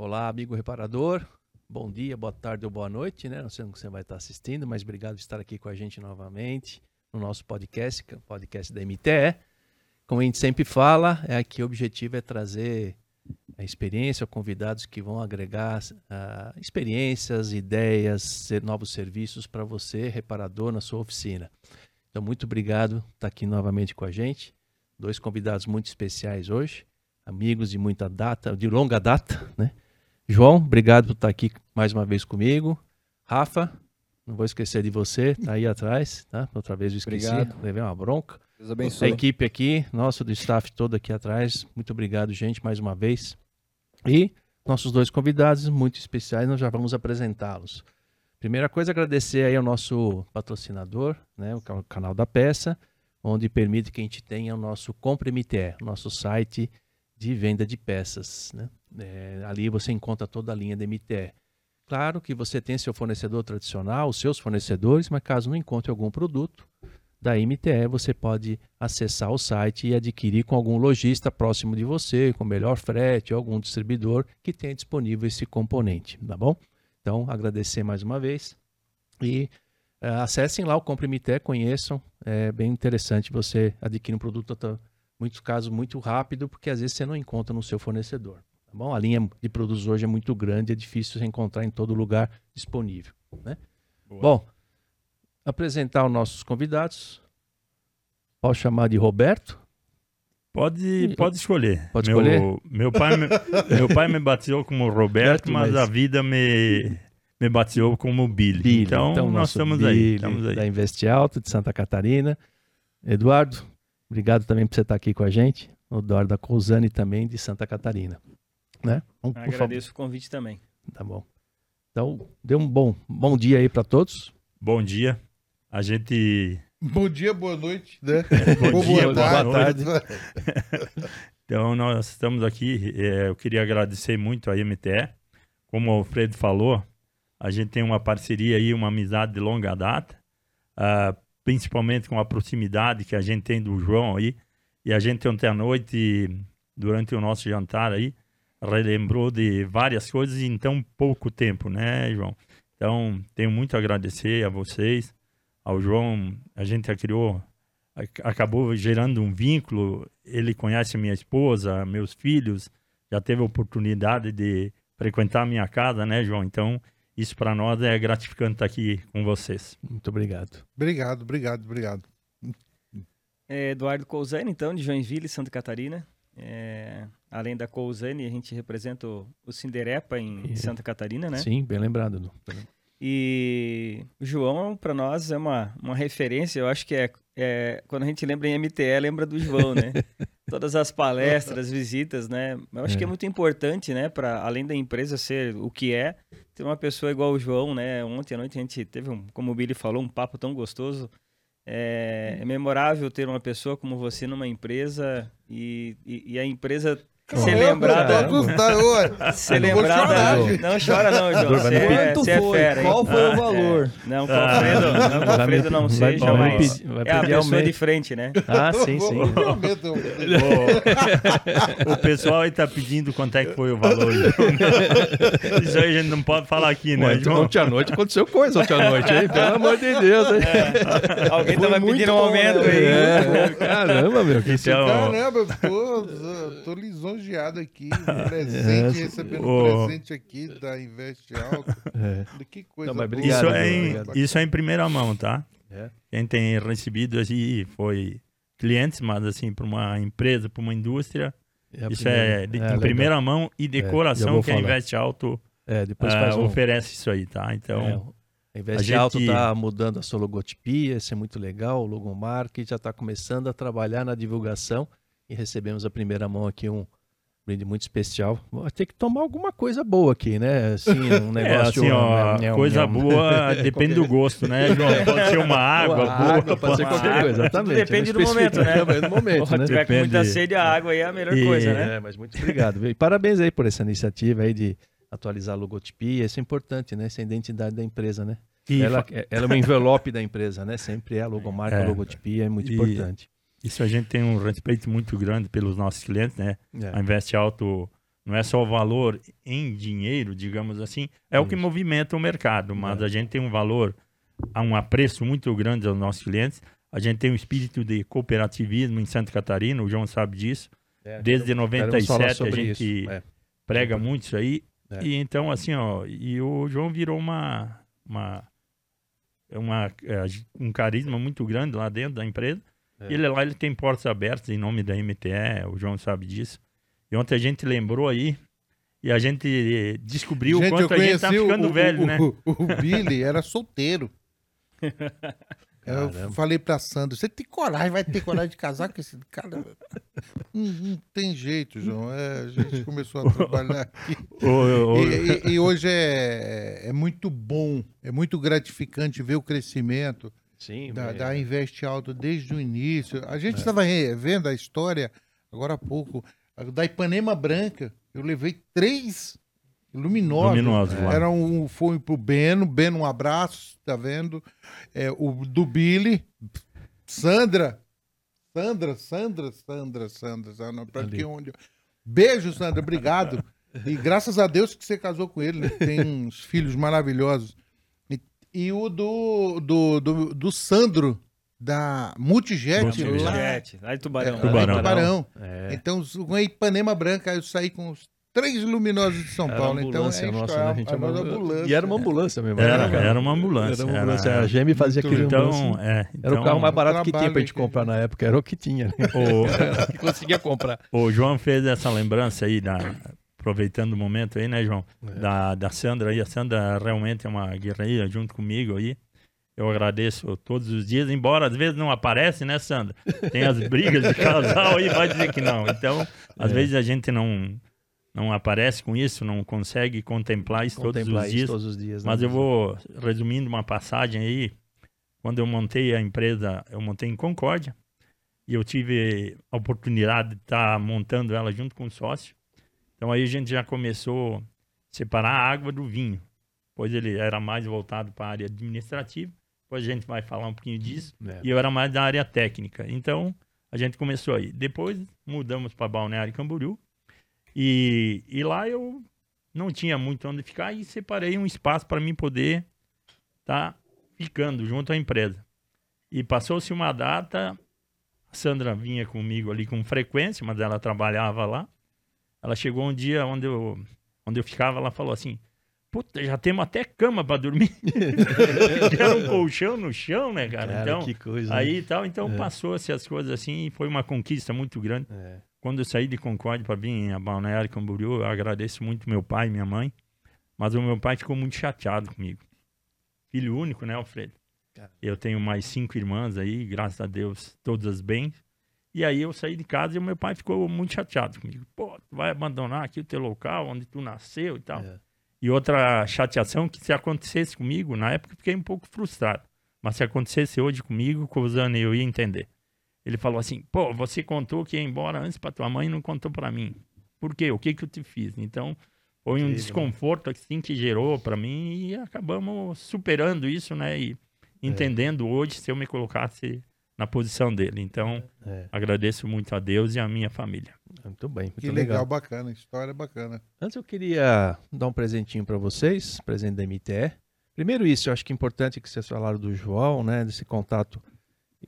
Olá, amigo reparador. Bom dia, boa tarde ou boa noite, né? Não sei onde você vai estar assistindo, mas obrigado por estar aqui com a gente novamente no nosso podcast, é podcast da MTE. Como a gente sempre fala, é aqui o objetivo é trazer a experiência, convidados que vão agregar uh, experiências, ideias, novos serviços para você, reparador, na sua oficina. Então, muito obrigado por estar aqui novamente com a gente. Dois convidados muito especiais hoje, amigos de muita data, de longa data, né? João, obrigado por estar aqui mais uma vez comigo. Rafa, não vou esquecer de você, tá aí atrás, tá? Outra vez eu esqueci, obrigado. levei uma bronca. Deus abençoe. A equipe aqui, nosso do staff todo aqui atrás, muito obrigado, gente, mais uma vez. E nossos dois convidados muito especiais, nós já vamos apresentá-los. Primeira coisa, agradecer aí ao nosso patrocinador, né, o canal da peça, onde permite que a gente tenha o nosso Compre MTE, nosso site de venda de peças. Né? É, ali você encontra toda a linha da MTE. Claro que você tem seu fornecedor tradicional, seus fornecedores, mas caso não encontre algum produto da MTE, você pode acessar o site e adquirir com algum lojista próximo de você, com melhor frete, algum distribuidor que tenha disponível esse componente, tá bom? Então, agradecer mais uma vez e uh, acessem lá o Compre MTE, conheçam, é bem interessante você adquirir um produto, muitos casos, muito rápido, porque às vezes você não encontra no seu fornecedor. Tá bom? A linha de produtos hoje é muito grande, é difícil encontrar em todo lugar disponível. Né? Bom, apresentar os nossos convidados. Posso chamar de Roberto? Pode, pode escolher. Pode meu, escolher? Meu pai, me, meu pai me batizou como Roberto, mas, mas, a vida me, me batizou como Billy. Billy. Então, então nós estamos Billy, aí, estamos aí. Da Investe Alto, de Santa Catarina. Eduardo, obrigado também por você estar aqui com a gente. O Eduardo da Cousane também, de Santa Catarina. Né? Vamos, Agradeço o convite também. Tá bom. Então, dê um bom, bom dia aí para todos. Bom dia. A gente. Bom dia, boa noite, né? bom boa dia, boa boa tarde. então, nós estamos aqui. É, eu queria agradecer muito a MTE. Como o Alfredo falou, a gente tem uma parceria aí, uma amizade de longa data, uh, principalmente com a proximidade que a gente tem do João aí. E a gente ontem à noite, durante o nosso jantar aí, relembrou de várias coisas em tão pouco tempo, né, João? Então, tenho muito a agradecer a vocês, ao João. A gente criou, acabou gerando um vínculo. Ele conhece minha esposa, meus filhos, já teve a oportunidade de frequentar a minha casa, né, João? Então, isso para nós é gratificante estar aqui com vocês. Muito obrigado. Obrigado, obrigado, obrigado. É Eduardo Cousani, então, de Joinville, Santa Catarina. É, além da Cousane, a gente representa o, o Cinderepa em Santa Catarina, né? Sim, bem lembrado. E o João, para nós, é uma, uma referência. Eu acho que é, é quando a gente lembra em MTE, lembra do João, né? Todas as palestras, visitas, né? Eu acho é. que é muito importante, né? Para além da empresa ser o que é, ter uma pessoa igual o João, né? Ontem à noite a gente teve, um, como o Billy falou, um papo tão gostoso. É, é memorável ter uma pessoa como você numa empresa e, e, e a empresa ser lembrada. Ser lembrada. Não chora, não, João. Você é, Quanto é foi? Fera, Qual foi o valor? É. Não, Alfredo, não, com Alfredo não seja, mas vai é a pessoa de frente, né? Ah, sim, sim. o pessoal aí tá pedindo quanto é que foi o valor. Isso aí a gente não pode falar aqui, né, Ué, João? Ontem à noite aconteceu coisa ontem à noite, hein? Pelo amor de Deus, hein? É. Alguém tava pedindo um aumento aí. É. Caramba, meu. Então... Caramba, tô, tô lisonjeado elogiado aqui, presente, é, recebendo o... presente aqui da Investe Alto. É. Que coisa Não, obrigado, isso, é em, isso é em primeira mão, tá? É. Quem tem recebido assim foi clientes, mas assim, para uma empresa, para uma indústria, é isso é primeira. é de, em primeira mão e decoração que a Investe Alto uh, um... oferece isso aí, tá? Então. A Investe a gente... Alto está mudando a sua logotipia, isso é muito legal, o logomarca, já está começando a trabalhar na divulgação e recebemos a primeira mão aqui um, brinde muito especial. Vou ter que tomar alguma coisa boa aqui, né? Assim, um é, negócio. É, assim, ó, coisa boa depende do gosto, né, João? Pode ser uma água uma boa, água, pode ser qualquer água. coisa, exatamente. Depende do momento, né? do momento, Se né? tiver com muita sede, a água aí é a melhor e, coisa, né? É, mas muito obrigado. E parabéns aí por essa iniciativa aí de atualizar a logotipia. Isso é importante, né? Essa é a identidade da empresa, né? Ela, ela, é um envelope da empresa, né? Sempre é a logomarca, é, a logotipia, é muito e, importante. Isso a gente tem um respeito muito grande pelos nossos clientes, né? É. A Investe Alto não é só o valor em dinheiro, digamos assim, é o que movimenta o mercado, mas é. a gente tem um valor, um apreço muito grande aos nossos clientes. A gente tem um espírito de cooperativismo em Santa Catarina, o João sabe disso. É, Desde 97 a gente é. prega muito isso aí. É. E então, assim, ó, e o João virou uma, uma, uma, é, um carisma muito grande lá dentro da empresa. É. Ele lá ele tem portas abertas em nome da MTE, o João sabe disso. E ontem a gente lembrou aí e a gente descobriu gente, o quanto a gente tá ficando o, velho, o, né? O, o Billy era solteiro. Eu falei pra Sandra, você tem coragem, vai ter coragem de casar com esse cara? Não, não tem jeito, João. É, a gente começou a trabalhar aqui. E, e, e, hoje é, é muito bom, é muito gratificante ver o crescimento Sim, da, da Invest Alto desde o início. A gente estava é. vendo a história agora há pouco da Ipanema Branca. Eu levei três luminosos. luminosos Era um, foi pro Beno, Beno, um abraço, tá vendo? É, o do Billy, Sandra, Sandra, Sandra, Sandra, Sandra, Sandra pra que onde? Beijo, Sandra, obrigado. E graças a Deus que você casou com ele, né? tem uns filhos maravilhosos. E, o do, do, do, do, Sandro, da Multijet, Multijet lá, lá de Tubarão. Tubarão. Lá Tubarão. É. Então, com a Ipanema Branca, eu saí com os três luminosos de São era Paulo. Então, é nossa, né? a gente a ambulância. E era uma ambulância mesmo. Era, era, era uma ambulância. Era uma ambulância. Era, a GM fazia aquele então, é, então, Era o carro mais barato que tinha pra gente comprar na época. Era o que tinha. Né? O, que conseguia comprar. O João fez essa lembrança aí da, aproveitando o momento aí, né, João? É. Da, da Sandra aí. A Sandra realmente é uma guerreira junto comigo aí. Eu agradeço todos os dias, embora às vezes não aparece, né, Sandra? Tem as brigas de casal aí, vai dizer que não. Então, às é. vezes a gente não não aparece com isso, não consegue contemplar isso, contemplar todos, os isso todos os dias. Né? Mas eu vou resumindo uma passagem aí. Quando eu montei a empresa, eu montei em Concórdia e eu tive a oportunidade de estar montando ela junto com o sócio. Então aí a gente já começou a separar a água do vinho, pois ele era mais voltado para a área administrativa. Depois a gente vai falar um pouquinho disso. É. E eu era mais da área técnica. Então a gente começou aí. Depois mudamos para Balneário Camboriú e, e lá eu não tinha muito onde ficar e separei um espaço para mim poder estar tá ficando junto à empresa. E passou-se uma data, a Sandra vinha comigo ali com frequência, mas ela trabalhava lá. Ela chegou um dia onde eu, onde eu ficava, ela falou assim: Puta, já temos até cama para dormir. Era um colchão no chão, né, cara? cara então, que coisa. Aí tal, então é. passou-se as coisas assim e foi uma conquista muito grande. É. Quando eu saí de Concórdia para vir a Balneário Camboriú, eu agradeço muito meu pai e minha mãe, mas o meu pai ficou muito chateado comigo. Filho único, né, Alfredo? Eu tenho mais cinco irmãs aí, graças a Deus, todas bem. E aí eu saí de casa e o meu pai ficou muito chateado comigo. Pô, tu vai abandonar aqui o teu local, onde tu nasceu e tal. É. E outra chateação que se acontecesse comigo, na época eu fiquei um pouco frustrado. Mas se acontecesse hoje comigo, com o Zane, eu ia entender. Ele falou assim: pô, você contou que ia embora antes para tua mãe e não contou para mim. Por quê? O que que eu te fiz? Então, foi um Sim, desconforto assim que gerou para mim e acabamos superando isso, né? E entendendo é. hoje se eu me colocasse na posição dele. Então, é. agradeço muito a Deus e a minha família. Muito bem, muito que legal, legal bacana, história bacana. Antes eu queria dar um presentinho para vocês, presente da MTE. Primeiro isso, eu acho que é importante que vocês falaram do João, né, desse contato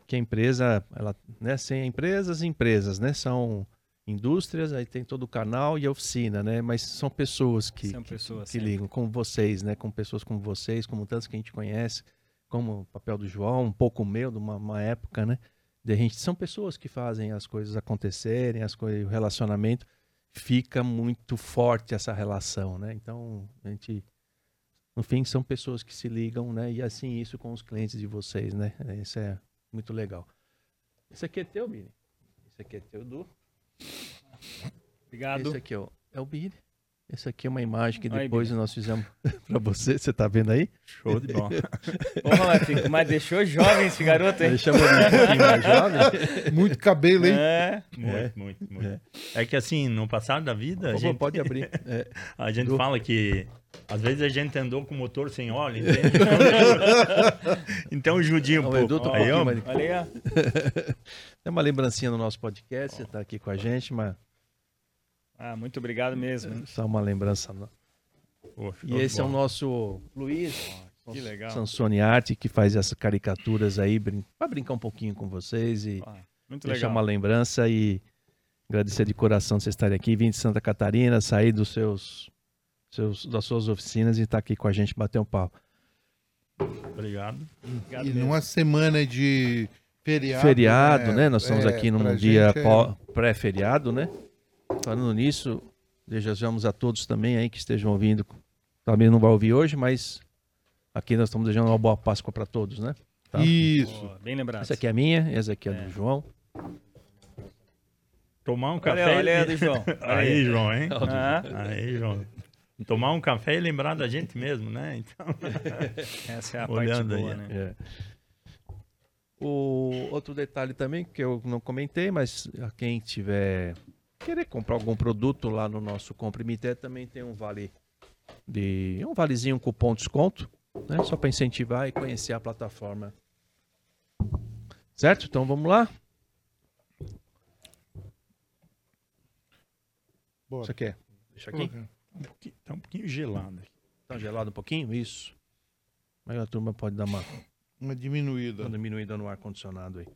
que a empresa, ela, né, sem empresas, empresas, né, são indústrias, aí tem todo o canal e a oficina, né, mas são pessoas que, são pessoas, que, que ligam com vocês, né, com pessoas como vocês, como tantos que a gente conhece, como o papel do João, um pouco meu, de uma, uma época, né, de a gente, são pessoas que fazem as coisas acontecerem, as coisas, o relacionamento fica muito forte essa relação, né, então a gente no fim são pessoas que se ligam, né? E assim isso com os clientes de vocês, né? Isso é muito legal. Esse aqui é teu, Bini. Esse aqui é teu, Du. Obrigado. Esse aqui ó, é o Bini. Esse aqui é uma imagem que depois Aí, nós fizemos para você. Você tá vendo aí? Show de bola. Ô, mas deixou jovem esse garoto, hein? Deixa um pouquinho mais jovem. Muito cabelo, hein? É. Muito, é. muito, muito. É. é. que assim, no passado da vida. a gente... Pode abrir. É. A gente fala que às vezes a gente andou com o motor sem óleo, entende? então judia um pouco. Edu, tá aí, mais... Olha aí. Tem uma lembrancinha no nosso podcast, você está aqui com a gente, mas Ah, muito obrigado mesmo. Só uma lembrança. Não. e esse bom. é o nosso Luiz. Oh, que legal. Sansone Arte, que faz essas caricaturas aí brin para brincar um pouquinho com vocês e ah, deixar legal. uma lembrança e agradecer de coração vocês estarem aqui, vim de Santa Catarina, sair dos seus, seus das suas oficinas e estar tá aqui com a gente bater um papo. Obrigado. Obrigado e mesmo. numa semana de feriado. Feriado, né? né? Nós estamos é, aqui num dia é... pré-feriado, né? Falando nisso, desejamos a todos também aí que estejam ouvindo. Também não vai ouvir hoje, mas aqui nós estamos desejando uma boa Páscoa para todos, né? Tá? Isso. bem lembrado. Essa aqui é a minha, essa aqui é, é. do João. Tomar um café. Olha, olha do João. aí, João, hein? Ah. Aí, João. Tomar um café e lembrar da gente mesmo, né? Então. Essa é a parte boa, aí. né? É. O outro detalhe também que eu não comentei, mas a quem tiver querer comprar algum produto lá no nosso Comprimité também tem um vale de um valezinho um cupom desconto, né? Só para incentivar e conhecer a plataforma. Certo? Então vamos lá. Bora. Você quer? Deixa aqui. Um pouquinho, tá um pouquinho gelado. Tá gelado um pouquinho? Isso. Mas a turma pode dar uma uma diminuída. Uma diminuída no ar condicionado aí.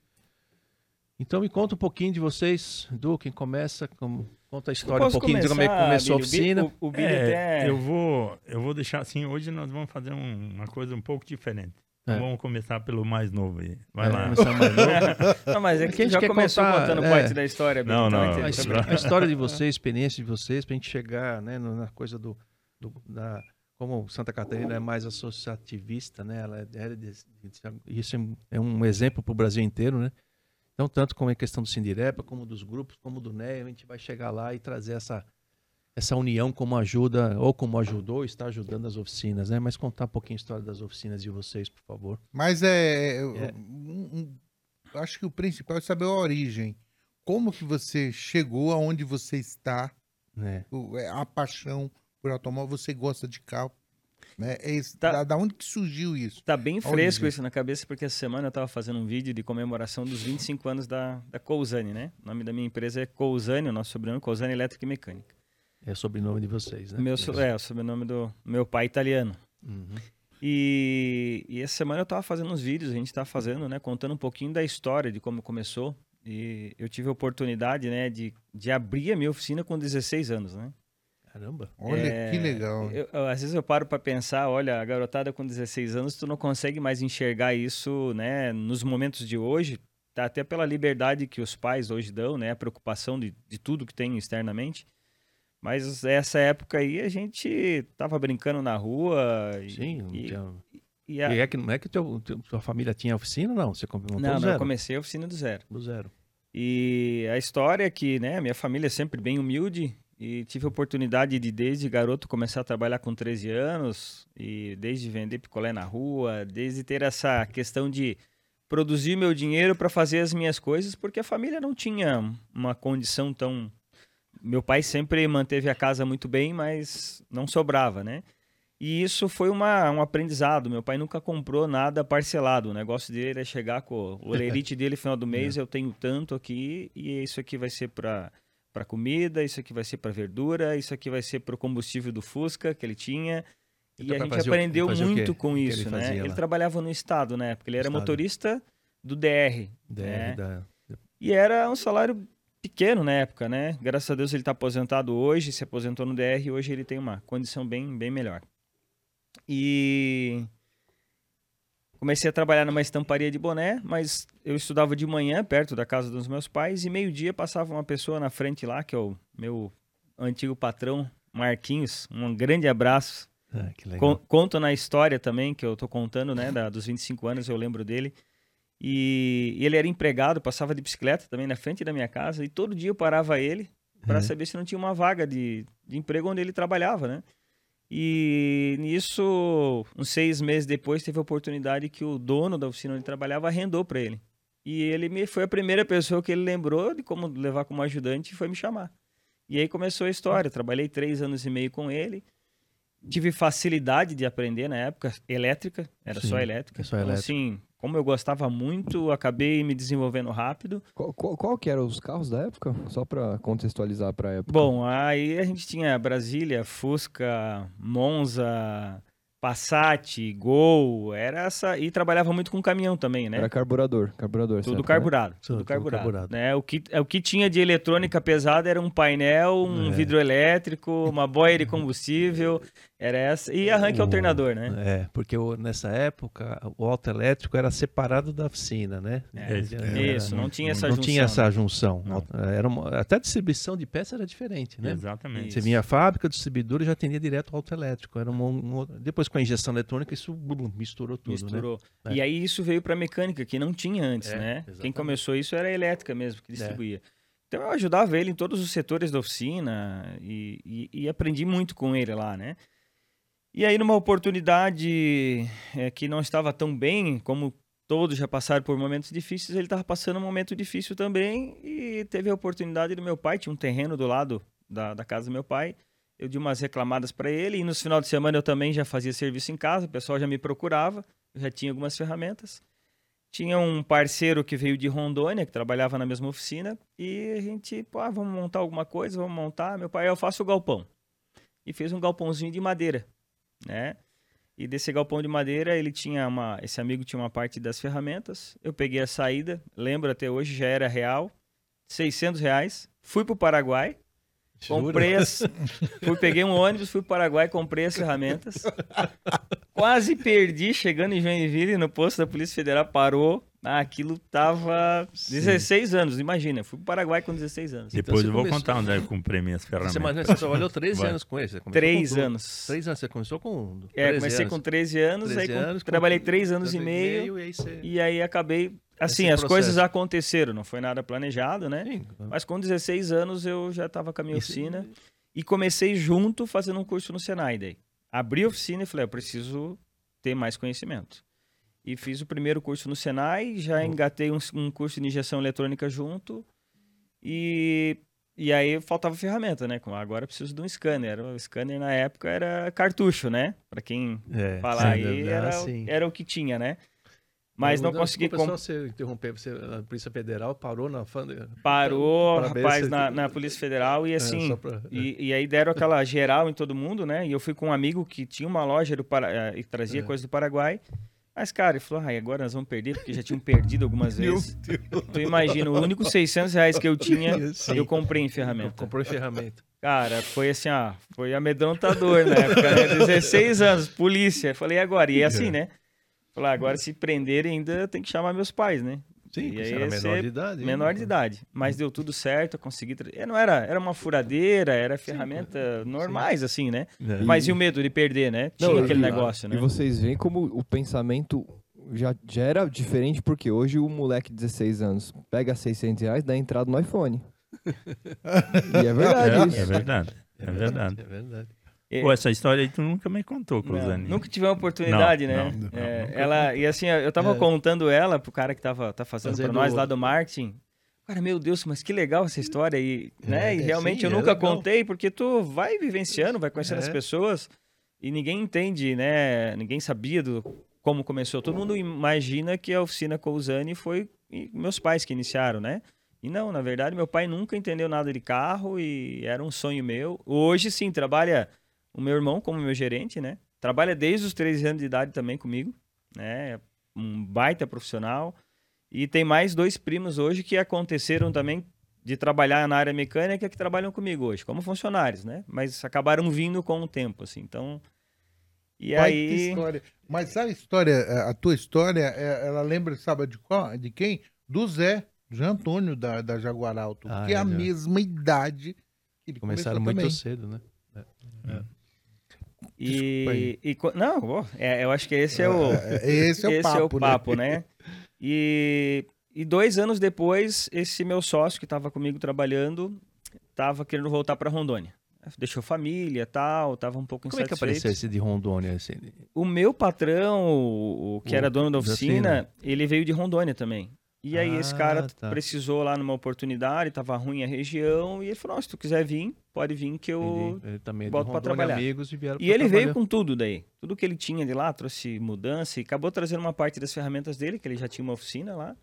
Então me conta um pouquinho de vocês, Du, quem começa, como, conta a história um pouquinho começar, de como é que começou Billy, a oficina. O, o Billy é, até... eu vou, eu vou deixar assim, hoje nós vamos fazer um, uma coisa um pouco diferente. É. Vamos começar pelo mais novo aí. Vai é, lá. Mais novo. não, mas é que a gente já começou contar, contando é. parte da história. Não, não. A, a, história de vocês, a experiência de vocês, para a gente chegar né, na coisa do, do da, como Santa Catarina é mais associativista, né? Ela é, é isso é um exemplo para o Brasil inteiro, né? Então, tanto como a questão do Sindirepa, como dos grupos, como do NEA, a gente vai chegar lá e trazer essa, essa união como ajuda, ou como ajudou, está ajudando as oficinas, né? Mas contar um pouquinho a história das oficinas de vocês, por favor. Mas é, é. Um, um, acho que o principal é saber a origem. Como que você chegou aonde você está, né? A paixão por automóvel, você gosta de carro. Né? É esse, tá, da, da, onde que surgiu isso? Tá bem fresco isso na cabeça, porque essa semana eu estava fazendo um vídeo de comemoração dos 25 anos da, da Cousane, né? O nome da minha empresa é Cousane, o nosso sobrenome é Cousane Elétrica e Mecânica. É o sobrenome de vocês, né? Meu, so, é, o sobrenome do meu pai italiano. Uhum. E, e, essa semana eu estava fazendo uns vídeos, a gente estava fazendo, né? Contando um pouquinho da história, de como começou. E eu tive a oportunidade, né, de, de abrir a minha oficina com 16 anos, né? Caramba. Olha é, que legal. Eu, eu, às vezes eu paro para pensar, olha, a garotada com 16 anos, tu não consegue mais enxergar isso, né, nos momentos de hoje, tá até pela liberdade que os pais hoje dão, né, a preocupação de, de tudo que tem externamente. Mas essa época aí a gente tava brincando na rua. Sim, e, tinha... e, a... e é que não é que teu, tua família tinha oficina, não? Você montou não, do zero? Não, eu comecei a oficina do zero. Do zero. E a história é que, né, minha família é sempre bem humilde, e tive a oportunidade de, desde garoto, começar a trabalhar com 13 anos, e desde vender picolé na rua, desde ter essa questão de produzir meu dinheiro para fazer as minhas coisas, porque a família não tinha uma condição tão. Meu pai sempre manteve a casa muito bem, mas não sobrava, né? E isso foi uma, um aprendizado. Meu pai nunca comprou nada parcelado. O negócio dele é chegar com o lerite dele no final do mês, é. eu tenho tanto aqui e isso aqui vai ser para para comida, isso aqui vai ser para verdura, isso aqui vai ser para o combustível do Fusca que ele tinha. E então, a gente aprendeu muito com isso, ele né? Ele trabalhava no estado na época, ele era estado. motorista do DR. DR né? da... E era um salário pequeno na época, né? Graças a Deus ele está aposentado hoje, se aposentou no DR e hoje ele tem uma condição bem, bem melhor. E Comecei a trabalhar numa estamparia de boné, mas eu estudava de manhã perto da casa dos meus pais e meio-dia passava uma pessoa na frente lá, que é o meu antigo patrão, Marquinhos. Um grande abraço. Ah, conto na história também, que eu tô contando, né, da, dos 25 anos, eu lembro dele. E, e, ele era empregado, passava de bicicleta também na frente da minha casa, e todo dia eu parava ele para uhum. saber se não tinha uma vaga de, de emprego onde ele trabalhava, né? E nisso, uns seis meses depois, teve a oportunidade que o dono da oficina onde ele trabalhava arrendou para ele. E ele me foi a primeira pessoa que ele lembrou de como levar como ajudante e foi me chamar. E aí começou a história. Trabalhei três anos e meio com ele. Tive facilidade de aprender na época, elétrica, era Sim, só elétrica. É só então, elétrica. Então, assim, como eu gostava muito, acabei me desenvolvendo rápido. Qual, qual, qual que eram os carros da época? Só para contextualizar para a época. Bom, aí a gente tinha Brasília, Fusca, Monza, Passat, Gol, era essa. E trabalhava muito com caminhão também, né? Era carburador, carburador. Tudo certo, carburado. Né? Tudo, tudo carburado. carburado. Né? O, que, é, o que tinha de eletrônica pesada era um painel, um é. vidro elétrico, uma boia de combustível. Era essa. E arranque o, alternador, né? É, porque o, nessa época o auto elétrico era separado da oficina, né? É, isso, não tinha essa não junção. Não tinha essa junção. Era uma, até a distribuição de peça era diferente, né? Exatamente. Você vinha a fábrica, distribuidora já atendia direto ao auto elétrico. Era uma, uma, depois com a injeção eletrônica, isso misturou tudo. Né? Misturou. Né? E aí isso veio para mecânica, que não tinha antes, é, né? Exatamente. Quem começou isso era a elétrica mesmo, que distribuía. Então eu ajudava ele em todos os setores da oficina e, e, e aprendi muito com ele lá, né? E aí, numa oportunidade é, que não estava tão bem, como todos já passaram por momentos difíceis, ele estava passando um momento difícil também e teve a oportunidade do meu pai, tinha um terreno do lado da, da casa do meu pai, eu dei umas reclamadas para ele e nos final de semana eu também já fazia serviço em casa, o pessoal já me procurava, eu já tinha algumas ferramentas. Tinha um parceiro que veio de Rondônia, que trabalhava na mesma oficina, e a gente, pô, ah, vamos montar alguma coisa, vamos montar. Meu pai, eu faço o galpão. E fez um galpãozinho de madeira né? E desse galpão de madeira, ele tinha uma, esse amigo tinha uma parte das ferramentas. Eu peguei a saída, lembro até hoje, já era real, 600 reais. Fui pro Paraguai, comprei as, fui peguei um ônibus, fui pro Paraguai, comprei as ferramentas. Quase perdi chegando em Joinville no posto da Polícia Federal, parou, ah, aquilo tava 16 Sim. anos, imagina. Fui pro Paraguai com 16 anos. Depois então, eu vou começou... contar onde é que comprei minhas ferramentas. Você, você trabalhou 13 Vai. anos com esse? Três anos. Três anos, você começou com. É, comecei anos. com 13 anos, 13 aí anos, com... trabalhei 3 anos e meio. meio e, aí você... e aí acabei. Assim, as coisas aconteceram, não foi nada planejado, né? Sim. Mas com 16 anos eu já estava com a minha oficina e comecei junto fazendo um curso no Senai daí. Abri a oficina e falei, eu preciso ter mais conhecimento e fiz o primeiro curso no Senai, já engatei um, um curso de injeção eletrônica junto e, e aí faltava ferramenta, né? Agora preciso de um scanner. O scanner na época era cartucho, né? Para quem é, falar aí, era, era o que tinha, né? Mas não, não consegui... Desculpa comp... só você interromper, você, a Polícia Federal parou na... Parou, rapaz, na, na, Polícia Federal e é, assim... É, pra... e, e, aí deram aquela geral em todo mundo, né? E eu fui com um amigo que tinha uma loja do Para... Eh, e trazia é. coisas do Paraguai. Mas, cara, ele falou, ai, agora nós vamos perder, porque já tinham perdido algumas vezes. Tu imagina, o único 600 reais que eu tinha, Sim. eu comprei em ferramenta. Comprou em ferramenta. Cara, foi assim, ó, foi amedrontador na época, né? 16 anos, polícia. Falei, agora? E é assim, né? Falei, agora se prenderem ainda tem que chamar meus pais, né? Sim, e aí era menor de idade. Menor de idade. Mas deu tudo certo, eu consegui. Tra... Não era, era uma furadeira, era ferramenta sim, normais, sim. assim, né? É. Mas e o medo de perder, né? Tinha Não, aquele e, negócio, né? E vocês veem como o pensamento já, já era diferente, porque hoje o moleque de 16 anos pega 600 reais dá entrada no iPhone. e é verdade é, isso. É verdade. É verdade. É verdade. É. Pô, essa história aí tu nunca me contou, Cruzani. Nunca tive a oportunidade, não, né? Não, não, é, ela, e assim, eu tava é. contando ela pro cara que tava tá fazendo, fazendo pra nós lá do marketing. Cara, meu Deus, mas que legal essa história aí, né? E é, realmente sim, eu é nunca contei, porque tu vai vivenciando, vai conhecendo as pessoas e ninguém entende, né? Ninguém sabia do como começou. Todo mundo imagina que a oficina Cousani foi meus pais que iniciaram, né? E não, na verdade, meu pai nunca entendeu nada de carro e era um sonho meu. Hoje sim, trabalha o meu irmão como meu gerente, né? Trabalha desde os 13 anos de idade também comigo, né? Um baita profissional. E tem mais dois primos hoje que aconteceram também de trabalhar na área mecânica que trabalham comigo hoje, como funcionários, né? Mas acabaram vindo com o tempo, assim. Então, e aí... História. Mas a história, a tua história, é, ela lembra, sabe de qual? De quem? Do Zé, Zé Antônio da, da Jaguaralto, ah, que é, é a mesma idade que ele Começaram muito também. cedo, né? É. É. E, e, não, é, eu acho que esse é o, é, é, esse é o esse papo, é o papo né? né? E, e dois anos depois, esse meu sócio que estava comigo trabalhando estava querendo voltar para Rondônia. Deixou família tal, tava um pouco Como insatisfeito. Como é que apareceu esse de Rondônia? Assim? O meu patrão, o, que o, era dono da oficina, da ele veio de Rondônia também. E aí ah, esse cara tá. precisou lá numa oportunidade, tava ruim a região, e ele falou, se tu quiser vir, pode vir que eu ele, ele também boto para trabalhar. Amigos e, e ele veio com tudo daí. Tudo que ele tinha de lá, trouxe mudança e acabou trazendo uma parte das ferramentas dele, que ele já tinha uma oficina lá.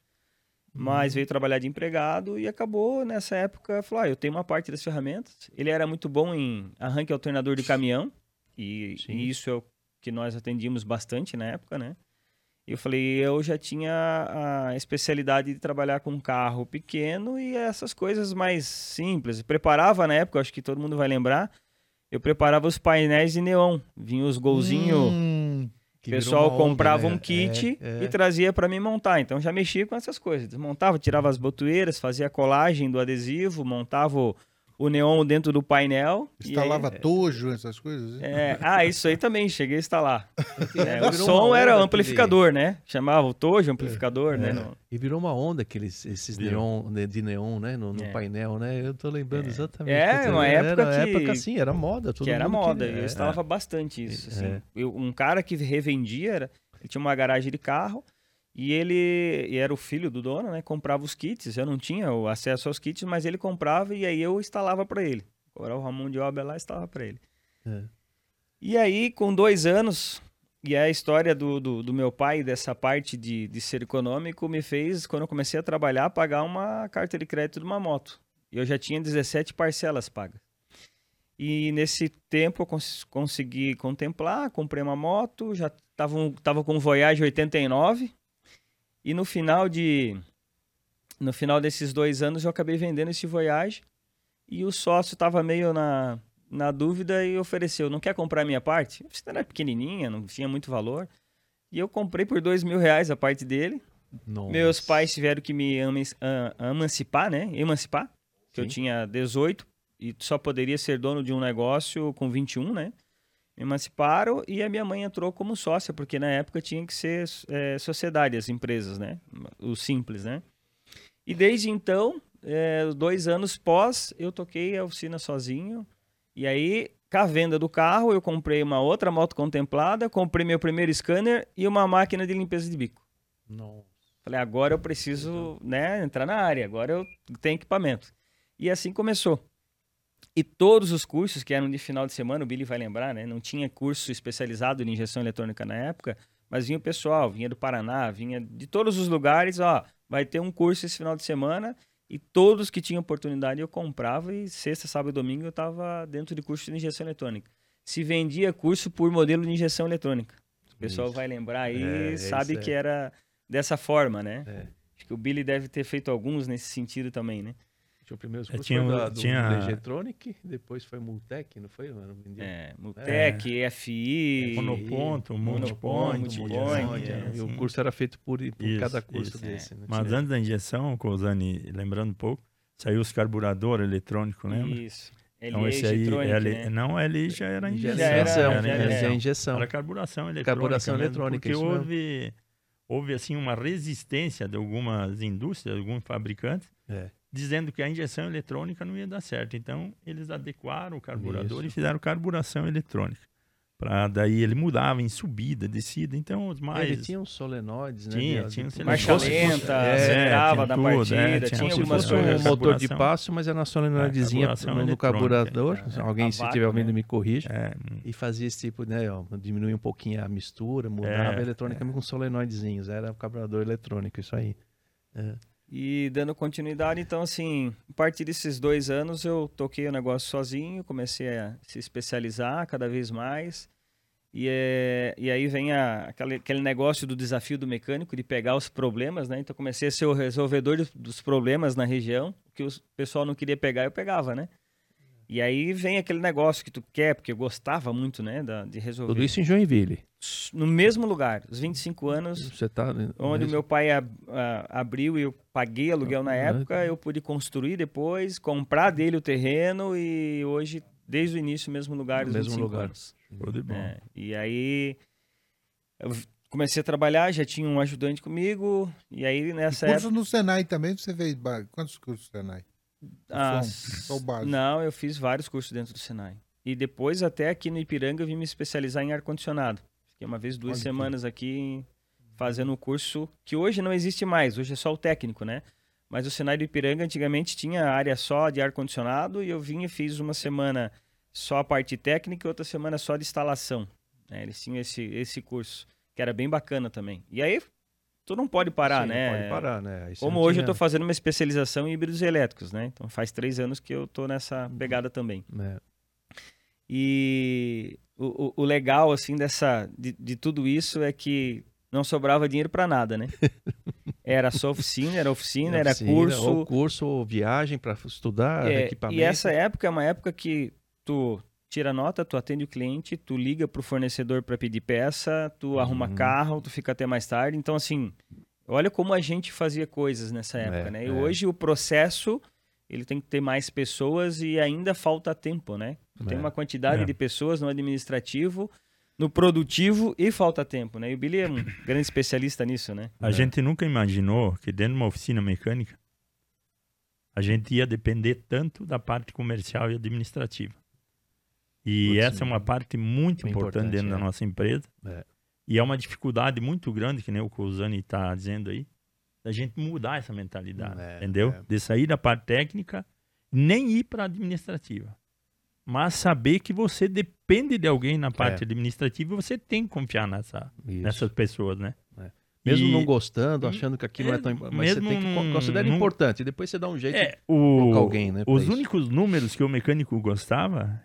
Mas uhum. veio trabalhar de empregado e acabou nessa época, falou, ah, eu tenho uma parte das ferramentas. Ele era muito bom em arranque alternador de caminhão, e, e isso é o que nós atendíamos bastante na época, né? E eu falei, eu já tinha a especialidade de trabalhar com carro pequeno e essas coisas mais simples. preparava na época, acho que todo mundo vai lembrar, eu preparava os painéis de neon. Vinha os golzinhos. Hum, o pessoal comprava né? um kit é, é. e trazia para mim montar. Então já mexia com essas coisas. Desmontava, tirava as botoeiras, fazia a colagem do adesivo, montava o neon dentro do painel. Instalava aí, tojo, essas coisas? É, ah, isso aí também, cheguei a instalar. É, o som era amplificador, né? Chamava o tojo amplificador, né? é, né? No... E virou uma onda aqueles, esses neon, de neon, né? No, no é. painel, né? Eu tô lembrando exatamente. É, uma época era, que... época assim, era moda. Todo que era moda, queria. eu instalava bastante isso. Assim. Eu, um cara que revendia, era, ele tinha uma garagem de carro, e ele e era o filho do dono, né? Comprava os kits. Eu não tinha o acesso aos kits, mas ele comprava e aí eu instalava para ele. Agora o Ramon de obra lá instalava para ele. É. E aí, com dois anos, e a história do, do, do, meu pai, dessa parte de, de ser econômico, me fez, quando eu comecei a trabalhar, pagar uma carta de crédito de uma moto. E eu já tinha 17 parcelas pagas. E nesse tempo eu cons consegui contemplar, comprei uma moto, já estava tava com um Voyage 89, e no final de no final desses dois anos eu acabei vendendo esse Voyage e o sócio estava meio na, na dúvida e ofereceu, não quer comprar a minha parte? Você era pequenininha, não tinha muito valor. E eu comprei por dois mil reais a parte dele. Nossa. Meus pais tiveram que me emancipar, né? Emancipar. Que eu tinha 18 e só poderia ser dono de um negócio com 21, né? Me emanciparam e a minha mãe entrou como sócia, porque na época tinha que ser é, sociedade, as empresas, né? O simples, né? E desde então, é, dois anos pós, eu toquei a oficina sozinho. E aí, com a venda do carro, eu comprei uma outra moto contemplada, comprei meu primeiro scanner e uma máquina de limpeza de bico. Nossa. Falei, agora eu preciso né, entrar na área, agora eu tenho equipamento. E assim começou. E todos os cursos que eram de final de semana, o Billy vai lembrar, né? Não tinha curso especializado em injeção eletrônica na época, mas vinha o pessoal, vinha do Paraná, vinha de todos os lugares, ó, vai ter um curso esse final de semana e todos que tinham oportunidade eu comprava e sexta, sábado e domingo eu estava dentro de curso de injeção eletrônica. Se vendia curso por modelo de injeção eletrônica. O pessoal Isso. vai lembrar aí, é, sabe que era dessa forma, né? É. Acho que o Billy deve ter feito alguns nesse sentido também, né? Tinha o primeiro curso tinha, foi da, do tinha... Legetronic, depois foi Multec, não foi? Não é, Multec, é. FI, Monoponto, Multipoint. Multipoint é, e o curso era feito por, por isso, cada curso isso, desse. É. Né? Mas antes da injeção, Cozani, lembrando um pouco, saiu os carburadores eletrônicos, lembra? Isso. Então esse aí, L, né? não, L já era injeção. Já era, já era, já era injeção. Era carburação eletrônica. Carburação eletrônica, Porque houve, houve assim uma resistência de algumas indústrias, alguns fabricantes, é dizendo que a injeção eletrônica não ia dar certo. Então, eles adequaram o carburador Isso. e fizeram carburação eletrônica. Para daí ele mudava em subida, descida. Então, os mais. Ele tinha uns solenoides, né? Tinha, tinha um Marcha lenta, é, acelerava da tudo, partida, é, tinha, tinha algumas coisas. um motor de passo, mas era na solenoidezinha é, no, carburador. É, Alguém, se estiver ouvindo, né? me corrija. É. E fazia esse tipo, né? Ó, diminuía um pouquinho a mistura, mudava a eletrônica com solenoidezinhos. Era o carburador eletrônico, isso aí. É. E dando continuidade, então, assim, a partir desses dois anos eu toquei o negócio sozinho, comecei a se especializar cada vez mais. E, é, e aí vem a, aquele, aquele negócio do desafio do mecânico, de pegar os problemas, né? Então, comecei a ser o resolvedor dos problemas na região, que o pessoal não queria pegar, eu pegava, né? E aí vem aquele negócio que tu quer, porque eu gostava muito, né, da, de resolver. Tudo isso em Joinville. No mesmo lugar, os 25 anos. Você tá onde meu pai a, a, abriu e eu paguei aluguel na época, eu pude construir depois, comprar dele o terreno e hoje, desde o início, mesmo lugar, os mesmo lugar. anos. É, e aí eu comecei a trabalhar, já tinha um ajudante comigo, e aí nessa e curso época... no Senai também, você fez quantos cursos no Senai? Ah, não, eu fiz vários cursos dentro do Senai. E depois, até aqui no Ipiranga, eu vim me especializar em ar-condicionado. Fiquei uma vez, duas Pode semanas aqui fazendo o curso que hoje não existe mais, hoje é só o técnico, né? Mas o Senai do Ipiranga antigamente tinha área só de ar-condicionado e eu vim e fiz uma semana só a parte técnica e outra semana só de instalação. Né? Eles tinham esse, esse curso, que era bem bacana também. E aí, tu não pode parar, Sim, né? Não pode parar, né? Como hoje tinha- eu estou fazendo uma especialização em híbridos elétricos, né? Então faz três anos que eu estou nessa pegada também. É. E o, o, o legal, assim, dessa, de, de tudo isso é que não sobrava dinheiro para nada, né? Era só oficina, era oficina, era Oficina, curso. Ou curso, ou viagem para estudar, É, equipamento. e essa época é uma época que tu tira nota, tu atende o cliente, tu liga pro fornecedor para pedir peça, tu arruma Uhum. carro, tu fica até mais tarde. Então, assim, olha como a gente fazia coisas nessa época, É, né? E é. hoje o processo, ele tem que ter mais pessoas e ainda falta tempo, né? Tem É. uma quantidade É. de pessoas no administrativo, no produtivo e falta tempo, né? E o Billy é um grande especialista nisso, né? A É. gente nunca imaginou que dentro de uma oficina mecânica a gente ia depender tanto da parte comercial e administrativa. E Putz, essa é uma parte muito bem importante, importante, dentro da é. nossa empresa. É. E é uma dificuldade muito grande, que nem o Cousani está dizendo aí, da gente mudar essa mentalidade, É, entendeu? é. De sair da parte técnica, nem ir para a administrativa. Mas saber que você depende de alguém na parte É. administrativa você tem que confiar nessa, Isso. nessas pessoas, né? É. Mesmo E- não gostando, achando que aquilo não é tão importante. Mas você tem que considerar não- importante. Depois você dá um jeito É, de o, colocar alguém, né? os isso. únicos números que o mecânico gostava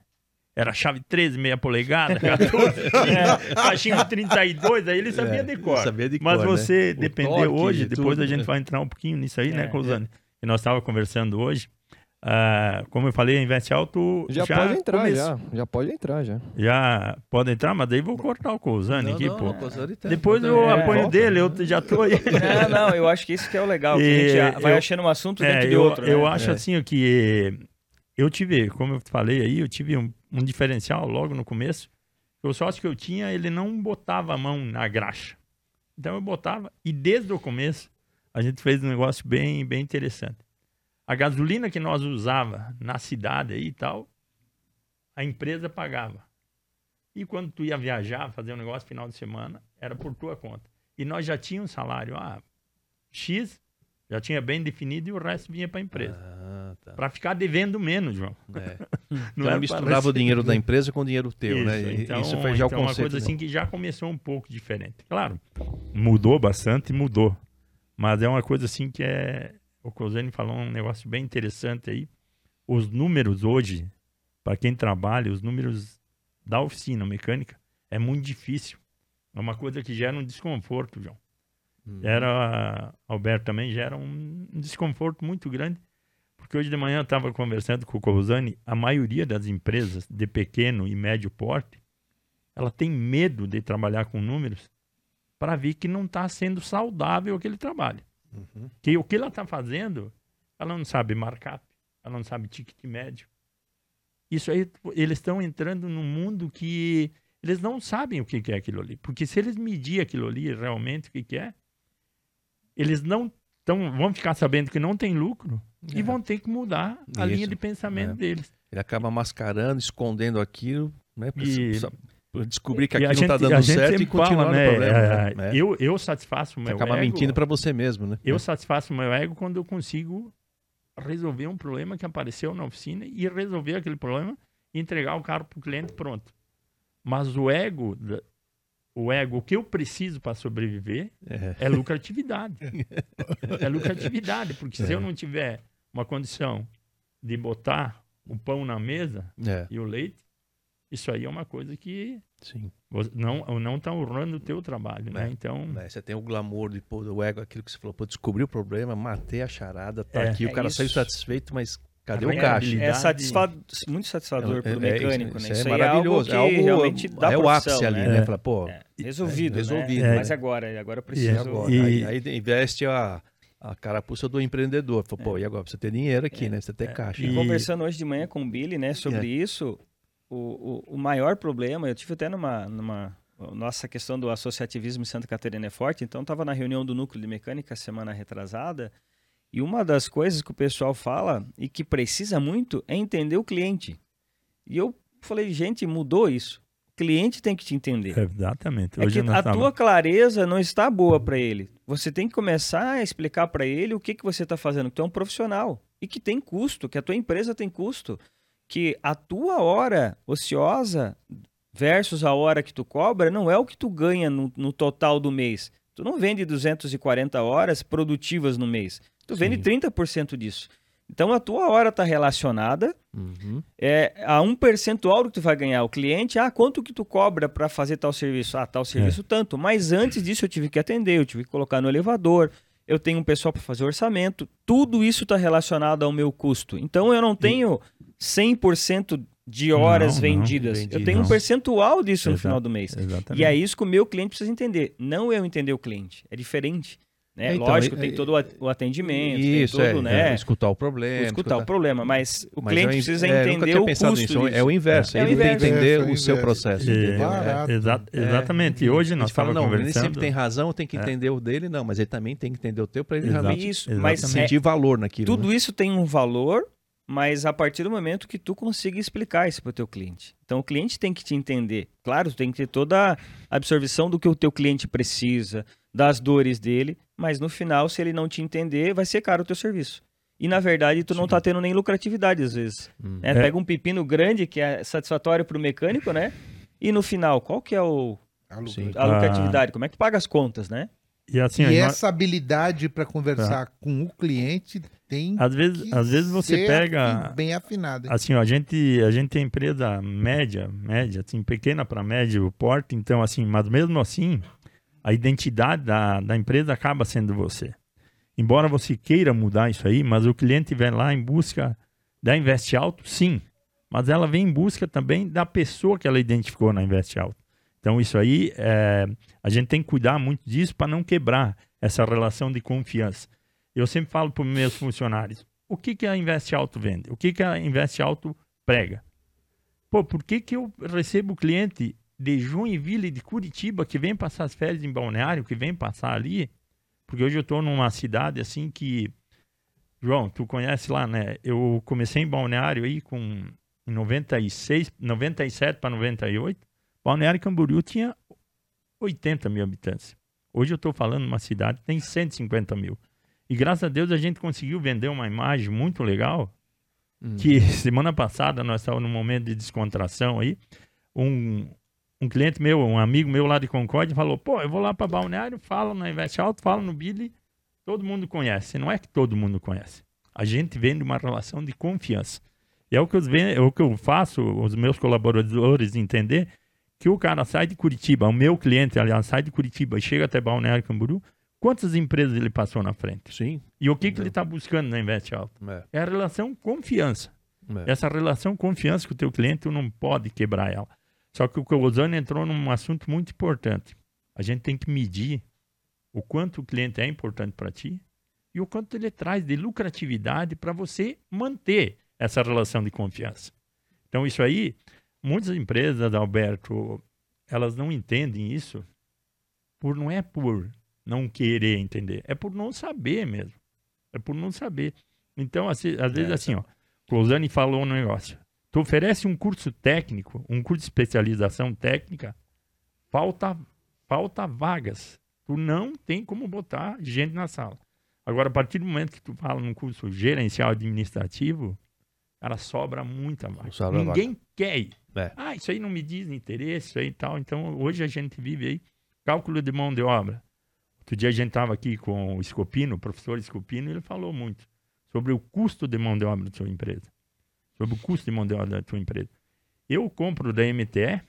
era chave 13, meia polegada, 14, é, caixinha 32, aí ele sabia É, de cor. sabia de Mas cor, né? você O depender torque hoje, e depois tudo, a gente né? vai entrar um pouquinho nisso aí, né, É, Cousane? E nós estávamos conversando hoje. ah, como eu falei, a Invest Alto Já, pode entrar, já. Já pode entrar, já. Já pode entrar, mas daí vou cortar o Cousane Não, aqui, não, pô. não, Cousani. Depois eu É, apanho volta. dele, eu já tô aí. Não, não, eu acho que isso que é o legal, que a E gente vai eu- achando um assunto É, dentro de eu, outro, né? eu acho É. assim que eu tive, como eu falei aí, eu tive um, um diferencial logo no começo. O sócio que eu tinha, ele não botava a mão na graxa. Então eu botava, e desde o começo a gente fez um negócio bem, bem interessante. A gasolina que nós usava na cidade aí e tal, a empresa pagava. E quando tu ia viajar, fazer um negócio final de semana, era por tua conta. E nós já tínhamos um salário, ah, X, já tinha bem definido e o resto vinha para a empresa. Ah, tá. Para ficar devendo menos, João. É. Não é pra misturava o dinheiro da empresa com o dinheiro teu, né? Isso, E- então, Isso foi já o então é uma conceito. coisa né? assim que já começou um pouco diferente. Claro, mudou bastante, mudou. Mas é uma coisa assim que é. O Cosene falou um negócio bem interessante aí. Os números hoje, para quem trabalha, os números da oficina mecânica, é muito difícil. É uma coisa que gera um desconforto, João. Uhum. Era, Alberto, também gera um desconforto muito grande. Porque hoje de manhã eu estava conversando com o Cosani, a maioria das empresas de pequeno e médio porte, ela tem medo de trabalhar com números para ver que não está sendo saudável aquele trabalho. Uhum. Que o que ela está fazendo, ela não sabe markup, ela não sabe ticket médio. Isso aí, eles estão entrando num mundo que eles não sabem o que que é aquilo ali. Porque se eles medir aquilo ali realmente o que, que é, eles não tão, vão ficar sabendo que não tem lucro e É. vão ter que mudar a Isso, linha de pensamento é. deles. Ele acaba mascarando, escondendo aquilo, né? Pra, E- só- pra descobrir que E aquilo não tá a dando certo e continuar fala, né? problema. é, né? eu, eu satisfaço o Você meu acaba ego, mentindo pra você mesmo, né? Eu satisfaço o meu ego quando eu consigo resolver um problema que apareceu na oficina e resolver aquele problema e entregar o carro para o cliente pronto. Mas o ego, o ego, o que eu preciso para sobreviver É. é lucratividade. é lucratividade, porque se É. eu não tiver uma condição de botar o pão na mesa É, e o leite, isso aí é uma coisa que sim. não não está honrando o teu trabalho, né? É. Então, Né, Você tem o glamour de pôr o ego, aquilo que você falou, pô, descobri o problema, matei a charada, tá É. aqui, o É cara saiu satisfeito, mas cadê A o caixa? É satisfa muito satisfator É, para o é, mecânico, isso, né? Isso, Isso é aí maravilhoso. é algo que realmente dá é o ápice ali, né? né? É. Fala, pô, É, resolvido, resolvido, né? né? Mas agora, agora eu e preciso... agora? E- Aí, aí investe a, a carapuça do empreendedor. Fala, pô, e agora? Precisa ter dinheiro aqui, né? Você ter caixa. E E- conversando hoje de manhã com o Billy, né, sobre É. isso, o, o, o maior problema, eu tive até numa, numa nossa questão do associativismo em Santa Catarina é forte, então estava na reunião do núcleo de mecânica semana retrasada, e uma das coisas que o pessoal fala e que precisa muito é entender o cliente. E eu falei, gente, mudou isso. cliente tem que te entender. Exatamente. É que a tava... tua clareza não está boa para ele. Você tem que começar a explicar para ele o que, que você está fazendo. Tu é um profissional e que tem custo, que a tua empresa tem custo, que a tua hora ociosa versus a hora que tu cobra não é o que tu ganha no, no total do mês. Tu não vende 240 horas produtivas no mês. Tu vende Sim. 30% disso. Então a tua hora está relacionada uhum. é, a um percentual do que tu vai ganhar. O cliente, ah, quanto que tu cobra para fazer tal serviço? Ah, tal serviço é. tanto. Mas antes disso eu tive que atender, eu tive que colocar no elevador, eu tenho um pessoal para fazer orçamento. Tudo isso está relacionado ao meu custo. Então eu não tenho 100% de horas não, vendidas. Não, eu tenho não. um percentual disso no final do mês. Exatamente. E é isso que o meu cliente precisa entender. Não eu entender o cliente. É diferente. Né? Então, Lógico, tem todo o atendimento, isso, todo, é, né? É, escutar o problema. Escutar, escutar, o problema, mas o mas cliente eu, precisa é, entender o custo nisso. É o inverso, é, ele tem que entender o, seu processo. É, exa exatamente, e hoje nós estávamos conversando... Ele sempre tem razão, tem que entender o dele, não, mas ele também tem que entender o teu para ele realmente isso, mas sentir valor naquilo. Tudo né? isso tem um valor, mas a partir do momento que tu consiga explicar isso para o teu cliente. Então o cliente tem que te entender. Claro, tu tem que ter toda a absorção do que o teu cliente precisa, das dores dele, mas no final, se ele não te entender, vai ser caro o teu serviço. E na verdade, tu Sim. não tá tendo nem lucratividade às vezes. Hum. É, é. Pega um pepino grande que é satisfatório para o mecânico, né? E no final, qual que é o, a, a lucratividade? Ah. Como é que tu paga as contas, né? E, assim, e essa habilidade para conversar tá. com o cliente tem às vezes, às vezes você pega bem afinado. Assim, ó, a gente a gente tem empresa média, média, assim, pequena para média o porte, então assim, mas mesmo assim, a identidade da, da empresa acaba sendo você. Embora você queira mudar isso aí, mas o cliente vem lá em busca da Invest Alto, sim. Mas ela vem em busca também da pessoa que ela identificou na Invest Alto. Então, isso aí, é, a gente tem que cuidar muito disso para não quebrar essa relação de confiança. Eu sempre falo para os meus funcionários, o que, que a Invest Alto vende? O que, que a Invest Alto prega? Pô, por que, que eu recebo cliente de Joinville de Curitiba que vem passar as férias em Balneário, que vem passar ali, porque hoje eu estou numa cidade assim que João, tu conhece lá, né? Eu comecei em Balneário aí com em 96, 97 para 98. Balneário Camboriú tinha 80 mil habitantes. Hoje eu estou falando uma cidade que tem 150 mil. E graças a Deus a gente conseguiu vender uma imagem muito legal. Hum. Que semana passada nós estávamos num momento de descontração aí. Um, um cliente meu, um amigo meu lá de Concórdia, falou: pô, eu vou lá para Balneário, falo na Invest Alto, falo no Billy, todo mundo conhece. Não é que todo mundo conhece. A gente vem de uma relação de confiança. E é o que eu, é o que eu faço, os meus colaboradores entender, que o cara sai de Curitiba, o meu cliente, aliás, sai de Curitiba e chega até Balneário Camburu, quantas empresas ele passou na frente? Sim. E o que, que ele está buscando na Invest Alto? É. é a relação confiança. É. Essa relação confiança com o teu cliente, tu não pode quebrar ela. Só que o Closane entrou num assunto muito importante. A gente tem que medir o quanto o cliente é importante para ti e o quanto ele traz de lucratividade para você manter essa relação de confiança. Então, isso aí, muitas empresas, Alberto, elas não entendem isso por não é por não querer entender, é por não saber mesmo. É por não saber. Então, assim, às vezes, é, assim, ó, Closane falou um negócio. Tu oferece um curso técnico, um curso de especialização técnica, falta, falta vagas. Tu não tem como botar gente na sala. Agora, a partir do momento que tu fala num curso gerencial administrativo, cara, sobra muita vaga. Sobra Ninguém vaga. quer ir. É. Ah, isso aí não me diz interesse, isso aí e tal. Então, hoje a gente vive aí cálculo de mão de obra. Outro dia a gente estava aqui com o Scopino, o professor Scopino, e ele falou muito sobre o custo de mão de obra da sua empresa sobre o custo de mão de obra da tua empresa. Eu compro da MTE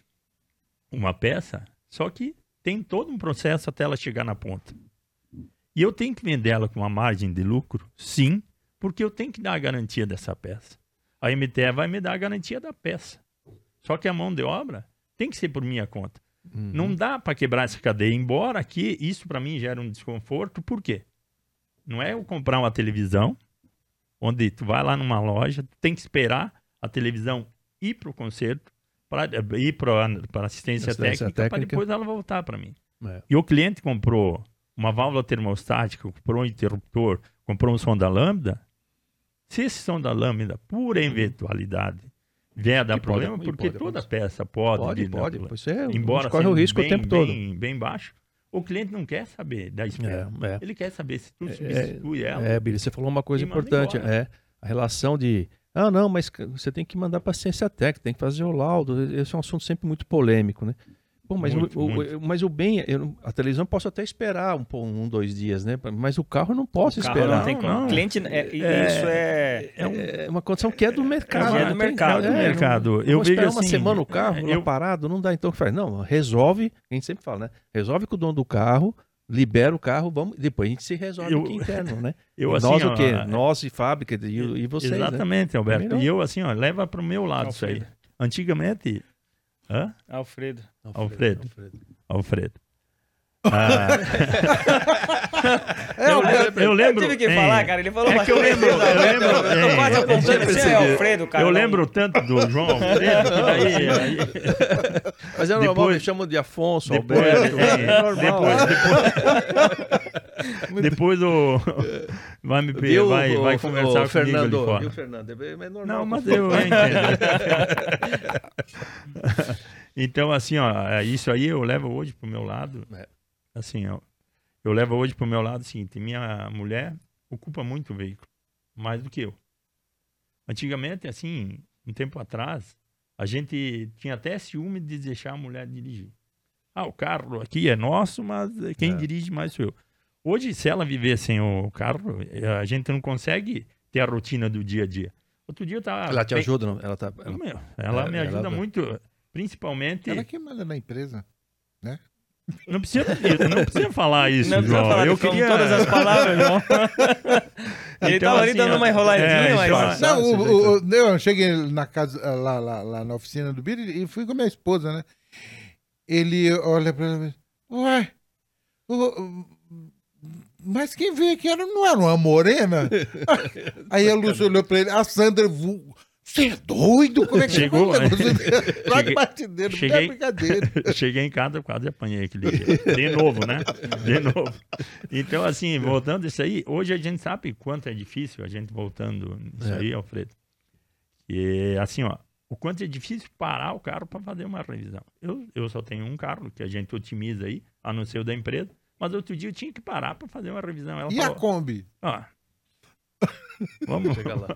uma peça, só que tem todo um processo até ela chegar na ponta. E eu tenho que vender ela com uma margem de lucro? Sim, porque eu tenho que dar a garantia dessa peça. A MTE vai me dar a garantia da peça. Só que a mão de obra tem que ser por minha conta. Uhum. Não dá para quebrar essa cadeia, embora que isso para mim gera um desconforto. Por quê? Não é eu comprar uma televisão onde tu vai lá numa loja, tu tem que esperar a televisão ir para o concerto, para ir para assistência, assistência técnica, para depois ela voltar para mim. É. E o cliente comprou uma válvula termostática, comprou um interruptor, comprou um som da lâmpada. Se esse som da lâmpada, por eventualidade, vier a dar problema, pode, porque pode, toda peça pode. Pode, pode. Você, é, embora corre o risco bem, o tempo bem, todo. Bem baixo, o cliente não quer saber da espera. É, é. Ele quer saber se tu substitui é, ela. É, Billy, você falou uma coisa importante. É a relação de. Ah, não, mas você tem que mandar para a ciência técnica, tem que fazer o laudo. Esse é um assunto sempre muito polêmico, né? Pô, mas, muito, o, muito. O, mas o bem, eu, a televisão eu posso até esperar um, um, dois dias, né? Mas o carro eu não posso o esperar. Não tem como. Não. Cliente, é, é, isso é, é, um, é, uma condição que é do mercado. É, do mercado. É, do mercado. Eu vejo uma assim, semana o carro eu... parado, não dá. Então faz, não, resolve. A gente sempre fala, né? Resolve com o dono do carro, libera o carro, vamos, depois a gente se resolve eu, aqui interno, né? Eu, assim, nós ó, o quê? Nós e fábrica e, e vocês. Né? Exatamente, né? Alberto. E eu assim, ó, leva para o meu lado Alfredo. isso aí. Antigamente. Hã? Alfredo. Alfredo. Alfredo. Alfredo. Ah. É, eu, lembro, eu lembro. Eu tive que falar, cara. Ele falou é que eu lembro. Eu lembro. Eu assim, é Alfredo, cara. Eu lembro tanto do João Alfredo que daí. aí... Mas é normal, depois, me chamam de Afonso, depois, Alberto. É, é normal. Depois, depois, depois o. Vai, me, Viu, vai, o, vai conversar o, Fernando, comigo fora. Viu, Fernando? É normal. Não, mas eu entendo. Então, assim, ó, é, isso aí eu levo hoje pro meu lado. É. Assim, ó, eu levo hoje pro meu lado o seguinte: minha mulher ocupa muito o veículo, mais do que eu. Antigamente, assim, um tempo atrás, a gente tinha até ciúme de deixar a mulher dirigir. Ah, o carro aqui é nosso, mas quem é. dirige mais sou eu. Hoje, se ela viver sem o carro, a gente não consegue ter a rotina do dia a dia. Outro dia eu tava. Ela te ajuda, não? Ela, tá, ela... ela é, me ajuda ela... muito. Principalmente. Ela que manda na empresa, né? Não precisa, não precisa falar isso, não João. Falar eu queria todas as palavras, João. Ele então, tava ali assim, dando uma enroladinha, é, mas... Não, o, o, o, eu cheguei na casa, lá, lá, lá na oficina do Billy e fui com a minha esposa, né? Ele olha pra ela e ué, mas quem veio aqui era, não era uma morena? Aí a Lúcia olhou pra ele, a Sandra você é doido? Como é que chegou? Né? Lá de batideiro, cheguei, é brincadeira. cheguei em casa, quase apanhei aquele dia. De novo, né? De novo. Então, assim, voltando isso aí, hoje a gente sabe quanto é difícil a gente voltando isso é. aí, Alfredo. E assim, ó, o quanto é difícil parar o carro para fazer uma revisão. Eu, eu só tenho um carro que a gente otimiza aí, a não ser o da empresa, mas outro dia eu tinha que parar para fazer uma revisão. Ela e falou, a Kombi? Ó, Vamos chegar lá.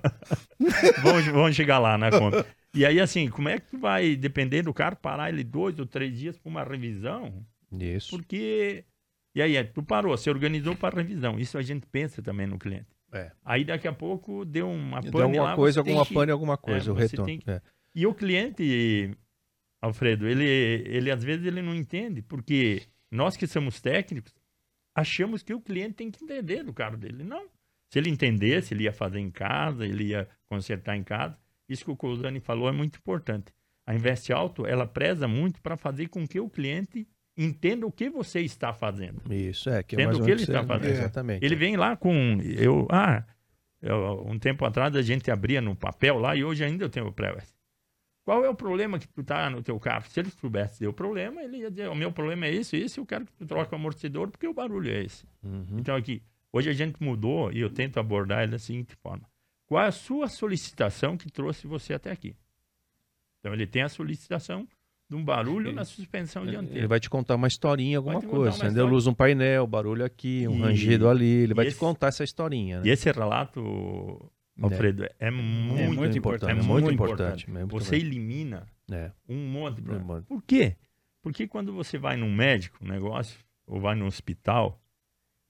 vamos, vamos chegar lá na conta. E aí, assim, como é que tu vai, dependendo do carro, parar ele dois ou três dias para uma revisão? Isso. Porque. E aí, tu parou, você organizou para revisão. Isso a gente pensa também no cliente. É. Aí daqui a pouco deu uma pane alguma lá, coisa, alguma que... pane, alguma coisa, é, o retorno. Que... É. E o cliente, Alfredo, ele, ele às vezes ele não entende, porque nós que somos técnicos, achamos que o cliente tem que entender do carro dele. Não. Se ele entendesse, ele ia fazer em casa, ele ia consertar em casa. Isso que o Cousani falou é muito importante. A Invest Alto, ela preza muito para fazer com que o cliente entenda o que você está fazendo. Isso, é. Que é entenda o que ele está fazendo. É. Exatamente. Ele vem lá com... Eu, ah, eu, um tempo atrás a gente abria no papel lá e hoje ainda eu tenho o pré -S. Qual é o problema que tu tá no teu carro? Se ele soubesse o problema, ele ia dizer, o meu problema é isso, isso, eu quero que tu troque o amortecedor porque o barulho é esse. Uhum. Então aqui, Hoje a gente mudou e eu tento abordar ele da seguinte forma: qual é a sua solicitação que trouxe você até aqui? Então ele tem a solicitação de um barulho ele, na suspensão dianteira. Ele vai te contar uma historinha, alguma coisa. Acendeu luz um painel, barulho aqui, um e, rangido ali. Ele vai esse, te contar essa historinha. Né? E esse relato, Alfredo, é, é, muito, é muito, importante. É muito, muito importante. importante. Você elimina é. um monte de problema. Por quê? Porque quando você vai num médico, um negócio, ou vai num hospital,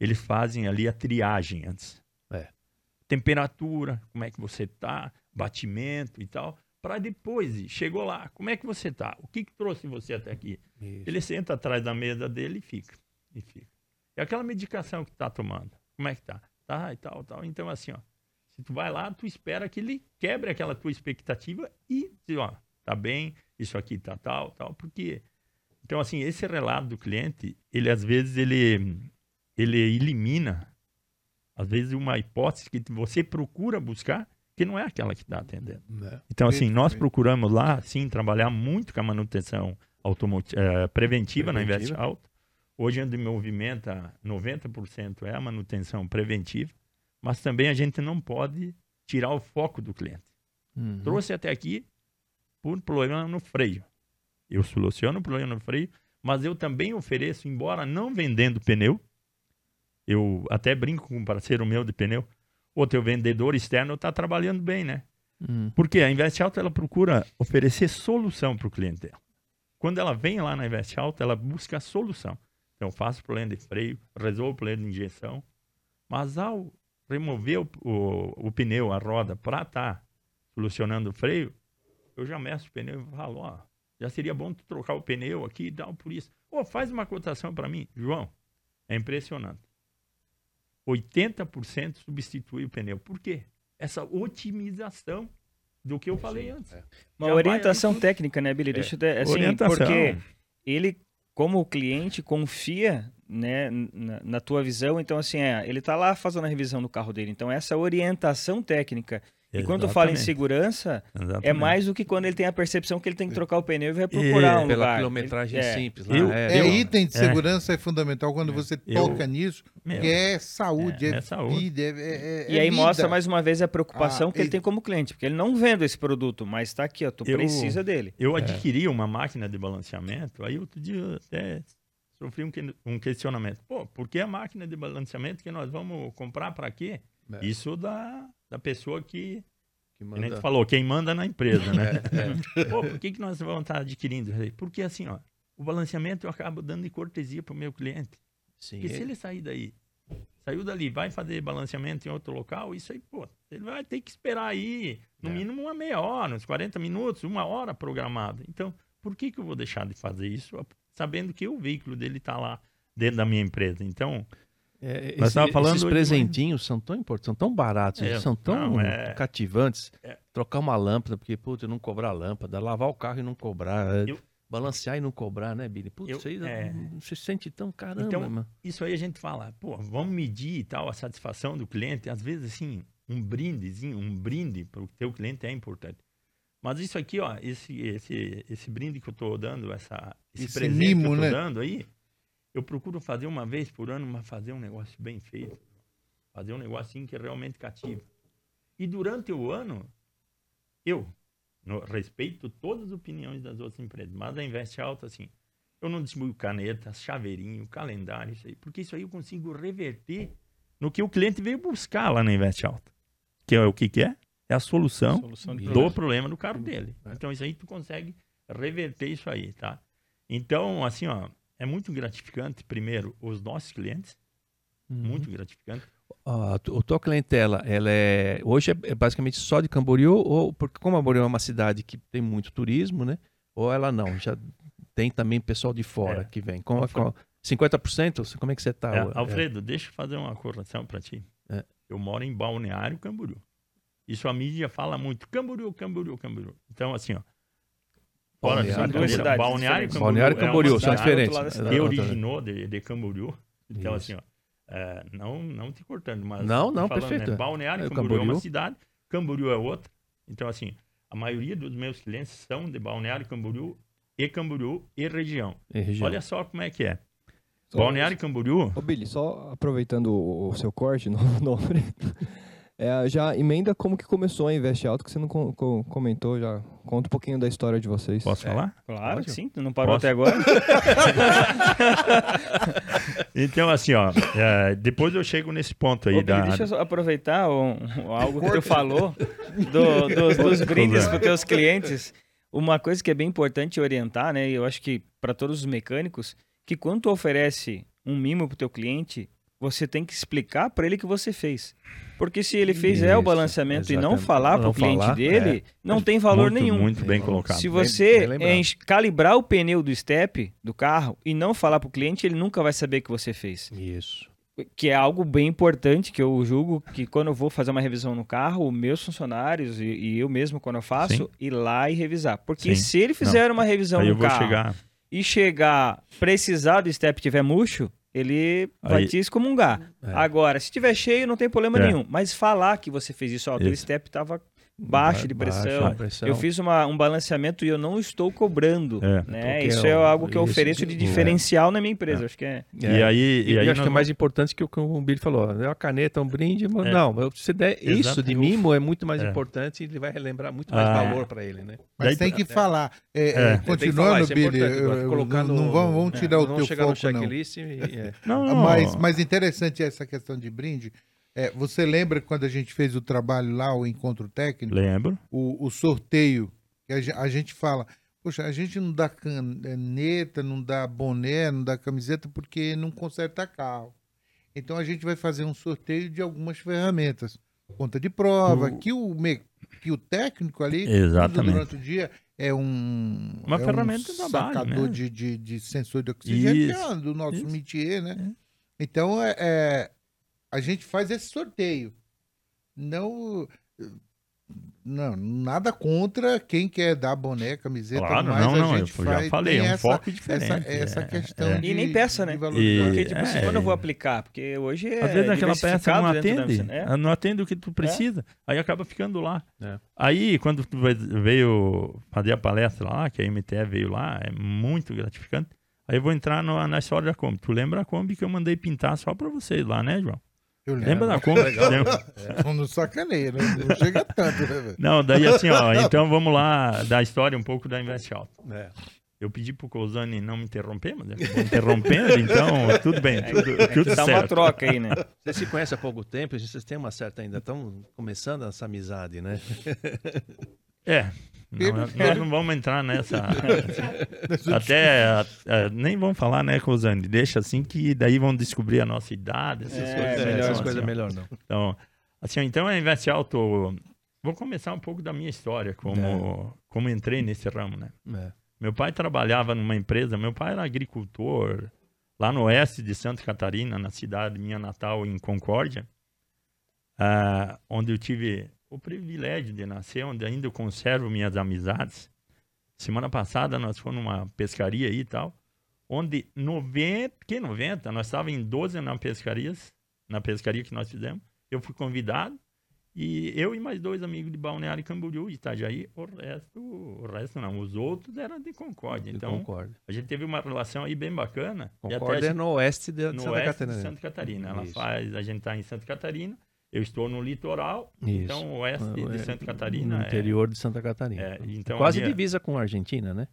eles fazem ali a triagem antes. É. Temperatura, como é que você tá, batimento e tal, para depois, chegou lá, como é que você tá? O que, que trouxe você até aqui? Isso. Ele senta atrás da mesa dele e fica, e fica. E aquela medicação que tá tomando, como é que tá? Tá e tal, tal. Então assim, ó, se tu vai lá, tu espera que ele quebre aquela tua expectativa e diz, ó, tá bem, isso aqui tá tal, tal, porque então assim, esse relato do cliente, ele às vezes ele ele elimina, às vezes, uma hipótese que você procura buscar que não é aquela que está atendendo. É. Então, assim, nós procuramos lá, sim, trabalhar muito com a manutenção automotiva, é, preventiva, preventiva, na Invest Alto. Hoje, onde movimenta 90% é a manutenção preventiva, mas também a gente não pode tirar o foco do cliente. Uhum. Trouxe até aqui, por problema no freio. Eu soluciono o problema no freio, mas eu também ofereço, embora não vendendo pneu, eu até brinco com um parceiro meu de pneu, o teu vendedor externo está trabalhando bem, né? Hum. Porque a Invest Alto ela procura oferecer solução para o cliente dela. Quando ela vem lá na Invest Alto, ela busca a solução. Então, faço o problema de freio, resolvo o problema de injeção, mas ao remover o, o, o pneu, a roda, para estar tá solucionando o freio, eu já meço o pneu e falo, ó, já seria bom tu trocar o pneu aqui e tal, por isso. Ô, faz uma cotação para mim. João, é impressionante. 80% substitui o pneu. Por quê? Essa otimização do que eu falei antes. É. Uma Já orientação técnica, né, Billy? É. Deixa eu ter, assim, orientação. porque ele, como cliente, confia né, na, na, tua visão. Então, assim, é, ele está lá fazendo a revisão do carro dele. Então, essa orientação técnica e quando fala em segurança, é Exatamente. é mais do que quando ele tem a percepção que ele tem que trocar o pneu e vai procurar e, um pela lugar. quilometragem é. simples. Eu, é, é item de segurança é, fundamental quando você toca eu, nisso, que é saúde, é, saúde. vida. e aí vida. mostra mais uma vez a preocupação ah, que ele, ele, tem como cliente, porque ele não vende esse produto, mas está aqui, ó, tu eu, precisa dele. Eu adquiri uma máquina de balanceamento, aí outro dia até sofri um, um questionamento. Pô, por que a máquina de balanceamento que nós vamos comprar para quê? Isso da, da pessoa que que manda... A gente falou, quem manda na empresa, né? é, é. Pô, por que, que nós vamos estar adquirindo? Porque assim, ó, o balanceamento eu acabo dando de cortesia para o meu cliente. Sim, Porque se ele sair daí, saiu dali, vai fazer balanceamento em outro local, isso aí, pô, ele vai ter que esperar aí, no é. mínimo uma meia hora, uns 40 minutos, uma hora programada. Então, por que, que eu vou deixar de fazer isso, sabendo que o veículo dele está lá dentro da minha empresa? Então, é, esse, falando esses presentinhos são tão importantes, são tão baratos, é, são tão não, é... cativantes. É. Trocar uma lâmpada, porque, putz, não cobrar lâmpada, lavar o carro e não cobrar, eu... balancear e não cobrar, né, Billy? Putz, eu, isso aí é... você sente tão caramba, então, mano. Isso aí a gente fala, pô, vamos medir e tal a satisfação do cliente. Às vezes, assim, um brindezinho, um brinde para o teu cliente é importante. Mas isso aqui, ó, esse, esse, esse brinde que eu estou dando, essa, esse, esse presente que eu tô né? dando aí, eu procuro fazer uma vez por ano, mas fazer um negócio bem feito. Fazer um negocinho que é realmente cativo. E durante o ano, eu no, respeito todas as opiniões das outras empresas, mas a Invest Alta, assim, eu não distribuo caneta, chaveirinho, calendário, isso aí, porque isso aí eu consigo reverter no que o cliente veio buscar lá na Invest Alta. Que é o que, que é? É a solução, a solução do problema. problema do carro dele. Então, isso aí tu consegue reverter isso aí, tá? Então, assim, ó, é muito gratificante, primeiro, os nossos clientes, uhum. muito gratificante. a tua clientela, ela é hoje é, é basicamente só de Camboriú ou porque como Camboriú é uma cidade que tem muito turismo, né? Ou ela não, já tem também pessoal de fora é. que vem. Com, com 50%? Como é que você está? É, Alfredo, é. deixa eu fazer uma correção para ti. É. Eu moro em Balneário Camboriú. Isso a mídia fala muito. Camboriú, Camboriú, Camboriú. Então, assim, ó, Balneário, Balneário, Balneário Camboriú, Balneário Camboriú é são diferentes. Que originou de, de Camboriú. Então, Isso. assim, ó, é, não, não te cortando, mas. Não, não, falando, perfeito. Né? Balneário é, Camboriú, Camboriú é uma cidade, Camboriú é outra. Então, assim, a maioria dos meus clientes são de Balneário Camboriú e Camboriú e região. E região. Olha só como é que é. Só Balneário Camboriú. Ô, Billy, só aproveitando o, o seu corte no nome. É, já emenda como que começou a Invest Alto, que você não co co comentou, já conta um pouquinho da história de vocês. Posso falar? É, claro Pode? que sim, não parou Posso? até agora. então, assim, ó, é, depois eu chego nesse ponto aí Ô, da... Deixa eu aproveitar um, algo que tu falou do, dos, dos brindes para os teus clientes. Uma coisa que é bem importante orientar, né, eu acho que para todos os mecânicos, que quando tu oferece um mimo para o teu cliente, você tem que explicar para ele que você fez. Porque se ele fizer Isso, o balanceamento exatamente. e não falar para o cliente falar, dele, é. não tem valor muito, nenhum. Muito bem colocado. Se você bem, calibrar o pneu do step do carro e não falar para o cliente, ele nunca vai saber que você fez. Isso. Que é algo bem importante que eu julgo que quando eu vou fazer uma revisão no carro, os meus funcionários e, e eu mesmo quando eu faço, Sim. ir lá e revisar. Porque Sim. se ele fizer não. uma revisão Aí no carro chegar... e chegar, precisar do step tiver murcho, ele vai Aí, te excomungar. É. Agora, se tiver cheio, não tem problema é. nenhum. Mas falar que você fez isso, ó, o step tava baixo de pressão. Baixo, pressão. Eu fiz uma, um balanceamento e eu não estou cobrando. É. Né? Isso é, algo que eu ofereço de diferencial é. na minha empresa. É. Acho que é. E aí, e, e aí acho que é mais importante que o que o Billy falou. É uma caneta, um brinde. É. Não, se der Exato. isso de mimo é muito mais é. importante e ele vai relembrar muito mais ah. valor para ele, né? Mas tem que falar. continuando, Billy, colocando, não vamos, vamos tirar o teu foco, no checklist não. não. Mas, mas interessante essa questão de brinde. É, você lembra quando a gente fez o trabalho lá, o encontro técnico? Lembro. O, o sorteio, que a, a, gente fala, poxa, a gente não dá caneta, não dá boné, não dá camiseta porque não conserta carro. Então a gente vai fazer um sorteio de algumas ferramentas. Conta de prova, o... que, o me, que o técnico ali, Exatamente. durante o dia, é um. Uma é ferramenta um sacador né? de, de, de sensor de oxigênio, é do nosso Isso. métier, né? É. Então, é, é a gente faz esse sorteio. Não. Não, nada contra quem quer dar boné, camiseta, claro, mas não, não, eu faz, já falei, é um essa, foco diferente. Essa, essa é, questão é. De, E nem peça, né? porque, tipo assim, quando eu vou aplicar, porque hoje é Às vezes aquela peça não atende, da, não atende o que tu precisa, aí acaba ficando lá. Aí, quando tu veio fazer a palestra lá, que a MTE veio lá, é muito gratificante, aí eu vou entrar no, na história da Kombi. Tu lembra a Kombi que eu mandei pintar só pra vocês lá, né, João? Eu Lembra da Kombi? É. Não sacaneia, né? não chega tanto, né, velho? Não, daí assim, ó, então vamos lá da história um pouco da Invest Alto. É. Eu pedi pro Cousani não me interromper, mas ele interrompendo, então tudo bem, é, tudo, é, tudo dá certo. uma troca aí, né? Vocês se conhecem há pouco tempo, vocês têm uma certa ainda, estão começando essa amizade, né? É, não, nós não vamos entrar nessa. até nem vamos falar, né, Rosane? Deixa assim que daí vão descobrir a nossa idade, essas é, coisas. Melhor, essas coisas melhor não. Então, assim, então a Invest Alto. Vou começar um pouco da minha história, como, é. como entrei nesse ramo, né? É. Meu pai trabalhava numa empresa, meu pai era agricultor lá no oeste de Santa Catarina, na cidade minha natal, em Concórdia, uh, onde eu tive o privilégio de nascer, onde ainda eu conservo minhas amizades. Semana passada nós fomos numa pescaria aí e tal, onde 90, que 90, nós estávamos em 12 na pescarias, na pescaria que nós fizemos. Eu fui convidado e eu e mais dois amigos de Balneário Camboriú e Itajaí, o resto, o resto não, os outros eram de Concórdia. Então, Concórdia. a gente teve uma relação aí bem bacana. Concórdia é no oeste de, no Santa oeste Catarina. De Santa Catarina. Ela faz, a gente está em Santa Catarina eu estou no litoral, Isso. então oeste de é, Santa Catarina. No é interior é, de Santa Catarina. É, então Quase ali, divisa com a Argentina, né?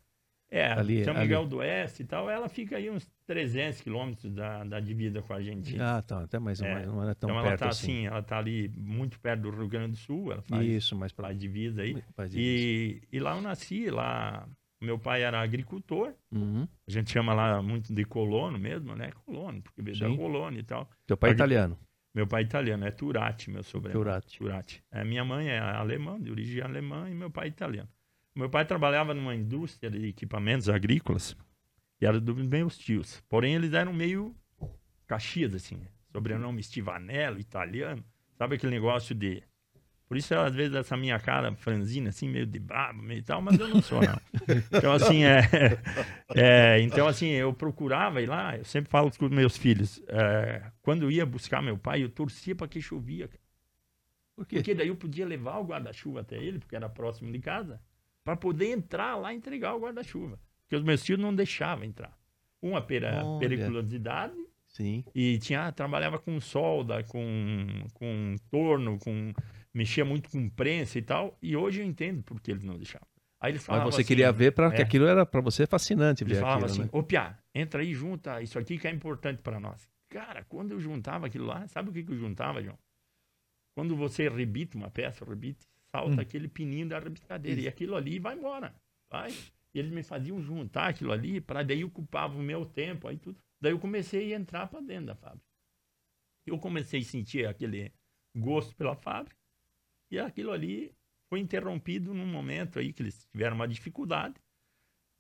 É, ali, São Miguel ali. do Oeste e tal, ela fica aí uns 300 quilômetros da, da divisa com a Argentina. Ah, tá, até mais, é, não é tão então perto ela tá assim. assim. ela tá ali muito perto do Rio Grande do Sul, ela faz, Isso, mais para divisa aí. Faz e, e lá eu nasci, lá meu pai era agricultor, uhum. a gente chama lá muito de colono mesmo, né? Colono, porque veio da colono e tal. Teu pai é italiano? Meu pai é italiano, é Turati, meu sobrenome. Turati. Turati. É, minha mãe é alemã, de origem alemã, e meu pai é italiano. Meu pai trabalhava numa indústria de equipamentos agrícolas, e era dos meus tios. Porém, eles eram meio Caxias, assim. Sobrenome Stivanello, italiano. Sabe aquele negócio de por isso, às vezes, essa minha cara franzina, assim, meio de brabo, meio tal, mas eu não sou, não. Então, assim, é, é, então, assim, eu procurava ir lá, eu sempre falo com meus filhos, é, quando eu ia buscar meu pai, eu torcia para que chovia. Por quê? Porque daí eu podia levar o guarda-chuva até ele, porque era próximo de casa, para poder entrar lá e entregar o guarda-chuva. Porque os meus filhos não deixavam entrar. Uma pela periculosidade, Sim. e tinha, trabalhava com solda, com, com torno, com mexia muito com prensa e tal, e hoje eu entendo por que eles não deixavam. Aí eles Mas você assim, queria ver para é, que aquilo era para você fascinante ver aquilo, assim, né? ô Pia, entra aí, junta isso aqui que é importante para nós. Cara, quando eu juntava aquilo lá, sabe o que, que eu juntava, João? Quando você rebita uma peça, rebite, salta hum. aquele pininho da rebitadeira, e aquilo ali vai embora, vai. E eles me faziam juntar aquilo ali, para daí ocupava o meu tempo, aí tudo. Daí eu comecei a entrar para dentro da fábrica. Eu comecei a sentir aquele gosto pela fábrica, e aquilo ali foi interrompido num momento aí que eles tiveram uma dificuldade,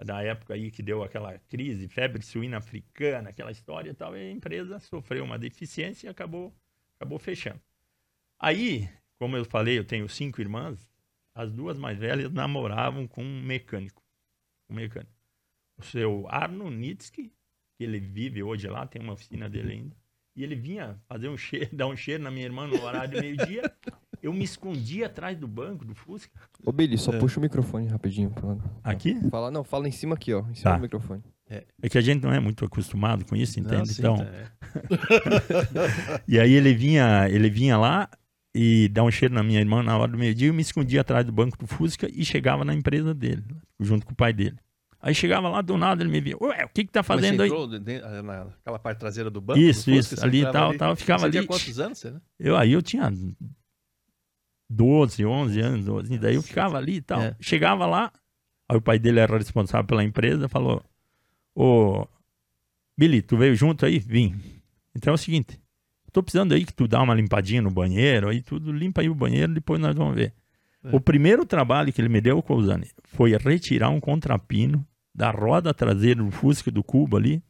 da época aí que deu aquela crise, febre suína africana, aquela história e tal, e a empresa sofreu uma deficiência e acabou, acabou fechando. Aí, como eu falei, eu tenho cinco irmãs, as duas mais velhas namoravam com um mecânico. Um mecânico. O seu Arno Nitsky, que ele vive hoje lá, tem uma oficina dele ainda, e ele vinha fazer um cheiro, dar um cheiro na minha irmã no horário de meio-dia, Eu me escondi atrás do banco do Fusca. Ô, Billy, só é. puxa o microfone rapidinho. Fala. Aqui? Fala, não, fala em cima aqui, ó. Em cima tá. do microfone. É. é. que a gente não é muito acostumado com isso, entende? Não, sim, então. Tá, é. e aí ele vinha, ele vinha lá e dá um cheiro na minha irmã na hora do meio-dia, eu me escondia atrás do banco do Fusca e chegava na empresa dele, junto com o pai dele. Aí chegava lá do nada, ele me via, ué, o que que tá fazendo aí? naquela parte traseira do banco? Isso, isso, Fusca, ali e tal, tal, ficava você ali. Você tinha quantos anos, você, né? Eu, aí eu tinha 12, 11 anos, 12, e daí eu ficava ali e tal. É. Chegava lá, aí o pai dele era responsável pela empresa, falou, ô, Billy, tu veio junto aí? Vim. Então é o seguinte, tô precisando aí que tu dá uma limpadinha no banheiro, aí tudo, limpa aí o banheiro, depois nós vamos ver. É. O primeiro trabalho que ele me deu, Cousani, foi retirar um contrapino da roda traseira do Fusca do Cubo ali.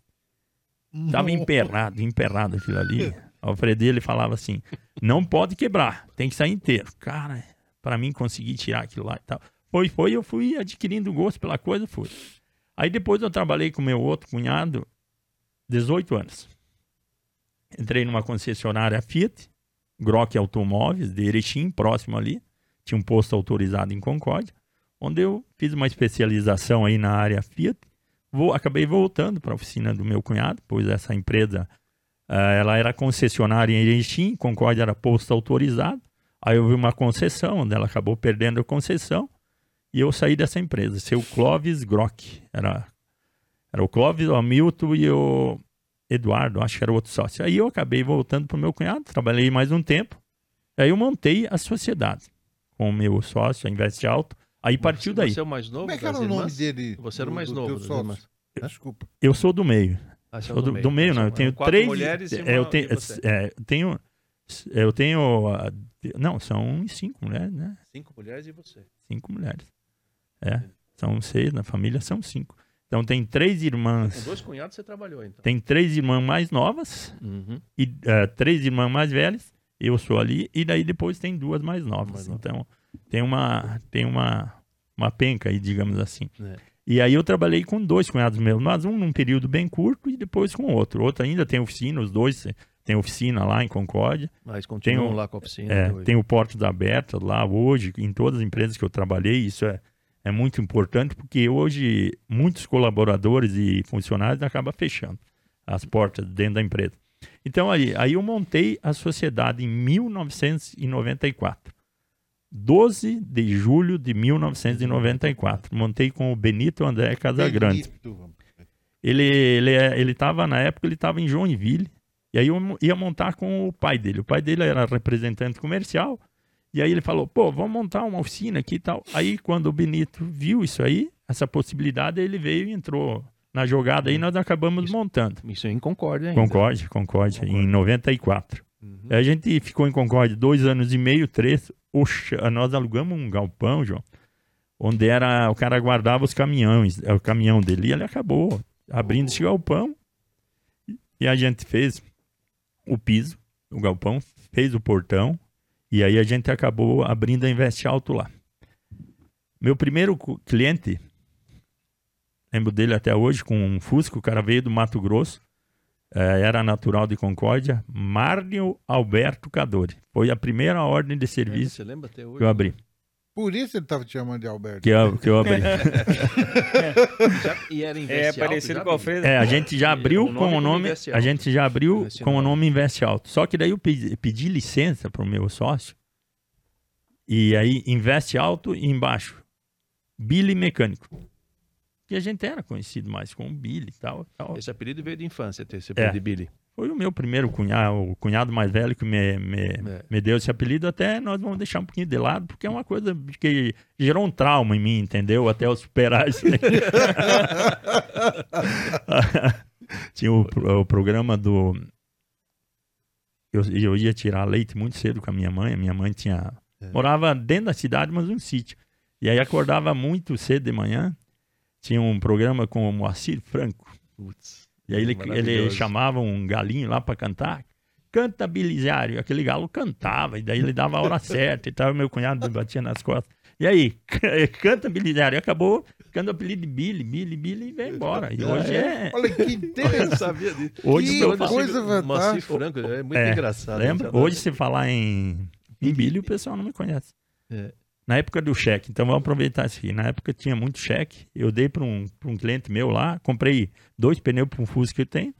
Tava emperrado, emperrado aquilo ali. Alfredo ele falava assim: não pode quebrar, tem que sair inteiro. Cara, para mim conseguir tirar aquilo lá e tal. Foi, foi, eu fui adquirindo gosto pela coisa, foi. Aí depois eu trabalhei com meu outro cunhado, 18 anos. Entrei numa concessionária Fiat, Grok Automóveis, de Erechim, próximo ali. Tinha um posto autorizado em Concórdia, onde eu fiz uma especialização aí na área Fiat. Vou, acabei voltando para a oficina do meu cunhado, pois essa empresa ela era concessionária em Erechim, Concórdia era posto autorizado. Aí eu vi uma concessão, onde ela acabou perdendo a concessão, e eu saí dessa empresa. Seu Clóvis Grok. Era, era o Clóvis, o Hamilton e o Eduardo, acho que era outro sócio. Aí eu acabei voltando para o meu cunhado, trabalhei mais um tempo. Aí eu montei a sociedade com o meu sócio, a Investe Alto. Aí partiu daí. Você é o mais novo? Como é que era o nome dele? Você era o mais novo. Desculpa. Eu sou do meio. Ah, sou do, meio, do meio não. Eu tenho três. mulheres e uma, é, eu tenho, é, tenho, eu tenho. Não, são cinco mulheres, né? Cinco mulheres e você. Cinco mulheres. É. São seis, na família são cinco. Então tem três irmãs. Com dois cunhados você trabalhou, então. Tem três irmãs mais novas uhum. e uh, três irmãs mais velhas. Eu sou ali e daí depois tem duas mais novas. Mais então tem uma tem uma uma penca aí, digamos assim. É. E aí eu trabalhei com dois cunhados meus, mas um num período bem curto e depois com outro. Outro ainda tem oficina, os dois tem oficina lá em Concórdia. Mas continuam tem lá com a oficina. É, tem o Portos Abertos lá hoje, em todas as empresas que eu trabalhei, isso é é muito importante porque hoje muitos colaboradores e funcionários acabam fechando as portas dentro da empresa. Então aí, aí eu montei a sociedade em 1994. 12 de julho de 1994. Montei com o Benito André Casagrande. Ele ele é, ele estava na época ele estava em Joinville e aí eu ia montar com o pai dele. O pai dele era representante comercial e aí ele falou, pô, vamos montar uma oficina aqui e tal. Aí quando o Benito viu isso aí, essa possibilidade, ele veio e entrou na jogada aí nós acabamos isso, montando. Isso em Concórdia ainda. Concórdia, Concórdia, em 94. Uhum. A gente ficou em Concórdia dois anos e meio, três. Oxa, nós alugamos um galpão, João, onde era o cara guardava os caminhões, é, o caminhão dele, e ele acabou abrindo esse galpão. E a gente fez o piso, o galpão, fez o portão, e aí a gente acabou abrindo a Investe Alto lá. Meu primeiro cliente, lembro dele até hoje, com um Fusca, o cara veio do Mato Grosso, era natural de Concórdia, Márnio Alberto Cadori. Foi a primeira ordem de serviço que eu abri. Por isso ele estava te chamando de Alberto. Que eu, que eu abri. já, e era É parecido com o Alfredo. É, a gente já abriu o com o nome. A gente já abriu com o nome Investe Alto. Só que daí eu pedi, pedi licença para o meu sócio. E aí, Investe Alto e embaixo. Billy Mecânico. Que a gente era conhecido mais como Billy e tal, tal. Esse apelido veio de infância, ter esse apelido é. de Billy. Foi o meu primeiro cunhado, o cunhado mais velho que me, me, é. me deu esse apelido. Até nós vamos deixar um pouquinho de lado, porque é uma coisa que gerou um trauma em mim, entendeu? Até eu superar isso. Tinha o, o, programa do. Eu, eu ia tirar leite muito cedo com a minha mãe. A minha mãe tinha. É. Morava dentro da cidade, mas num sítio. E aí acordava muito cedo de manhã. Tinha um programa com o Moacir Franco. Putz. E aí ele, ele chamava um galinho lá para cantar. Canta Bilisário. Aquele galo cantava, e daí ele dava a hora certa e tal. Meu cunhado batia nas costas. E aí, canta Bilisário. E acabou ficando o apelido de Billy, Billy, Billy e veio embora. E hoje é. Olha que interessante. sabia disso. Hoje que coisa fantástica. Franco, é muito é, engraçado. Lembra? Hoje, se falar em Em Billy o pessoal não me conhece. É. Na época do cheque, então vamos aproveitar isso aqui. Na época tinha muito cheque, eu dei para um, um cliente meu lá, comprei dois pneus para um Fusca que eu tenho,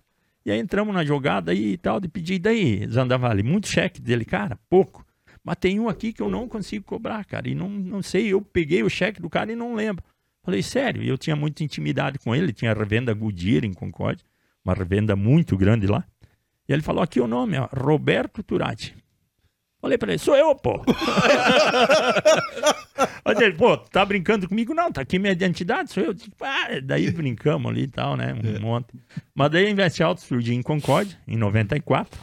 e aí entramos na jogada aí e tal, de pedir, daí, Zandavale, muito cheque dele, cara, pouco. Mas tem um aqui que eu não consigo cobrar, cara, e não, não sei, eu peguei o cheque do cara e não lembro. Falei, sério, eu tinha muita intimidade com ele, tinha a revenda Goodyear em Concórdia, uma revenda muito grande lá. E ele falou aqui o nome, ó, Roberto Turati. Falei pra ele, sou eu, pô. Aí ele, pô, tá brincando comigo? Não, tá aqui minha identidade, sou eu. Ah, daí brincamos ali e tal, né? Um é. monte. Mas daí a Invest Alto surgiu em Concórdia, em 94.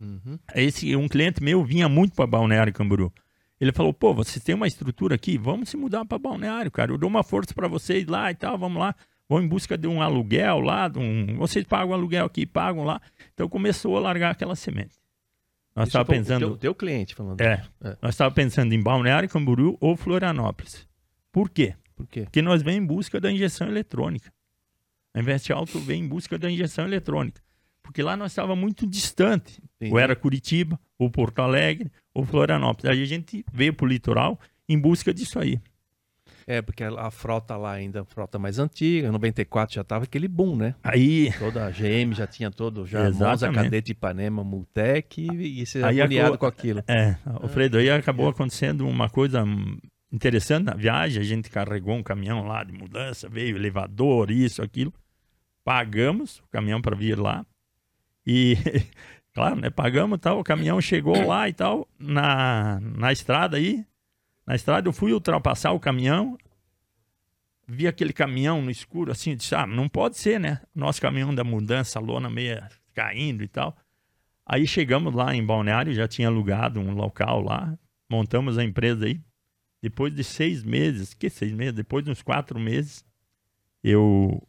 Uhum. Esse, um cliente meu vinha muito para Balneário Camburu. Ele falou, pô, vocês têm uma estrutura aqui, vamos se mudar para Balneário, cara. Eu dou uma força para vocês lá e tal, vamos lá. Vão em busca de um aluguel lá, de um... vocês pagam aluguel aqui, pagam lá. Então começou a largar aquela semente. Nós estávamos pensando. O teu, teu, cliente falando. É. é. Nós estávamos pensando em Balneário Camboriú ou Florianópolis. Por quê? Por quê? Porque nós vem em busca da injeção eletrônica. A Invest Alto vem em busca da injeção eletrônica. Porque lá nós estávamos muito distante. Ou era Curitiba, ou Porto Alegre, ou Florianópolis. Aí a gente veio para o litoral em busca disso aí. É, porque a frota lá ainda, frota mais antiga, 94 já tava aquele boom, né? Aí... Toda a GM já tinha todo, já Monza, Cadete, Ipanema, Multec e, e se aí com aquilo. É, o Fredo, aí acabou acontecendo uma coisa interessante na viagem, a gente carregou um caminhão lá de mudança, veio elevador, isso, aquilo. Pagamos o caminhão para vir lá. E, claro, né, pagamos tal, o caminhão chegou lá e tal, na, na estrada aí, na estrada, eu fui ultrapassar o caminhão, vi aquele caminhão no escuro, assim, disse, ah, não pode ser, né? Nosso caminhão da mudança, a lona meia caindo e tal. Aí chegamos lá em Balneário, já tinha alugado um local lá, montamos a empresa aí. Depois de seis meses, que seis meses? Depois de uns quatro meses, eu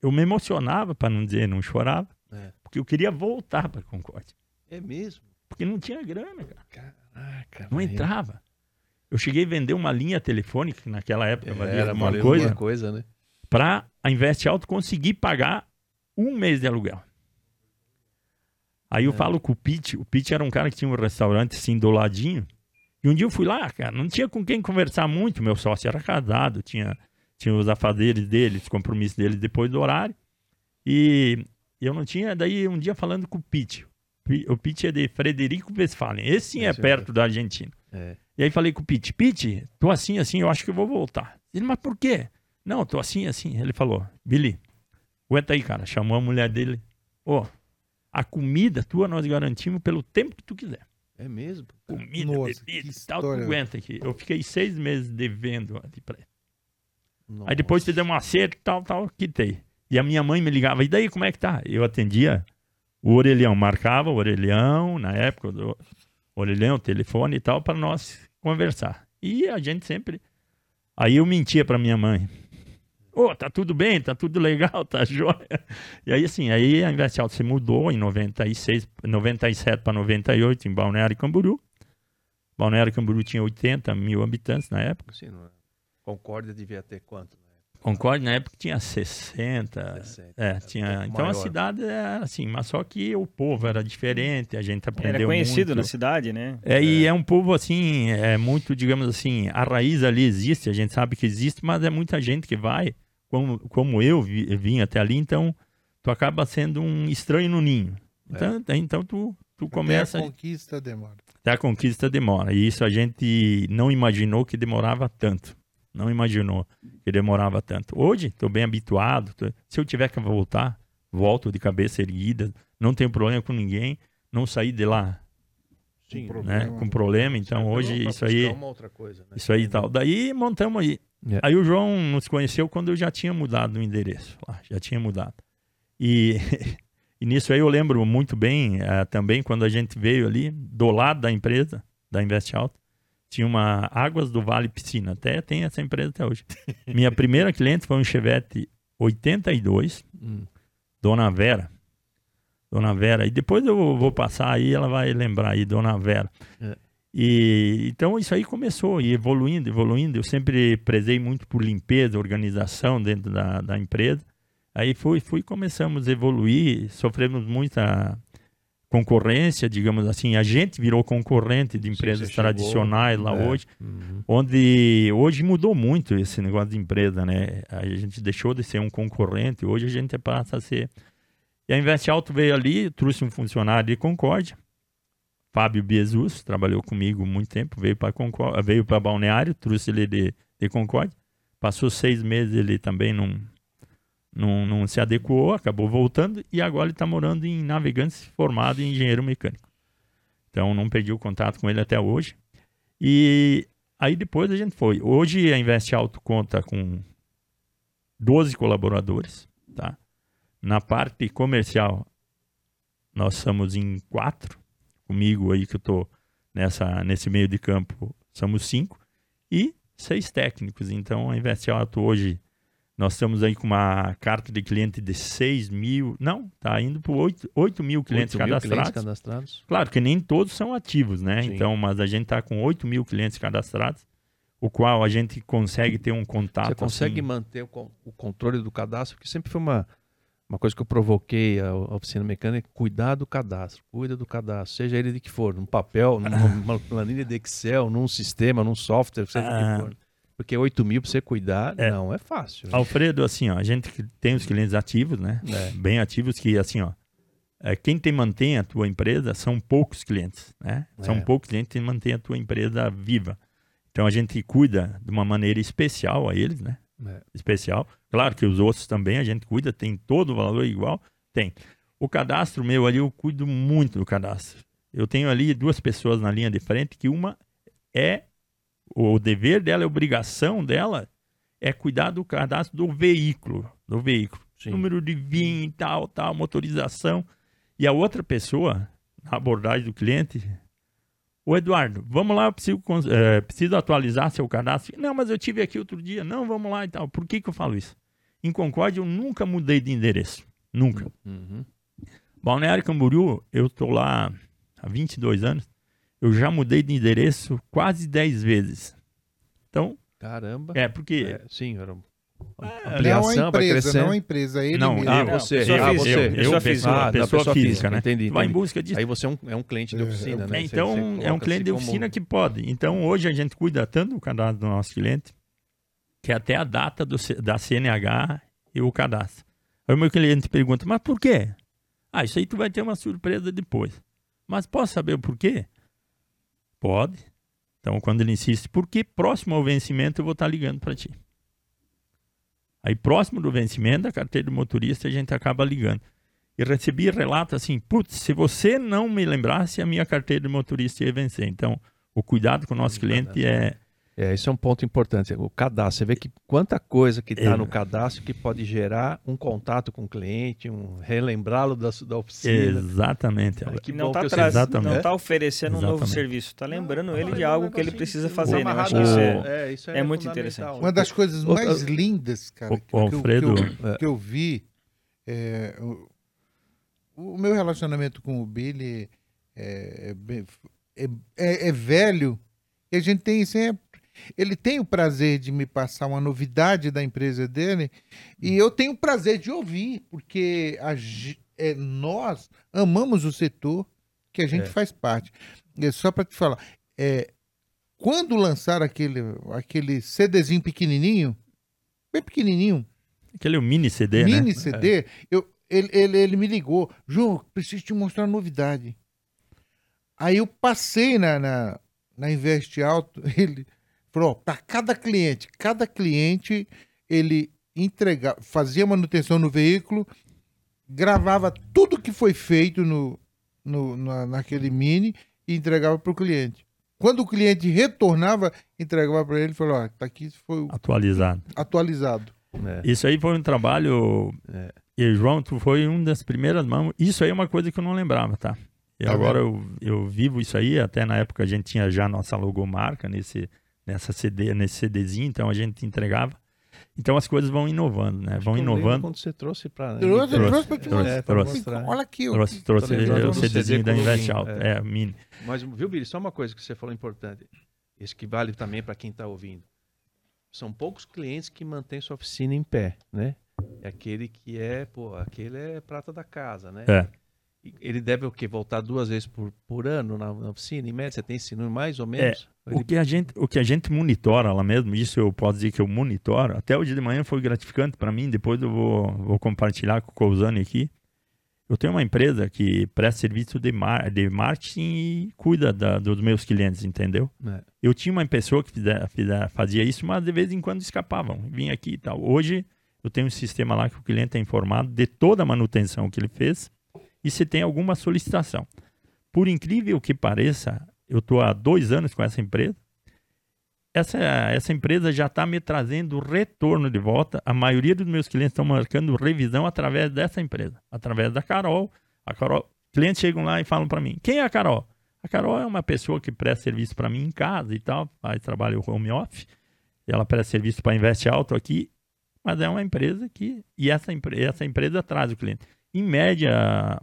eu me emocionava, para não dizer, não chorava, é. porque eu queria voltar para Concórdia. É mesmo? Porque não tinha grana, cara. Caraca. Não entrava. Eu cheguei a vender uma linha telefônica, que naquela época valia Era, alguma coisa, coisa né? para a Invest Alto conseguir pagar um mês de aluguel. Aí eu é. falo com o Pete, o Pete era um cara que tinha um restaurante assim do ladinho, e um dia eu fui lá, cara, não tinha com quem conversar muito, meu sócio era casado, tinha, tinha os afazeres dele, os compromissos dele depois do horário, e eu não tinha, daí um dia falando com o Pete, o Pete é de Frederico Westphalen, esse sim é, é perto da Argentina. É. E aí falei com o Pete, Pete, tô assim, assim, eu acho que eu vou voltar. Ele, mas por quê? Não, tô assim, assim. Ele falou, Billy, aguenta aí, cara. Chamou a mulher dele. Ó, oh, a comida tua nós garantimos pelo tempo que tu quiser. É mesmo? Comida, Nossa, bebida e tal, tu aguenta aqui. Eu fiquei seis meses devendo ali pra ele. Aí depois te deu uma acerto, tal, tal, quitei. E a minha mãe me ligava, e daí como é que tá? Eu atendia o orelhão, marcava o orelhão, na época, do orelhão, telefone e tal, para nós conversar. E a gente sempre. Aí eu mentia para minha mãe. Ô, oh, tá tudo bem, tá tudo legal, tá jóia. E aí, assim, aí a Alto se mudou em 96, 97 para 98 em Balneário Camboriú. Balneário Camboriú tinha 80 mil habitantes na época. Sim, não é? Concórdia devia ter quanto? Concorde na época tinha 60. 60 é, tinha. Um então maior. a cidade era assim, mas só que o povo era diferente, a gente aprendeu Era conhecido muito. na cidade, né? É, é, e é um povo assim, é muito, digamos assim, a raiz ali existe, a gente sabe que existe, mas é muita gente que vai, como, como eu vi, vim até ali, então tu acaba sendo um estranho no ninho. Então, é. então tu, tu começa. Até a conquista demora. Até a conquista demora. E isso a gente não imaginou que demorava tanto. Não imaginou que demorava tanto. Hoje, estou bem habituado. Tô... Se eu tiver que voltar, volto de cabeça erguida. Não tenho problema com ninguém. Não saí de lá Sim, né? problema. com problema. Então, hoje, isso aí. Coisa, né? Isso aí tal. Daí, montamos aí. Yeah. Aí o João nos conheceu quando eu já tinha mudado o endereço. Lá, já tinha mudado. E, e nisso aí eu lembro muito bem uh, também quando a gente veio ali do lado da empresa, da Invest Alto tinha uma Águas do Vale Piscina, até tem essa empresa até hoje. Minha primeira cliente foi um Chevette 82, hum. Dona Vera. Dona Vera. E depois eu vou passar aí, ela vai lembrar aí, Dona Vera. É. E então isso aí começou e evoluindo, evoluindo. Eu sempre prezei muito por limpeza, organização dentro da, da empresa. Aí fui, fui, começamos a evoluir, sofremos muita concorrência, digamos assim, a gente virou concorrente de empresas Sim, tradicionais chegou, lá é. hoje, uhum. onde hoje mudou muito esse negócio de empresa, né? A gente deixou de ser um concorrente, hoje a gente passa a ser. E a Invest Alto veio ali, trouxe um funcionário de Concórdia, Fábio Biesus, trabalhou comigo muito tempo, veio para veio para Balneário, trouxe ele de, de Concórdia, passou seis meses ele também num não, não se adequou, acabou voltando e agora ele está morando em Navegantes, formado em engenheiro mecânico. Então não perdi o contato com ele até hoje. E aí depois a gente foi. Hoje a Invest Alto conta com 12 colaboradores, tá? Na parte comercial nós somos em quatro. Comigo aí que eu estou nessa nesse meio de campo somos cinco e seis técnicos. Então a Invest Alto hoje nós estamos aí com uma carta de cliente de 6 mil, não, está indo para 8, 8 mil clientes 8 cadastrados. Mil clientes cadastrados. Claro que nem todos são ativos, né? Sim. Então, mas a gente está com 8 mil clientes cadastrados, o qual a gente consegue ter um contato. Você consegue assim... manter o, o, controle do cadastro, que sempre foi uma, uma coisa que eu provoquei a, oficina mecânica, cuidar do cadastro, cuida do cadastro, seja ele de que for, num papel, numa planilha de Excel, num sistema, num software, seja ah. que for. Porque 8 mil para você cuidar é. não é fácil. Né? Alfredo, assim, ó, a gente tem os clientes ativos, né? É. Bem ativos, que assim, ó, é, quem te mantém a tua empresa são poucos clientes, né? São é. poucos clientes que mantêm a tua empresa viva. Então a gente cuida de uma maneira especial a eles, né? É. Especial. Claro que os outros também a gente cuida, tem todo o valor igual, tem. O cadastro meu ali, eu cuido muito do cadastro. Eu tenho ali duas pessoas na linha de frente que uma é o dever dela, a obrigação dela é cuidar do cadastro do veículo, do veículo. Sim. Número de VIN, tal, tal, motorização. E a outra pessoa, na abordagem do cliente, o Eduardo, vamos lá, preciso, é, preciso atualizar seu cadastro. Não, mas eu tive aqui outro dia. Não, vamos lá e tal. Por que, que eu falo isso? Em Concórdia, eu nunca mudei de endereço. Nunca. Uhum. Balneário Camboriú, eu estou lá há 22 anos eu já mudei de endereço quase 10 vezes. Então. Caramba. É, porque. É, sim, era é, ampliação não a empresa, não a empresa, ele não, mesmo. Ah, você, pessoa eu, física, eu, eu, pessoa, física, ah, pessoa, pessoa física, né? Entendi, entendi. Vai em busca disso. Aí você é um, é um cliente de oficina, né? Então, você, você é um cliente de oficina como... que pode. Então, hoje a gente cuida tanto do cadastro do nosso cliente, que até a data do, da CNH e o cadastro. Aí o meu cliente pergunta, mas por quê? Ah, isso aí tu vai ter uma surpresa depois. Mas posso saber o porquê? Pode. Então, quando ele insiste, porque próximo ao vencimento eu vou estar ligando para ti. Aí, próximo do vencimento da carteira de motorista, a gente acaba ligando. E recebi relato assim: putz, se você não me lembrasse, a minha carteira de motorista ia vencer. Então, o cuidado com o nosso cliente é, é, isso é um ponto importante. O cadastro, você vê que quanta coisa que está é. no cadastro que pode gerar um contato com o cliente, um relembrá-lo da, da oficina. Exatamente. que não está Exatamente. tá oferecendo Exatamente. um novo serviço, está lembrando ele de algo que ele precisa fazer. Né? acho que isso é, é, isso é, é muito interessante. Uma das coisas mais lindas, cara, o, que, Alfredo, que, eu, que eu vi, é, o, o, meu relacionamento com o Billy é, é, é, é velho e a gente tem sempre ele tem o prazer de me passar uma novidade da empresa dele e eu tenho o prazer de ouvir, porque a, é, nós amamos o setor que a gente é. faz parte. É, só para te falar, é, quando lançaram aquele, aquele CDzinho pequenininho, bem pequenininho. Aquele é o mini CD, mini né? Mini CD, é. eu, ele, ele, ele me ligou, João, preciso te mostrar uma novidade. Aí eu passei na, na, na Invest Alto, ele para cada cliente, cada cliente ele entregava, fazia manutenção no veículo, gravava tudo que foi feito no, no na, naquele mini e entregava para o cliente. Quando o cliente retornava, entregava para ele e falou: ó, tá aqui foi atualizado. Atualizado. É. Isso aí foi um trabalho. É. E João, tu foi uma das primeiras mãos. Isso aí é uma coisa que eu não lembrava, tá? E tá agora eu, eu vivo isso aí. Até na época a gente tinha já nossa logomarca nesse nessa CD, nesse CDzinho, então a gente entregava. Então as coisas vão inovando, né? Acho vão inovando. Quando você trouxe para trouxe, trouxe, trouxe, trouxe, é, trouxe. Olha aqui, trouxe, trouxe o CDzinho da Invest Alto, é. é, mini. Mas viu, Billy, só uma coisa que você falou importante. Isso que vale também para quem está ouvindo. São poucos clientes que mantêm sua oficina em pé, né? É aquele que é, pô, aquele é prata da casa, né? É. Ele deve o quê? Voltar duas vezes por, por ano na, na oficina, em média? Você tem ensino mais ou menos? O, que a gente, o que a gente monitora lá mesmo, isso eu posso dizer que eu monitoro, até o dia de manhã foi gratificante para mim, depois eu vou, vou compartilhar com o Cousani aqui. Eu tenho uma empresa que presta serviço de, mar, de marketing e cuida da, dos meus clientes, entendeu? É. Eu tinha uma pessoa que fizer, fizer, fazia isso, mas de vez em quando escapavam, vinha aqui e tal. Hoje eu tenho um sistema lá que o cliente é informado de toda a manutenção que ele fez e se tem alguma solicitação. Por incrível que pareça, eu estou há dois anos com essa empresa. Essa, essa empresa já está me trazendo retorno de volta. A maioria dos meus clientes estão marcando revisão através dessa empresa, através da Carol. A Carol, clientes chegam lá e falam para mim: quem é a Carol? A Carol é uma pessoa que presta serviço para mim em casa e tal, faz trabalho home office. Ela presta serviço para Investe Alto aqui, mas é uma empresa que. E essa, essa empresa traz o cliente. Em média,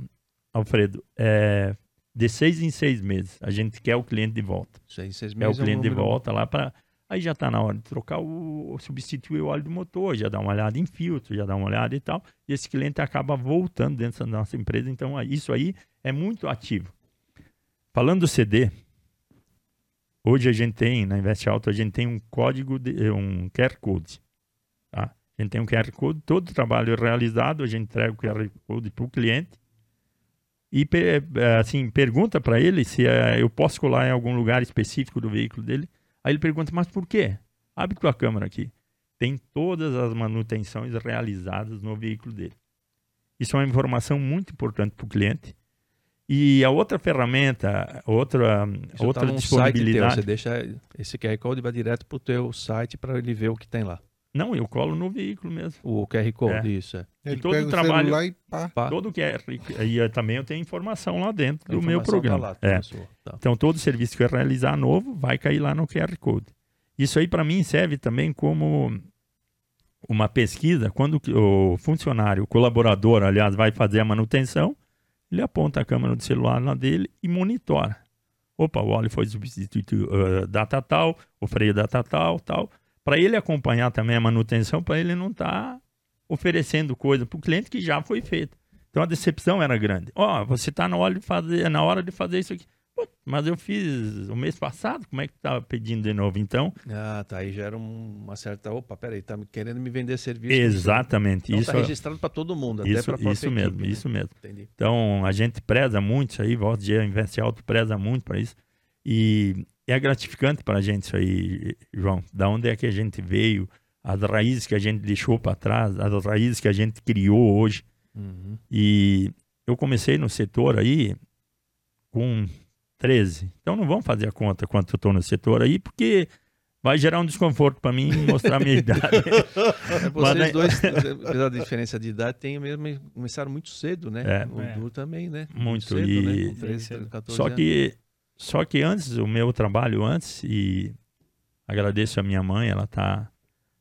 Alfredo, é de seis em seis meses. A gente quer o cliente de volta. Seis, seis meses. É o cliente é um de volta lá para. Aí já está na hora de trocar o. substituir o óleo do motor, já dá uma olhada em filtro, já dá uma olhada e tal. E esse cliente acaba voltando dentro da nossa empresa. Então, isso aí é muito ativo. Falando do CD, hoje a gente tem, na Invest Alto, a gente tem um código, de, um QR Code. Tá? A gente tem um QR Code, todo o trabalho realizado, a gente entrega o QR Code para o cliente e assim pergunta para ele se uh, eu posso colar em algum lugar específico do veículo dele. Aí ele pergunta, mas por quê? Abre tua câmera aqui. Tem todas as manutenções realizadas no veículo dele. Isso é uma informação muito importante para o cliente. E a outra ferramenta, outra, Isso outra tá disponibilidade. Teu, você deixa esse QR Code vai direto para o teu site para ele ver o que tem lá. Não, eu colo no veículo mesmo. O QR Code, é. isso. É. Ele e todo o trabalho. E pá. Todo QR. E eh, também eu tenho informação lá dentro do meu tá programa. Tá lá, é. Tá. Então, todo serviço que eu realizar novo vai cair lá no QR Code. Isso aí, para mim, serve também como uma pesquisa. Quando o funcionário, o colaborador, aliás, vai fazer a manutenção, ele aponta a câmera do celular lá dele e monitora. Opa, o óleo foi substituído uh, data tal, o freio data tal, tal para ele acompanhar também a manutenção, para ele não estar tá oferecendo coisa para o cliente que já foi feita. Então a decepção era grande. Ó, oh, você está na hora de fazer, na hora de fazer isso aqui. Pô, mas eu fiz o mês passado, como é que tá pedindo de novo? Então. Ah, tá. Aí gera uma certa. Opa, peraí, tá querendo me vender serviço. Exatamente. Então, isso tá registrado para todo mundo, isso, até para Isso mesmo, equipe, né? isso mesmo. Entendi. Então a gente preza muito isso aí, volta dia Investe Alto preza muito para isso. E é gratificante para a gente isso aí, João. Da onde é que a gente veio, as raízes que a gente deixou para trás, as raízes que a gente criou hoje. Uhum. E eu comecei no setor aí com 13. Então não vamos fazer a conta quanto eu estou no setor aí, porque vai gerar um desconforto para mim mostrar a minha idade. É, vocês Mas, dois, apesar da diferença de idade, tem mesmo, começaram muito cedo, né? É, o é. também, né? Muito, cedo, e... né? 13, 14 Só anos. que só que antes, o meu trabalho antes, e agradeço a minha mãe, ela tá,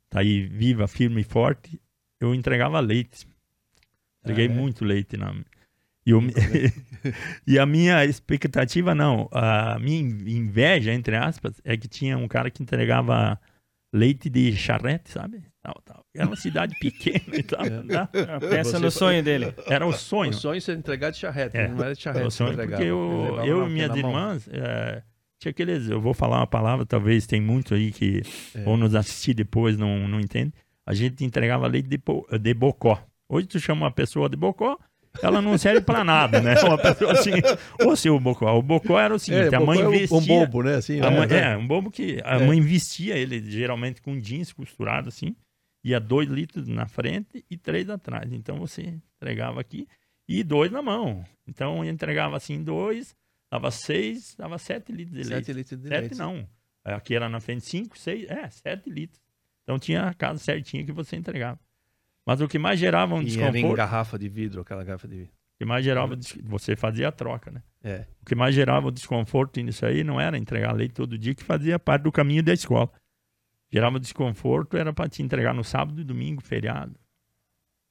tá aí viva, firme e forte, eu entregava leite. Entreguei ah, é? muito leite na, e, eu, e, a minha expectativa, não, a minha inveja, entre aspas, é que tinha um cara que entregava leite de charrete, sabe? Tal, tal. Era uma cidade pequena e tal. É. Tá? Pensa no sonho dele. Era o sonho. O sonho ser entregar de charrete, é. não era de charrete. O sonho, porque eu, eu e minhas irmãs, é, tinha aqueles, eu vou falar uma palavra, talvez tem muito aí que é. vão nos assistir depois, não, não entende. A gente entregava leite de, de bocó. Hoje tu chama uma pessoa de bocó, ela não serve para nada, né? Uma pessoa assim, ou se o Bocó. O Bocó era o seguinte, é, a mãe investia... É um bobo, né? Assim, a mãe, é, é, um bobo que a é. mãe vestia ele geralmente com jeans costurado assim, ia dois litros na frente e três atrás. Então você entregava aqui e dois na mão. Então entregava assim dois, dava seis, dava sete litros de sete leite. Litros de sete leite. não. Aqui era na frente cinco, seis, é, sete litros. Então tinha a casa certinha que você entregava. Mas o que mais gerava um e desconforto. Era em garrafa de vidro, aquela garrafa de vidro. O que mais gerava. Você fazia a troca, né? É. O que mais gerava o desconforto nisso aí não era entregar leite todo dia, que fazia parte do caminho da escola. Gerava desconforto, era para te entregar no sábado e domingo, feriado.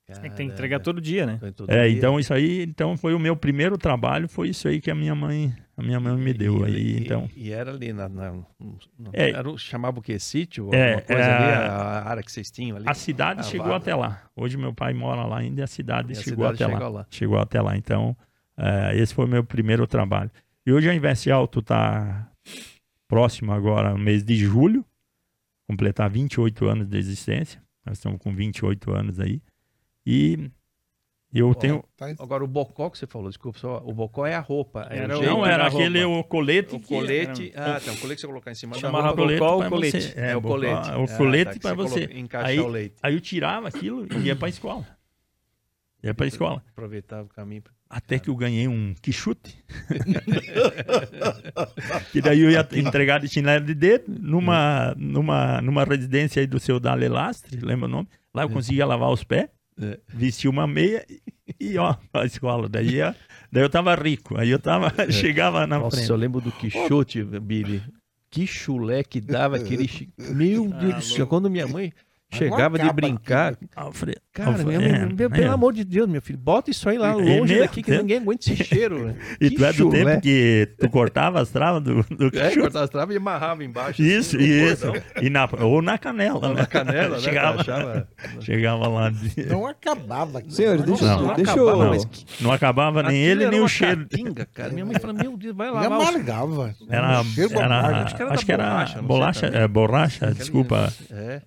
É que tem que entregar todo dia, né? Todo é, dia. então isso aí, então foi o meu primeiro trabalho, foi isso aí que a minha mãe, a minha mãe me deu e, aí, então. E, era ali na, na, na é, era, chamava o quê? Sítio? É, coisa é, ali, a área que vocês tinham ali? A cidade chegou até lá. Hoje meu pai mora lá ainda e a cidade, e chegou, a cidade até lá. lá. Chegou até lá, então É, esse foi o meu primeiro trabalho. E hoje a Invest Alto está próximo agora, no mês de julho, completar 28 anos de existência. Nós estamos com 28 anos aí. E eu tenho. Tá Agora, o bocó que você falou, desculpa, só, o bocó é a roupa. É era, não, era aquele o colete. O colete. Era... Ah, tá. O colete que você colocar em cima Chamava da roupa. Bocó, o colete. Você, é, é, o colete. O ah, colete tá, para você. Encaixar aí, o leite. Aí eu tirava aquilo e ia para a escola. Ia para a escola. Aproveitava o caminho. Até que eu ganhei um quichute. e daí eu ia entregar de chinelo de dedo numa, numa, numa residência aí do seu Dale Lastre, lembra o nome? Lá eu conseguia lavar os pés, é. vestia uma meia e ó, a escola. Daí, daí eu tava rico, aí eu tava, é. chegava na Nossa, frente. eu lembro do quichute, Billy. Que chulé que dava aquele. Meu Deus do céu, quando minha mãe Chegava de brincar. Aqui, Alfredo, cara, Alfredo, meu, é, meu, pelo é. amor de Deus, meu filho, bota isso aí lá longe daqui que ninguém aguenta esse cheiro. e que tu é do chulé. tempo que tu cortava as travas do, do É, cortava as travas e amarrava embaixo. Isso, assim, isso. E na, ou na canela, ou né? Na canela, né? Chegava, achava... chegava lá. De... Não acabava. Senhor, deixa, não, não deixa acabava, eu... Não, não acabava nem ele, nem o cheiro. Catinga, cara. Minha mãe falou, meu Deus, vai lá. E amargava. Era, era, acho que era bolacha, bolacha, desculpa,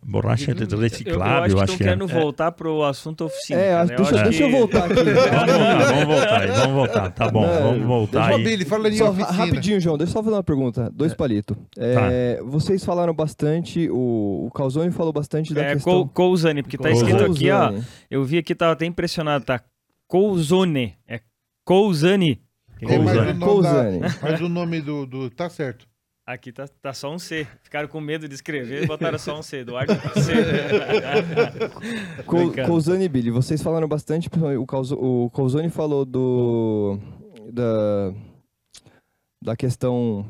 borracha de reciclável eu acho que estão querendo é. voltar pro assunto oficina. É, cara. deixa, eu deixa eu voltar aqui. vamos voltar, vamos voltar aí, vamos voltar. Tá bom, é, vamos voltar aí. Billy, fala só, rapidinho, João, deixa eu só fazer uma pergunta. Dois é. palitos. É, tá. Vocês falaram bastante, o, o Calzone falou bastante da é, questão... Couzane, porque tá escrito aqui, ó. Eu vi aqui, tava até impressionado, tá? Couzone. É Couzane. É, mas, mas o nome do, do... Tá certo. Aqui tá, tá só um C. Ficaram com medo de escrever e botaram só um C. Eduardo C. Cousane e Billy, vocês falaram bastante. O Cousane falou do. Da, da questão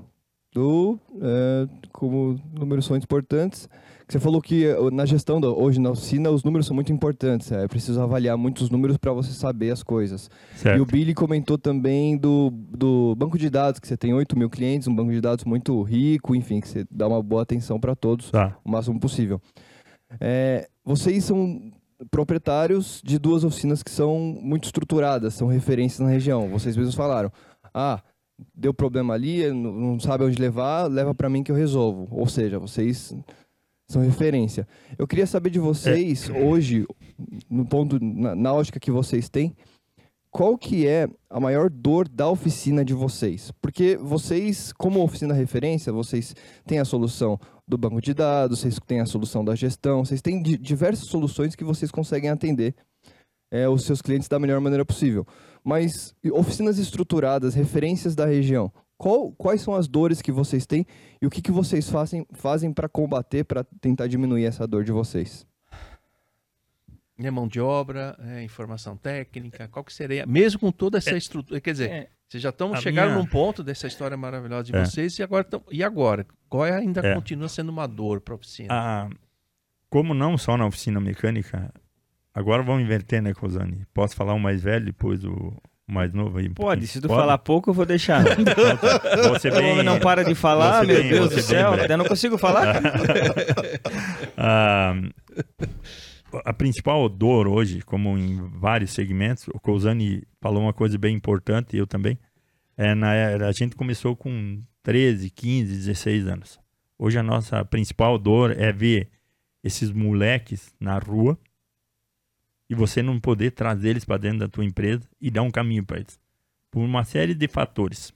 do. É, como números são importantes. Você falou que eh, na gestão hoje na oficina os números são muito importantes. É preciso avaliar muitos números para você saber as coisas. Certo. E o Billy comentou também do, do banco de dados, que você tem 8 mil clientes, um banco de dados muito rico, enfim, que você dá uma boa atenção para todos tá. o máximo possível. É, vocês são proprietários de duas oficinas que são muito estruturadas, são referências na região. Vocês mesmos falaram. Ah, deu problema ali, não sabe onde levar, leva para mim que eu resolvo. Ou seja, vocês são referência. Eu queria saber de vocês, é. hoje, no ponto, na, na ótica que vocês têm, qual que é a maior dor da oficina de vocês? Porque vocês, como oficina referência, vocês têm a solução do banco de dados, vocês têm a solução da gestão, vocês têm diversas soluções que vocês conseguem atender é, os seus clientes da melhor maneira possível. Mas oficinas estruturadas, referências da região, qual, quais são as dores que vocês têm e o que, que vocês fazem, fazem para combater, para tentar diminuir essa dor de vocês? É mão de obra, é informação técnica, qual que seria? Mesmo com toda essa é, estrutura, quer dizer, é, vocês já estão chegaram minha... num ponto dessa história maravilhosa de é. vocês e agora tão, e agora? Qual é, ainda é. continua sendo uma dor para a oficina? Ah, como não só na oficina mecânica, agora vamos inverter, né, Cosani? Posso falar o mais velho, depois o, mais novo aí. Pode, se tu Pode? falar pouco, eu vou deixar. você bem, não para de falar, meu bem, Deus do céu, eu não consigo falar. ah, a principal dor hoje, como em vários segmentos, o Cousani falou uma coisa bem importante, eu também, é na, a gente começou com 13, 15, 16 anos. Hoje a nossa principal dor é ver esses moleques na rua e você não poder trazer eles para dentro da tua empresa e dar um caminho para eles. Por uma série de fatores.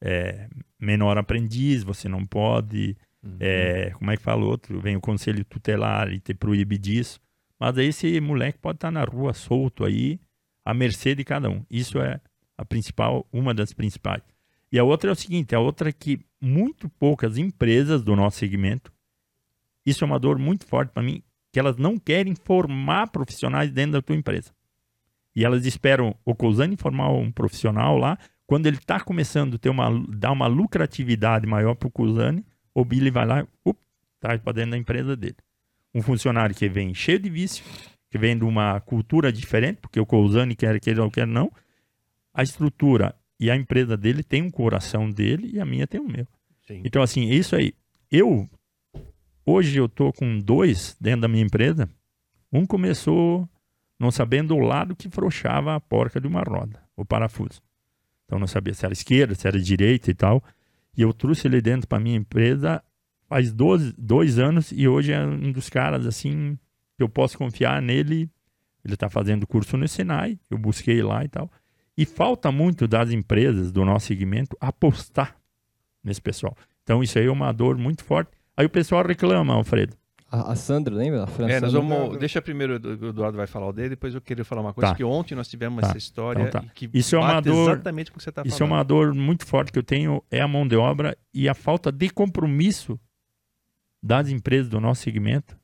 É, menor aprendiz, você não pode. Uhum. É, como é que fala outro? Vem o conselho tutelar e te proíbe disso. Mas aí esse moleque pode estar tá na rua solto aí, à mercê de cada um. Isso é a principal, uma das principais. E a outra é o seguinte, a outra é que muito poucas empresas do nosso segmento, isso é uma dor muito forte para mim, que elas não querem formar profissionais dentro da tua empresa. E elas esperam o Cousani formar um profissional lá, quando ele está começando a ter uma, dar uma lucratividade maior para o Cousani, o Billy vai lá e traz para dentro da empresa dele. Um funcionário que vem cheio de vício, que vem de uma cultura diferente, porque o Cousani quer que ele não quer não, a estrutura e a empresa dele tem um coração dele e a minha tem o meu. Sim. Então, assim, isso aí. Eu Hoje eu estou com dois dentro da minha empresa. Um começou não sabendo o lado que frouxava a porca de uma roda, o parafuso. Então não sabia se era esquerda, se era direita e tal. E eu trouxe ele dentro para minha empresa faz 12, dois anos e hoje é um dos caras assim que eu posso confiar nele. Ele está fazendo curso no Senai, eu busquei lá e tal. E falta muito das empresas do nosso segmento apostar nesse pessoal. Então isso aí é uma dor muito forte. Aí o pessoal reclama, Alfredo. A, a Sandra, lembra? A é, nós vamos, deixa primeiro o Eduardo vai falar o dele, depois eu queria falar uma coisa, tá. que ontem nós tivemos tá. essa história então, tá. que isso é uma dor, exatamente com o que você está falando. Isso é uma dor muito forte que eu tenho, é a mão de obra e a falta de compromisso das empresas do nosso segmento,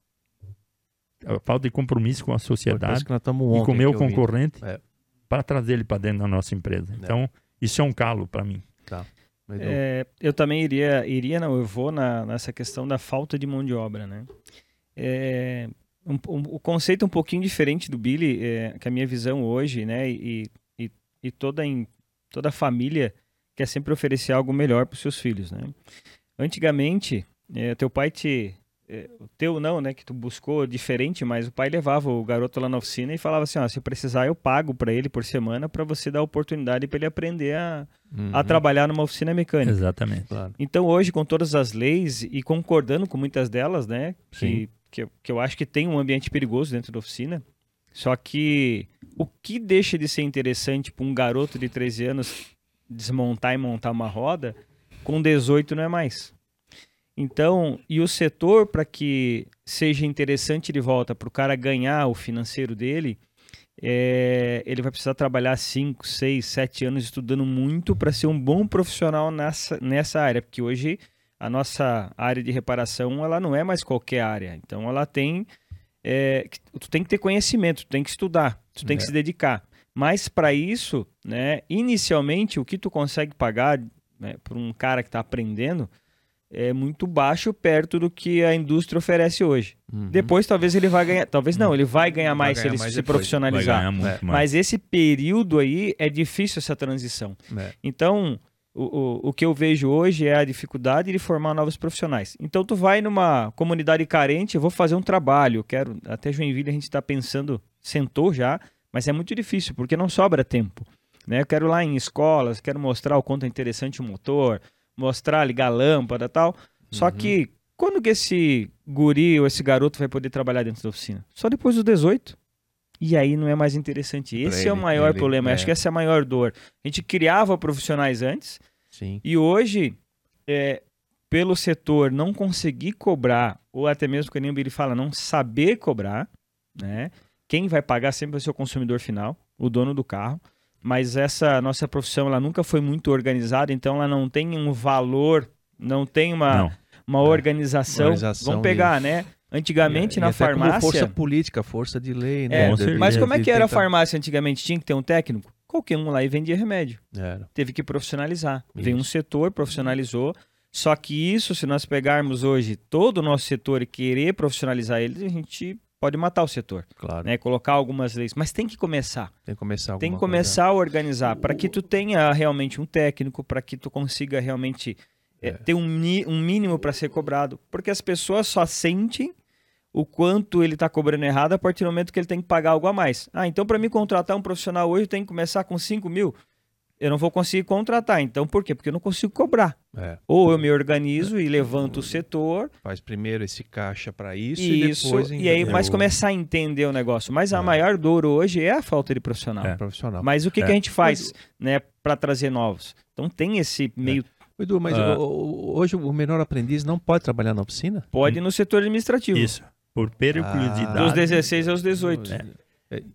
a falta de compromisso com a sociedade e com o meu concorrente é. para trazer ele para dentro da nossa empresa. É. Então, isso é um calo para mim. É, eu também iria, iria não, eu vou na, nessa questão da falta de mão de obra, né? É, um, um, o conceito é um pouquinho diferente do Billy, é, que a minha visão hoje, né? E, e, e toda, em, toda família quer sempre oferecer algo melhor para os seus filhos, né? Antigamente, é, teu pai te, é, o teu não, né, que tu buscou diferente, mas o pai levava o garoto lá na oficina e falava assim, ó, se precisar eu pago para ele por semana para você dar oportunidade para ele aprender a, uhum. a trabalhar numa oficina mecânica. Exatamente. Claro. Então hoje com todas as leis e concordando com muitas delas, né, que, que, que eu acho que tem um ambiente perigoso dentro da oficina, só que o que deixa de ser interessante para um garoto de 13 anos desmontar e montar uma roda, com 18 não é mais. Então, e o setor, para que seja interessante de volta para o cara ganhar o financeiro dele, é, ele vai precisar trabalhar 5, 6, 7 anos estudando muito para ser um bom profissional nessa, nessa área, porque hoje a nossa área de reparação ela não é mais qualquer área. Então ela tem. É, tu tem que ter conhecimento, tu tem que estudar, tu tem é. que se dedicar. Mas para isso, né, inicialmente, o que tu consegue pagar né, para um cara que está aprendendo é muito baixo perto do que a indústria oferece hoje. Uhum. Depois talvez ele vai ganhar, talvez não, ele vai ganhar mais vai ganhar se ele mais se depois. profissionalizar. É. Mas esse período aí é difícil essa transição. É. Então, o, o, o que eu vejo hoje é a dificuldade de formar novos profissionais. Então, tu vai numa comunidade carente, eu vou fazer um trabalho, quero, até Joinville a gente está pensando, sentou já, mas é muito difícil, porque não sobra tempo. Né? Eu quero lá em escolas, quero mostrar o quanto é interessante o motor, mostrar, ligar lâmpada e tal. Só uhum. que quando que esse guri ou esse garoto vai poder trabalhar dentro da oficina? Só depois dos 18. E aí não é mais interessante. Esse ele, é o maior ele, problema. É. Acho que essa é a maior dor. A gente criava profissionais antes. Sim. E hoje, é, pelo setor não conseguir cobrar, ou até mesmo que nem o Billy fala, não saber cobrar, né? Quem vai pagar sempre vai ser o consumidor final, o dono do carro mas essa nossa profissão ela nunca foi muito organizada, então ela não tem um valor, não tem uma, não. uma organização. organização. Vamos pegar, de... né? Antigamente e, na e farmácia. força política, força de lei, né? É, mas como é que era a farmácia antigamente? Tinha que ter um técnico? Qualquer um lá e vendia remédio. Era. Teve que profissionalizar. Isso. Veio um setor, profissionalizou. Só que isso, se nós pegarmos hoje todo o nosso setor e querer profissionalizar ele, a gente pode matar o setor. Claro. Né? Colocar algumas leis. Mas tem que começar. Tem que começar Tem que começar coisa. a organizar para que tu tenha realmente um técnico, para que tu consiga realmente é. É, ter um, um mínimo para ser cobrado. Porque as pessoas só sentem o quanto ele está cobrando errado a partir do momento que ele tem que pagar algo a mais. Ah, então para mim contratar um profissional hoje tem que começar com 5 mil eu não vou conseguir contratar. Então, por quê? Porque eu não consigo cobrar. É. Ou eu me organizo e levanto o setor. Faz primeiro esse caixa para isso, isso, e depois... E aí, mas começar a entender o negócio. Mas a é. maior dor hoje é a falta de profissional. É. profissional. Mas o que, que a é. gente faz né, para trazer novos? Então tem esse meio... É. Edu, mas uh, hoje o menor aprendiz não pode trabalhar na oficina? Pode no setor administrativo. Isso. Por periculosidade. Ah, dos 16 aos 18.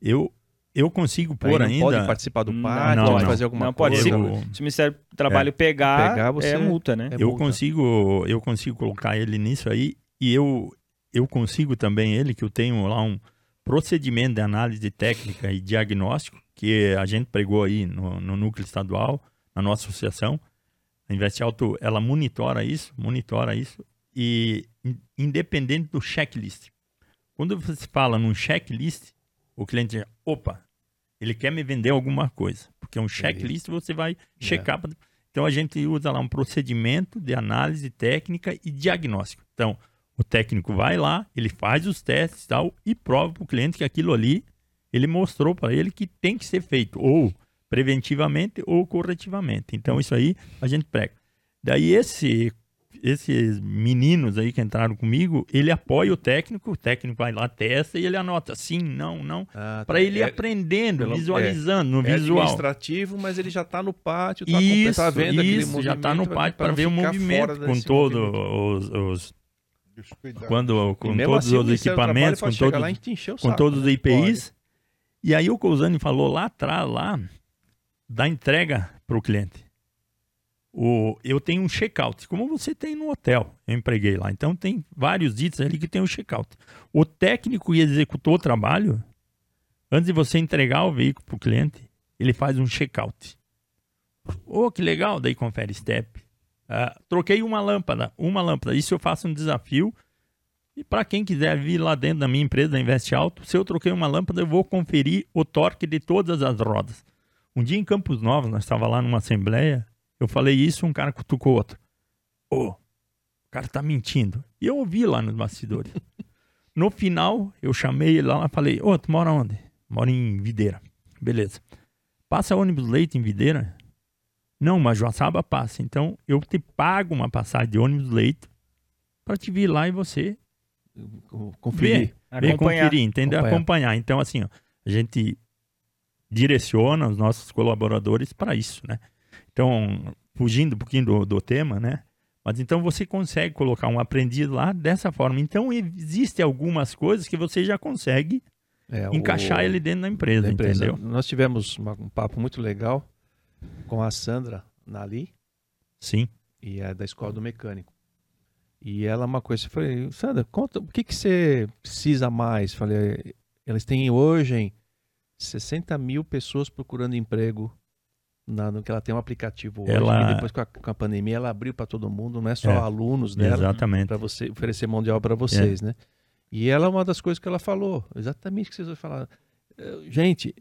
Eu, eu consigo pôr ainda. Pode participar do PAC, não, pode não. fazer alguma não, pode. coisa. Se, se o Ministério do Trabalho é, pegar, pegar você, é multa, né? É eu multa. consigo, eu consigo colocar ele nisso aí e eu eu consigo também ele que eu tenho lá um procedimento de análise técnica e diagnóstico que a gente pregou aí no, no núcleo estadual, na nossa associação. A Investe Alto, ela monitora isso, monitora isso e independente do checklist. Quando você fala num checklist, o cliente diz, opa, ele quer me vender alguma coisa. Porque é um checklist você vai é. checar. É. Então a gente usa lá um procedimento de análise técnica e diagnóstico. Então, o técnico vai lá, ele faz os testes e tal, e prova para o cliente que aquilo ali ele mostrou para ele que tem que ser feito, ou preventivamente ou corretivamente. Então, isso aí a gente prega. Daí, esse, esses meninos aí que entraram comigo, ele apoia o técnico, o técnico vai lá, testa e ele anota sim, não, não, ah, para tá. ele ir é, aprendendo, pelo, visualizando é, no é visual. administrativo, mas ele já está no pátio, está isso, tá vendo isso, já está no pátio para ver o movimento com todos os, os quando com todos assim, os equipamentos, com todos, com todos os IPIs. Pode. E aí o Cousani falou lá atrás, lá, da entrega para o cliente. O, eu tenho um check-out, como você tem no hotel, eu empreguei lá. Então tem vários itens ali que tem um check-out. O técnico que executou o trabalho, antes de você entregar o veículo para o cliente, ele faz um check-out. Oh, que legal! Daí confere step. Uh, troquei uma lâmpada, uma lâmpada. Isso eu faço um desafio. E para quem quiser vir lá dentro da minha empresa, da Invest Alto, se eu troquei uma lâmpada, eu vou conferir o torque de todas as rodas. Um dia em Campos Novos, nós estava lá numa assembleia, eu falei isso, um cara cutucou outro. Ô, oh, o cara tá mentindo. E eu ouvi lá nos bastidores. no final, eu chamei ele lá e falei, ô, oh, tu mora onde? Moro em Videira. Beleza. Passa ônibus leite em Videira? Não, mas Joaçaba passa. Então, eu te pago uma passagem de ônibus leite para te vir lá e você conferir. Ver, ver conferir, entendeu? Acompanhar. Acompanhar. Então, assim, ó, a gente direciona os nossos colaboradores para isso, né? Então, fugindo um pouquinho do, do tema, né? Mas então você consegue colocar um aprendiz lá dessa forma. Então, existem algumas coisas que você já consegue é, encaixar o... ele dentro da empresa, da empresa, entendeu? Nós tivemos um papo muito legal com a Sandra Nali. Sim. E é da Escola do Mecânico. E ela, uma coisa, eu falei, Sandra, conta, o que, que você precisa mais? Falei, eles têm hoje 60 mil pessoas procurando emprego na, no que ela tem um aplicativo hoje. Ela... E depois com a, com a, pandemia ela abriu para todo mundo, não é só é, alunos dela, para você oferecer mão de obra para vocês, é. né? E ela é uma das coisas que ela falou, exatamente o que vocês vão falar. Eh, gente,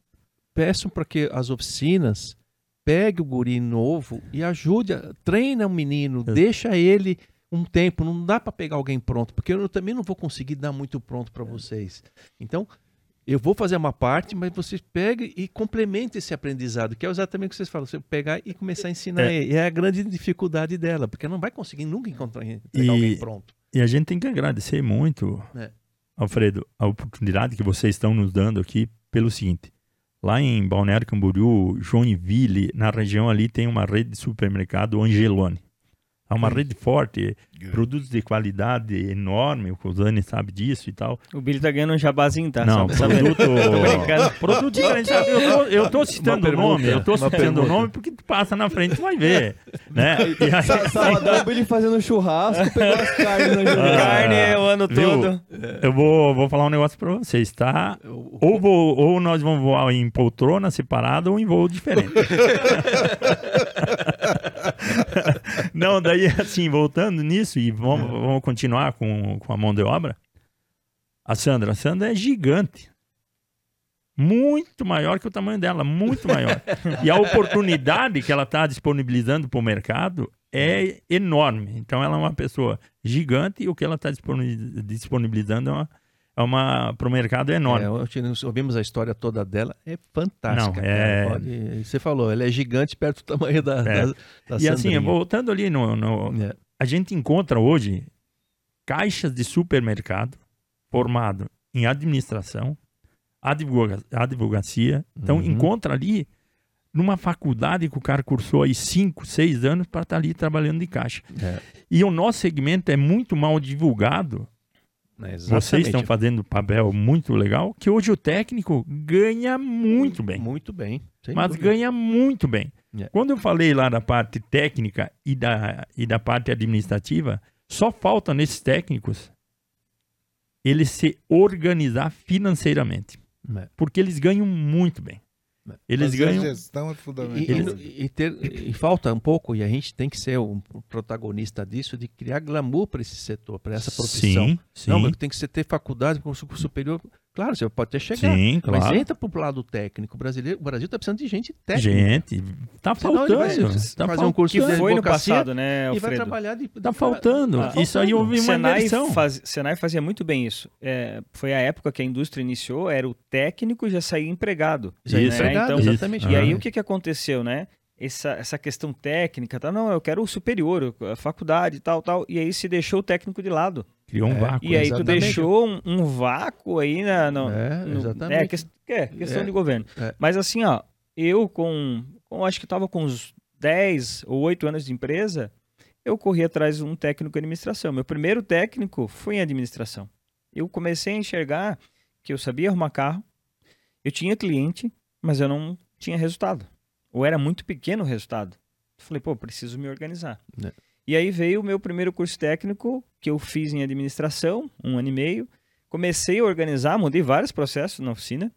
peçam para que as oficinas pegue o guri novo e ajude, treina o menino, é. deixa ele um tempo, não dá para pegar alguém pronto, porque eu também não vou conseguir dar muito pronto para vocês. Então, eu vou fazer uma parte, mas você pega e complementa esse aprendizado, que é exatamente o que vocês falam, você pegar e começar a ensinar. É. E é a grande dificuldade dela, porque não vai conseguir nunca encontrar e, alguém pronto. E a gente tem que agradecer muito, é. Alfredo, a oportunidade que vocês estão nos dando aqui pelo seguinte. Lá em Balneário Camboriú, Joinville, na região ali tem uma rede de supermercado Angelone. É uma rede forte, produtos de qualidade enorme, o Cusani sabe disso e tal. O Billy tá ganhando um jabazinho, tá? Não, sabe, produto... produto diferente. Eu tô, eu tô citando o nome, eu tô citando o nome porque tu passa na frente e vai ver, né? E aí... Salvador, o Billy fazendo churrasco, pegando as carnes na ah, Carne o ano viu? todo. Eu vou, vou falar um negócio pra vocês, tá? Ou, vou, ou nós vamos voar em poltrona separada ou em voo diferente. Não, daí assim, voltando nisso, e vamos, é. vamos continuar com, com a mão de obra. A Sandra, a Sandra é gigante. Muito maior que o tamanho dela, muito maior. e a oportunidade que ela está disponibilizando para o mercado é enorme. Então, ela é uma pessoa gigante e o que ela está disponibilizando é uma, é uma para o mercado é enorme. É, ouvimos a história toda dela, é fantástica. Não, é... Pode, você falou, ela é gigante perto do tamanho da, é. da, da E assim, voltando ali no, no é. a gente encontra hoje caixas de supermercado formado em administração, advoga, advocacia. Então uhum. encontra ali numa faculdade que o cara cursou aí 5, 6 anos para estar tá ali trabalhando de caixa. É. E o nosso segmento é muito mal divulgado né, Vocês estão fazendo um papel muito legal, que hoje o técnico ganha muito bem. Muito bem. Mas dúvida. ganha muito bem. É. Quando eu falei lá da parte técnica e da, e da parte administrativa, só falta nesses técnicos eles se organizar financeiramente. É. Porque eles ganham muito bem. Eles Fazer ganham. A gestão é fundamental. E, e, ter, e, falta um pouco, e a gente tem que ser o protagonista disso, de criar glamour para esse setor, para essa profissão. Sim, sim. Não, tem que ser, ter faculdade, curso superior. Claro, você pode até chegar. Sim, claro. Mas entra pro lado técnico brasileiro. O Brasil está precisando de gente técnica. Gente, tá vai faltando. fazer Tá um faltando. curso Que de foi no passado, né, E vai Alfredo? trabalhar de. Tá faltando. Ah, Isso aí houve uma Senai, inversão. faz, Senai fazia muito bem isso. É, foi a época que a indústria iniciou, era o técnico já saía empregado. Já Isso. empregado, Então, Isso. exatamente. E Ah. aí o que, que aconteceu, né? Essa, essa questão técnica, tá? não, eu quero o superior, a faculdade, tal, tal. E aí se deixou o técnico de lado. Criou um É. vácuo. E aí tu exatamente. deixou um, um vácuo aí na, no, É, no- exatamente. É, é, questão É. de governo. É. Mas assim, ó, eu com, com acho que estava com uns 10 ou 8 anos de empresa, eu corri atrás de um técnico em administração. Meu primeiro técnico foi em administração. Eu comecei a enxergar que eu sabia arrumar carro, eu tinha cliente, mas eu não tinha resultado. Ou era muito pequeno o resultado. Falei, pô, preciso me organizar. É. E aí veio o meu primeiro curso técnico, que eu fiz em administração, um ano e meio. Comecei a organizar, mudei vários processos na oficina.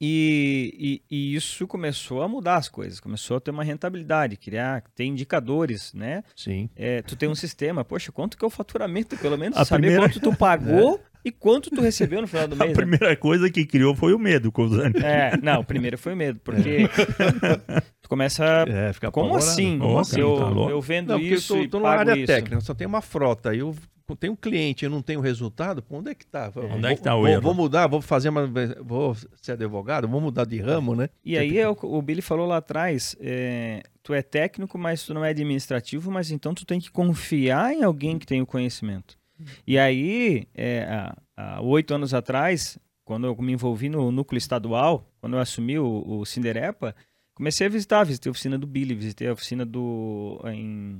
E, e, e isso começou a mudar as coisas, começou a ter uma rentabilidade, criar, ter indicadores, né? Sim. É, tu tem um sistema, poxa, quanto que é o faturamento, pelo menos A saber primeira- quanto tu pagou e quanto tu recebeu no final do A mês. né? primeira coisa que criou foi o medo, Cozani. É, não, o primeiro foi o medo, porque tu começa. É, fica Como apavorado. assim? Nossa, cara, eu, tá eu vendo Não, isso eu tô, e tô numa pago área isso. técnica, só tem uma frota. Eu tenho um cliente, eu não tenho resultado, pô, onde é que tá? Onde é que tá o vou, erro? Vou mudar, vou fazer uma. Vou ser advogado, vou mudar de ramo, né? E aí é o, o Billy falou lá atrás, é, tu é técnico, mas tu não é administrativo, mas então tu tem que confiar em alguém que tem o conhecimento. E aí, é, há, há oito anos atrás, quando eu me envolvi no núcleo estadual, quando eu assumi o, o Cinderepa, comecei a visitar, visitei a oficina do Billy, visitei a oficina do em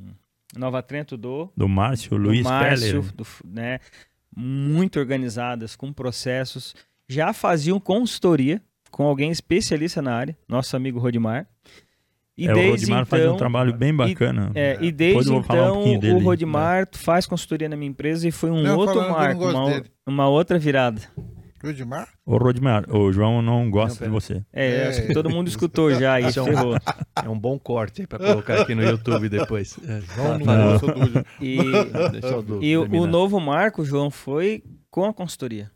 Nova Trento do Do Márcio do Luiz Márcio, do- né, muito organizadas, com processos. Já faziam consultoria com alguém especialista na área, nosso amigo Rodimar. E É, o desde Rodimar então, faz um trabalho bem bacana. é, e Depois desde eu vou falar um então pouquinho dele. o Rodimar faz consultoria na minha empresa e foi um Não, outro não marco, uma, uma outra virada. Rudimar? Ô, Rodimar, o João não gosta Não, de você. É, É. acho que todo mundo escutou já e Isso é um- ferrou. É um bom corte pra colocar aqui no YouTube depois. É, João não fala- gosta do E, E o, o novo marco, João, foi com a consultoria.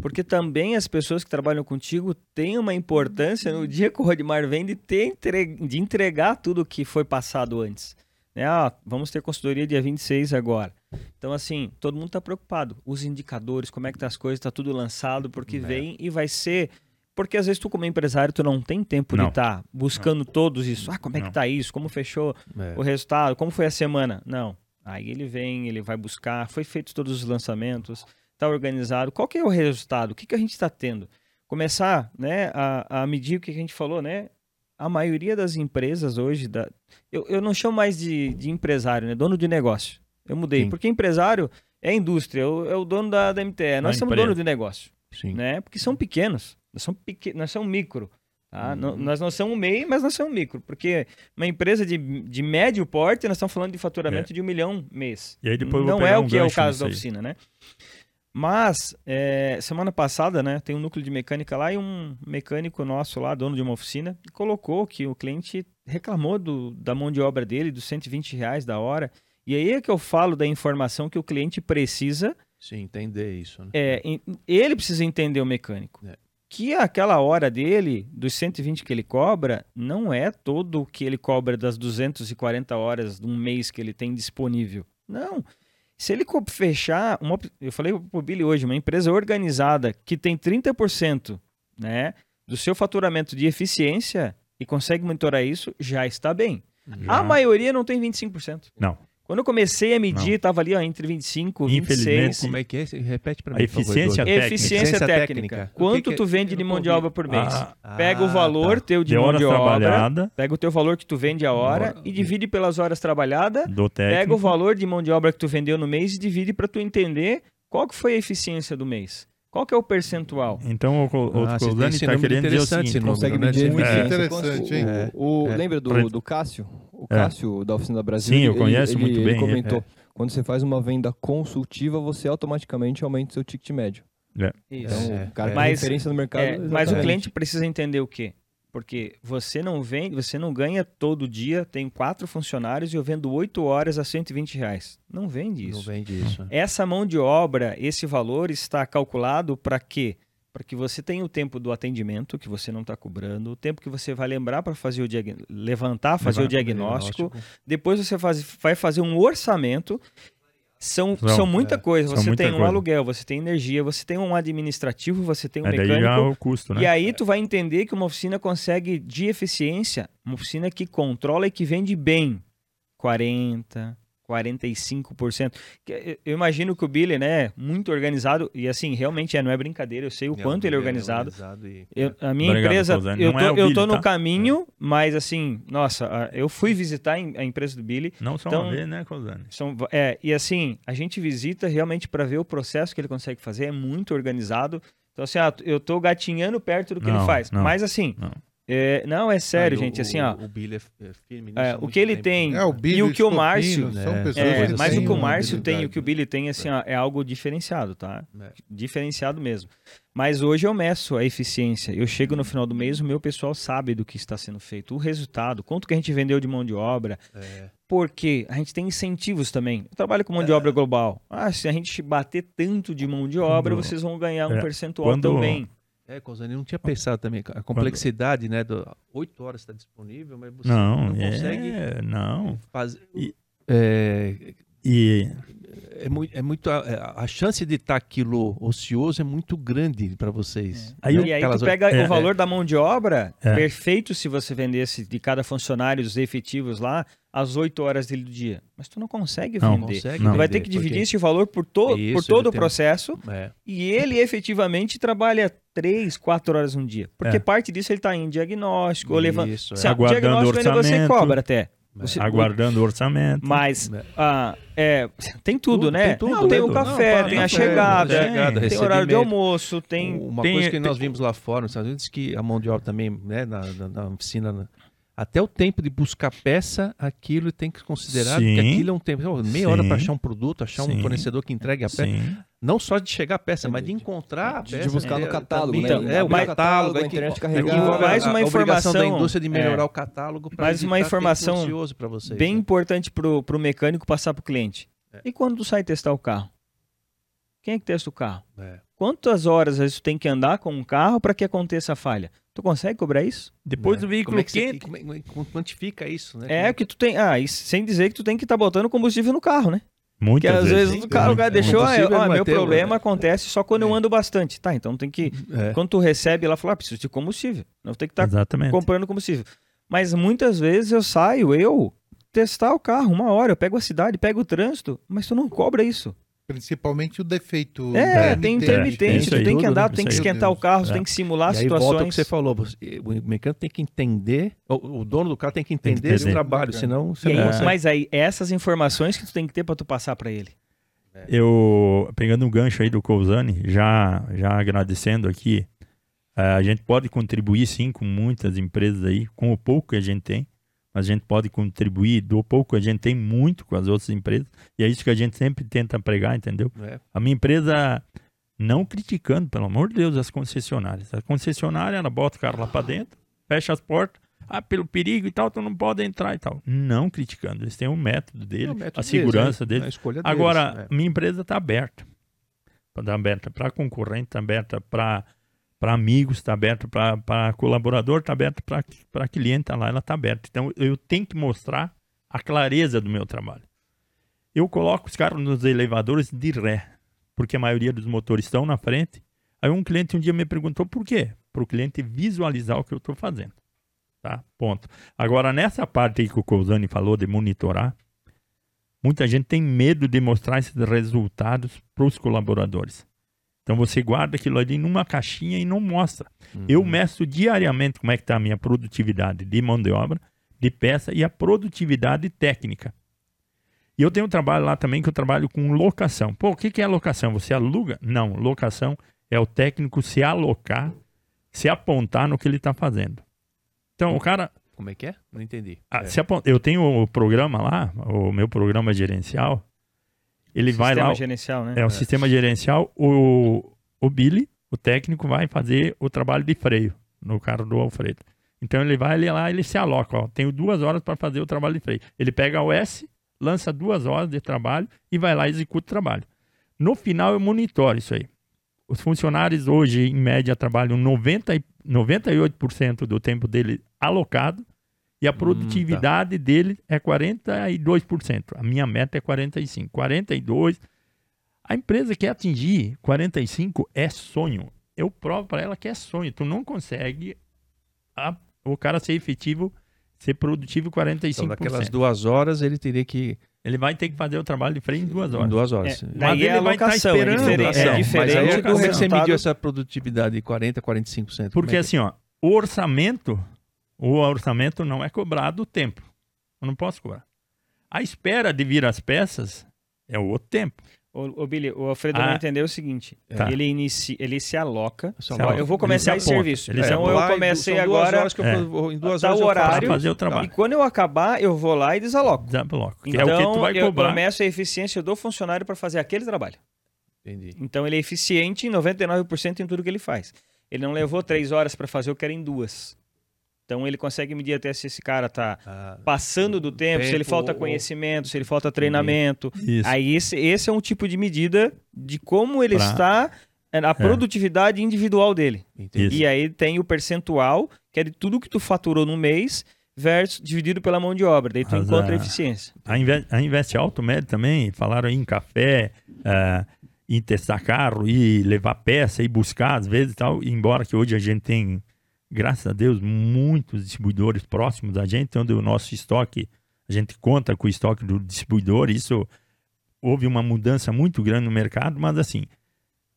Porque também as pessoas que trabalham contigo têm uma importância no dia que o Rodimar vem de, ter entre- de entregar tudo que foi passado antes. Né? Ah, vamos ter consultoria dia 26 agora. Então, assim, todo mundo está preocupado. Os indicadores, como é que tá as coisas, tá tudo lançado, porque É. vem e vai ser... Porque às vezes tu como empresário, tu não tem tempo de Não. estar buscando todos isso. Ah, como é que Não. tá isso? Como fechou? É. o resultado, como foi a semana? Não. Aí ele vem, ele vai buscar, foi feito todos os lançamentos, está organizado. Qual que é o resultado? O que, que a gente está tendo? Começar né, a, a medir o que a gente falou, né? A maioria das empresas hoje, da... eu, eu não chamo mais de, de empresário, né? Dono de negócio. Eu mudei, Sim. porque empresário é indústria, é o, é o dono da, da MTE. Nós Da somos empresa. dono de negócio Sim. né? Porque são pequenos, nós somos, pequ... nós somos micro. Tá? Uhum. Não- Nós não somos MEI, mas nós somos micro. Porque uma empresa de, de médio porte, nós estamos falando de faturamento de um milhão mês. E aí depois não é o um que é o caso da oficina, né? Mas, é, semana passada, né, tem um núcleo de mecânica lá e um mecânico nosso lá, dono de uma oficina, colocou que o cliente reclamou do, da mão de obra dele, dos 120 reais da hora. E aí é que eu falo da informação que o cliente precisa Sim, entender isso. Né? é, ele precisa entender o mecânico. É. Que aquela hora dele, dos 120 que ele cobra, não é todo o que ele cobra das 240 horas de um mês que ele tem disponível. Não. Se ele fechar, uma, eu falei pro Billy hoje, uma empresa organizada que tem 30% né, do seu faturamento de eficiência e consegue monitorar isso, já está bem. Já. A maioria não tem 25%. Não. Quando eu comecei a medir, estava ali ó, entre 25 e Infelizmente, 26. Como é que é? Repete pra A mim. favor, eficiência Eduardo. técnica. Eficiência técnica. técnica. O que Quanto que é? tu vende de mão de obra por mês? Ah, pega o Ah, valor tá. teu de, de mão horas de obra, pega o teu valor que tu vende a hora Hora. e divide pelas horas trabalhadas, do técnico. pega o valor de mão de obra que tu vendeu no mês e divide para tu entender qual que foi a eficiência do mês. Qual que é o percentual? Então o, o Ah, Cozani esse está querendo dizer o interessante, seguinte. esse número, Consegue né? medir Muito a interessante, hein? É. O, É. Lembra do, do Cássio? O É. Cássio da Oficina Brasil. Sim, eu ele- conheço ele- muito ele bem, comentou. é. Quando você faz uma venda consultiva, você automaticamente aumenta o seu ticket médio. Isso. Então, É, o cara é. tem Mas- referência no mercado. É, mas o cliente precisa entender o quê? Porque você não vende, você não ganha todo dia, tem quatro funcionários e eu vendo oito horas a 120 reais. Não vende isso. Não vende isso. Essa mão de obra, esse valor está calculado para quê? Para que você tenha o tempo do atendimento, que você não está cobrando, o tempo que você vai lembrar para fazer o levantar, fazer o diagnóstico. Depois você faz, vai fazer um orçamento são, são, são muita é, coisa. Você tem um coisa. aluguel, você tem energia, você tem um administrativo, você tem um é, mecânico. Daí o custo, né? E aí tu vai entender que uma oficina consegue de eficiência, uma oficina que controla e que vende bem 40, 45%. Eu imagino que o Billy, né, muito organizado, e assim, realmente é, não é brincadeira, eu sei o quanto ele é organizado. É organizado e... eu, a minha Obrigado, empresa, eu tô, é Billy, eu tô no tá? caminho, é. mas assim, nossa, eu fui visitar a empresa do Billy. Não só então, uma vez, né, Cosane? São, é, e assim, a gente visita realmente para ver o processo que ele consegue fazer, é muito organizado. Então, assim, ah, eu tô gatinhando perto do que não, ele faz. Não, mas assim, não. É, não, é sério, gente. assim, ó. O Billy é, é firme é, O que ele tempo. tem é, o e o que o Márcio. São é, pessoas é, mas o que o Márcio tem e o que o Billy tem, assim, ó, é algo diferenciado, tá? É. Diferenciado mesmo. Mas hoje eu meço a eficiência. Eu chego no final do mês, o meu pessoal sabe do que está sendo feito, o resultado, quanto que a gente vendeu de mão de obra. É. Porque a gente tem incentivos também. Eu trabalho com mão de obra global. Ah, se a gente bater tanto de mão de obra, vocês vão ganhar um percentual Quando... também. É, Cosane, não tinha pensado também a complexidade, Quando... né? Do, 8 horas está disponível, mas você não, não consegue. É, não. Fazer. E, é, e é muito, é muito a, é, a, chance de estar tá aquilo ocioso é muito grande para vocês. É. Aí, e aí tu pega é, o valor é. da mão de obra, é. perfeito se você vendesse de cada funcionário os efetivos lá às 8 horas dele do dia. Mas tu não consegue não, vender. Consegue tu vai ter que dividir porque... esse valor por, to Isso, por todo o processo e ele efetivamente trabalha 3, 4 horas um dia. Porque parte disso ele está em diagnóstico, ou levando. Se é. Aguardando diagnóstico você cobra até. Você, aguardando o orçamento. Mas ah, é, tem tudo, tudo né? Tem, tudo, não, tem o café, não, tem, a chegada, chegada tem horário de almoço, tem. Uma tem, coisa que nós vimos lá fora nos Estados Unidos que a mão de obra também, né, na, na, na oficina, até o tempo de buscar peça, aquilo tem que considerar Sim. que aquilo é um tempo, meia Sim. hora para achar um produto, achar Sim. um fornecedor que entregue a peça. Não só de chegar a peça, mas de encontrar a peça. De buscar no é, catálogo, né? É, o catálogo, a internet carregar. Mais uma informação da indústria de melhorar é, o catálogo para Mais uma informação vocês, bem né? importante para o mecânico passar para o cliente. É. E quando tu sai testar o carro? Quem é que testa o carro? É. Quantas horas tu tem que andar com um carro para que aconteça a falha? Tu consegue cobrar isso? Depois é. do veículo como é que quente. Você, como é, quantifica isso, né? É, que tu tem. Ah, sem dizer que tu tem que estar tá botando combustível no carro, né? Muitas às vezes, vezes o cara, o cara deixou, ah, meu problema né? acontece só quando eu é. ando bastante. Tá, então tem que. É. Quando tu recebe, ela fala, ah, preciso de combustível. Não tem que estar tá comprando combustível. Mas muitas vezes eu saio, eu testar o carro uma hora, eu pego a cidade, pego o trânsito, mas tu não cobra isso. Principalmente o defeito. É, tem intermitente, tu tem que andar, tu tem que esquentar o carro, tu tem que simular e situações. Volta o que você falou, o mecânico tem que entender, o, dono do carro tem que entender, tem esse trabalho, senão você não consegue. Mas aí, essas informações que tu tem que ter para tu passar para ele. Eu, pegando um gancho aí do Cousani, já, já agradecendo aqui, eh, a gente pode contribuir sim com muitas empresas aí, com o pouco que a gente tem a gente pode contribuir do pouco a gente tem muito com as outras empresas e é isso que a gente sempre tenta pregar, entendeu? É. A minha empresa não criticando, pelo amor de Deus, as concessionárias. A concessionária ela bota o carro lá para dentro, fecha as portas, ah, pelo perigo e tal, tu não pode entrar e tal. Não criticando, eles têm um método dele, método a segurança deles. É. deles. Agora, deles, é. minha empresa está aberta. Está aberta para concorrente, está aberta para para amigos, está aberto para colaborador, está aberto para cliente, tá lá, ela está aberta. Então eu tenho que mostrar a clareza do meu trabalho. Eu coloco os carros nos elevadores de ré, porque a maioria dos motores estão na frente. Aí um cliente um dia me perguntou por quê? Para o cliente visualizar o que eu estou fazendo. Tá? Ponto. Agora, nessa parte aí que o Cousani falou de monitorar, muita gente tem medo de mostrar esses resultados para os colaboradores. Então você guarda aquilo ali numa caixinha e não mostra. Uhum. Eu meço diariamente como é que está a minha produtividade de mão de obra, de peça e a produtividade técnica. E eu tenho um trabalho lá também que eu trabalho com locação. Pô, o que, que é locação? Você aluga? Não, locação é o técnico se alocar, se apontar no que ele está fazendo. Então o cara. Como é que é? Não entendi. Ah, é. Eu tenho o programa lá, o meu programa gerencial, ele vai lá. Sistema gerencial, né? É, o é. sistema gerencial. O, o Billy, o técnico, vai fazer o trabalho de freio no carro do Alfredo. Então ele vai ele lá, ele se aloca, ó, tenho duas horas para fazer o trabalho de freio. Ele pega o S, lança duas horas de trabalho e vai lá e executa o trabalho. No final eu monitoro isso aí. Os funcionários hoje, em média, trabalham 90, 98% do tempo dele alocado e a produtividade hum, tá. dele é 42%. A minha meta é 45%. 42%. A empresa quer atingir 45% é sonho. Eu provo para ela que é sonho. Tu não consegue a, o cara ser efetivo, ser produtivo 45%. Então, naquelas duas horas ele teria que ele vai ter que fazer o trabalho de freio em duas horas. Em duas horas. É, mas ele vai estar esperando. É diferente, é, diferente mas aí, como é que você mediu essa produtividade de 40%, 45%? Porque é assim, ó, o orçamento, o orçamento não é cobrado o tempo. Eu não posso cobrar. A espera de vir as peças é o outro tempo. O, o Billy, o Alfredo ah, não entendeu o seguinte: tá. ele, inicia, ele se aloca. Se aloca. Eu vou começar esse serviço. Ele então eu comecei agora. Horas que eu é. vou, em duas tá horas o horário. Fazer o trabalho. E quando eu acabar, eu vou lá e desaloco. Desaloco. Então, é o que tu vai eu começo a eficiência do funcionário para fazer aquele trabalho. Entendi. Então ele é eficiente em 99% em tudo que ele faz. Ele não levou três horas para fazer, eu quero em duas. Então ele consegue medir até se esse cara está ah, passando do tempo, tempo, se ele falta conhecimento, se ele falta treinamento. Isso. Aí esse, esse é um tipo de medida de como ele pra... está é, a é. produtividade é. individual dele. E aí tem o percentual, que é de tudo que tu faturou no mês, versus dividido pela mão de obra. Daí tu Mas encontra a, eficiência. A, Invest, a Invest Alto Med também, falaram aí em café, uh, em testar carro, e levar peça, e buscar às vezes e tal. Embora que hoje a gente tem graças a Deus, muitos distribuidores próximos da gente, onde o nosso estoque, a gente conta com o estoque do distribuidor, isso houve uma mudança muito grande no mercado, mas assim,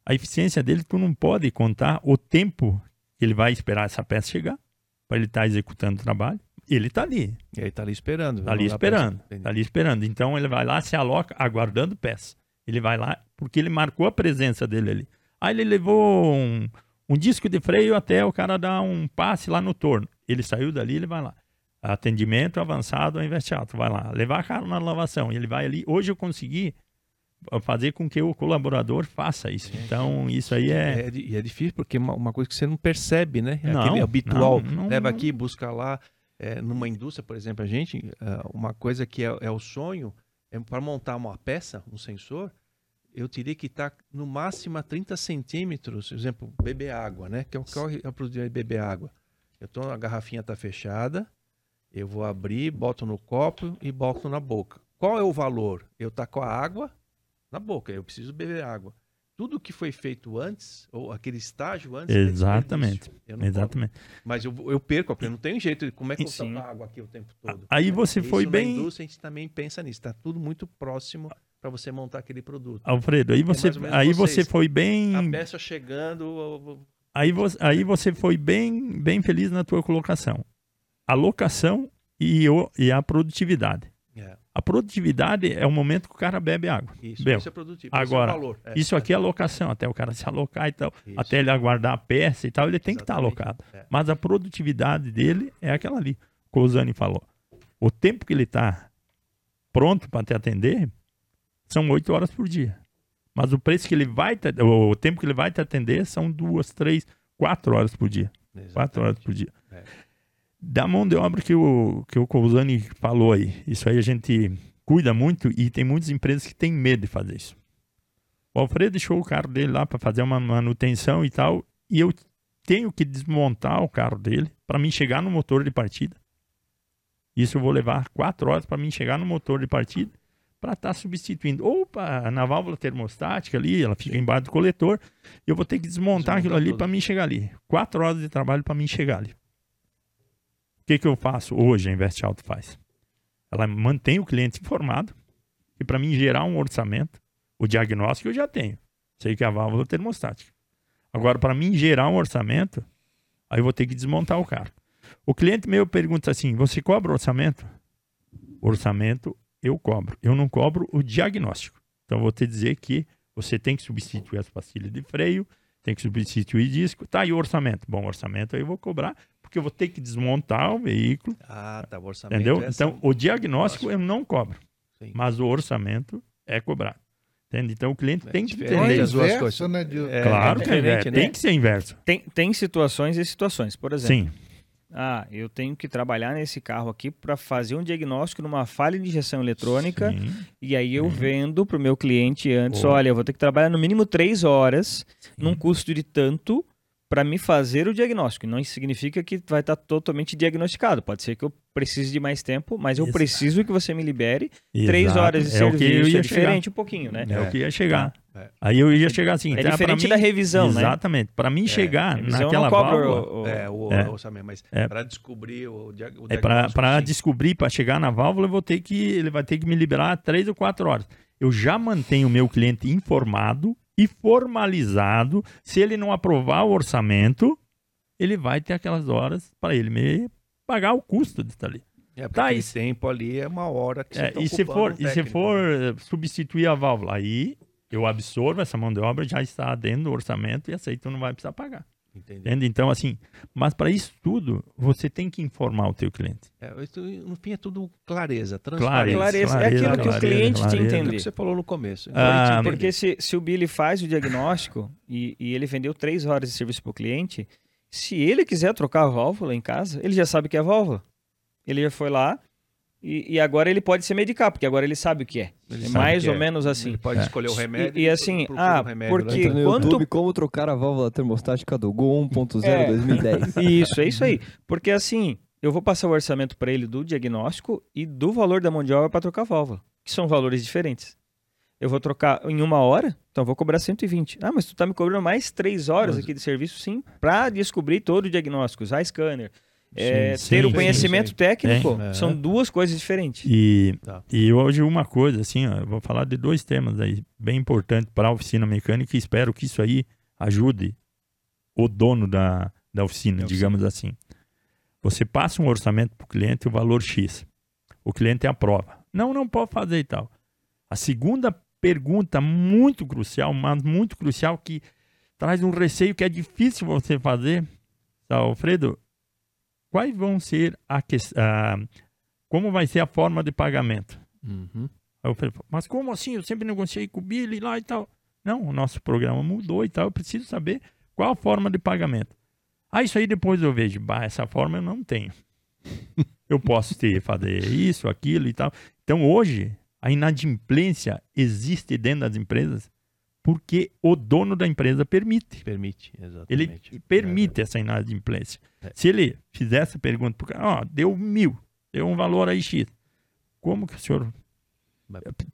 a eficiência dele, tu não pode contar o tempo que ele vai esperar essa peça chegar, para ele estar tá executando o trabalho. Ele está ali. E aí está ali esperando. Está ali esperando. Está ali esperando. Então ele vai lá, se aloca, aguardando peça. Ele vai lá, porque ele marcou a presença dele ali. Aí ele levou um, um disco de freio até o cara dar um passe lá no torno. Ele saiu dali, ele vai lá. Atendimento avançado ao investiado, vai lá. Levar carro na lavação, ele vai ali. Hoje eu consegui fazer com que o colaborador faça isso. Então, isso aí é. É, é difícil porque é uma, coisa que você não percebe, né? É não, aquele habitual. Não, não, leva aqui, busca lá. É, numa indústria, por exemplo, a gente, é, uma coisa que é, é o sonho é para montar uma peça, um sensor, eu teria que estar no máximo a 30 centímetros, por exemplo, beber água, né? Que é o que eu produzir beber água. Eu tô, a garrafinha está fechada, eu vou abrir, boto no copo e boto na boca. Qual é o valor? Eu tá com a água na boca, eu preciso beber água. Tudo que foi feito antes, ou aquele estágio antes. Exatamente. Exatamente. Mas eu, eu perco, porque não tem jeito. Como é que eu água aqui o tempo todo? Aí você Isso foi bem. Na indústria a gente também pensa nisso. Está tudo muito próximo para você montar aquele produto. Alfredo, aí você, aí você foi bem. A peça chegando. Aí você, aí você foi bem, bem feliz na tua colocação. A locação e, o, e a produtividade. É. A produtividade é o momento que o cara bebe água. Isso, isso é produtivo. Agora, é é, isso aqui é locação, até o cara se alocar e tal, isso. até ele aguardar a peça e tal, ele tem Exatamente. que estar alocado. É. Mas a produtividade dele é aquela ali. O Cozani falou. O tempo que ele está pronto para te atender, são oito horas por dia. Mas o preço que ele vai, o tempo que ele vai te atender são duas, três, quatro horas por dia. Exatamente. Quatro horas por dia. É. Da mão de obra que o, que o Cousani falou aí, isso aí a gente cuida muito e tem muitas empresas que têm medo de fazer isso. O Alfredo deixou o carro dele lá para fazer uma manutenção e tal, e eu tenho que desmontar o carro dele para mim chegar no motor de partida. Isso eu vou levar quatro horas para mim chegar no motor de partida para estar tá substituindo. Ou pra, na válvula termostática ali, ela fica embaixo do coletor, eu vou ter que desmontar, aquilo ali para mim chegar ali. Quatro horas de trabalho para mim chegar ali. O que, que eu faço hoje, a Invest Auto faz? Ela mantém o cliente informado e para mim gerar um orçamento, o diagnóstico eu já tenho. Sei que é a válvula termostática. Agora, para mim gerar um orçamento, aí eu vou ter que desmontar o carro. O cliente meu pergunta assim: você cobra orçamento? Orçamento eu cobro. Eu não cobro o diagnóstico. Então, vou te dizer que você tem que substituir as pastilhas de freio, tem que substituir disco. Tá, e o orçamento? Bom, orçamento aí eu vou cobrar, porque eu vou ter que desmontar o veículo. Ah, tá, o orçamento. Entendeu? É então, o diagnóstico eu não cobro, Sim. mas o orçamento é cobrado. Entende? Então, o cliente é tem que entender as duas coisas. Né, de... é, claro que é, né? tem que ser inverso. Tem, tem situações e situações. Por exemplo, Sim Ah, eu tenho que trabalhar nesse carro aqui para fazer um diagnóstico numa falha de injeção eletrônica. Sim. E aí eu vendo para o meu cliente antes: olha, eu vou ter que trabalhar no mínimo três horas, Sim. num custo de tanto, para me fazer o diagnóstico. Não significa que vai estar tá totalmente diagnosticado. Pode ser que eu precise de mais tempo, mas eu Exato. preciso que você me libere Exato. três horas de é serviço. O que eu ia é diferente chegar. um pouquinho, né? É, é, o que ia chegar. É. Aí eu ia chegar assim. É diferente mim, da revisão, exatamente, né? Exatamente. Para mim é, chegar naquela válvula... O, o, é, o, é. orçamento, mas é. para descobrir o, o É para descobrir, para chegar na válvula, eu vou ter que, ele vai ter que me liberar três ou quatro horas. Eu já mantenho o meu cliente informado e formalizado. Se ele não aprovar o orçamento, ele vai ter aquelas horas para ele me pagar o custo de estar ali. É, porque tá, esse tempo ali é uma hora que você é, tá e se for E se for né? substituir a válvula, aí eu absorvo essa mão de obra, já está dentro do orçamento e aceito, não vai precisar pagar. Entendi. Então, assim, mas para isso tudo, você tem que informar o teu cliente. É, isso, no fim é tudo clareza, transparência. Clareza, clareza é aquilo clareza, que o cliente clareza, te entender. É o que você falou no começo. Ah, porque se, se o Billy faz o diagnóstico e, e ele vendeu três horas de serviço para o cliente, se ele quiser trocar a válvula em casa, ele já sabe que é a válvula. Ele já foi lá e, e agora ele pode se medicar, porque agora ele sabe o que é. Ele é mais ou é. menos assim. Ele pode é. escolher o remédio. E, e assim, ah, remédio, porque né? quanto... YouTube, como trocar a válvula termostática do Gol 1.0 é. 2010. Isso, é isso aí. Porque assim, eu vou passar o orçamento para ele do diagnóstico e do valor da mão de obra para trocar a válvula, que são valores diferentes eu vou trocar em uma hora, então vou cobrar 120. Ah, mas tu tá me cobrando mais três horas aqui de serviço, sim, para descobrir todo o diagnóstico, usar scanner. É, sim, ter sim, o conhecimento sim, técnico é. são duas coisas diferentes. E, tá. e hoje uma coisa, assim, ó, eu vou falar de dois temas aí bem importantes para a oficina mecânica e espero que isso aí ajude o dono da, da oficina, digamos assim. Você passa um orçamento para o cliente, o valor X. O cliente aprova. Não, não pode fazer e tal. A segunda pergunta muito crucial, mas muito crucial, que traz um receio que é difícil você fazer, tá, Alfredo? Quais vão ser a, a como vai ser a forma de pagamento? Uhum. Aí eu falei, mas como assim? Eu sempre negociei com o Billy lá e tal. Não, o nosso programa mudou e tal. Eu preciso saber qual a forma de pagamento. Ah, isso aí depois eu vejo. Bah, essa forma eu não tenho. eu posso ter, fazer isso, aquilo e tal. Então hoje, a inadimplência existe dentro das empresas porque o dono da empresa permite. Permite, exatamente. Ele permite é essa inadimplência. É. Se ele fizesse a pergunta, ó, oh, deu mil, deu um valor aí X, como que o senhor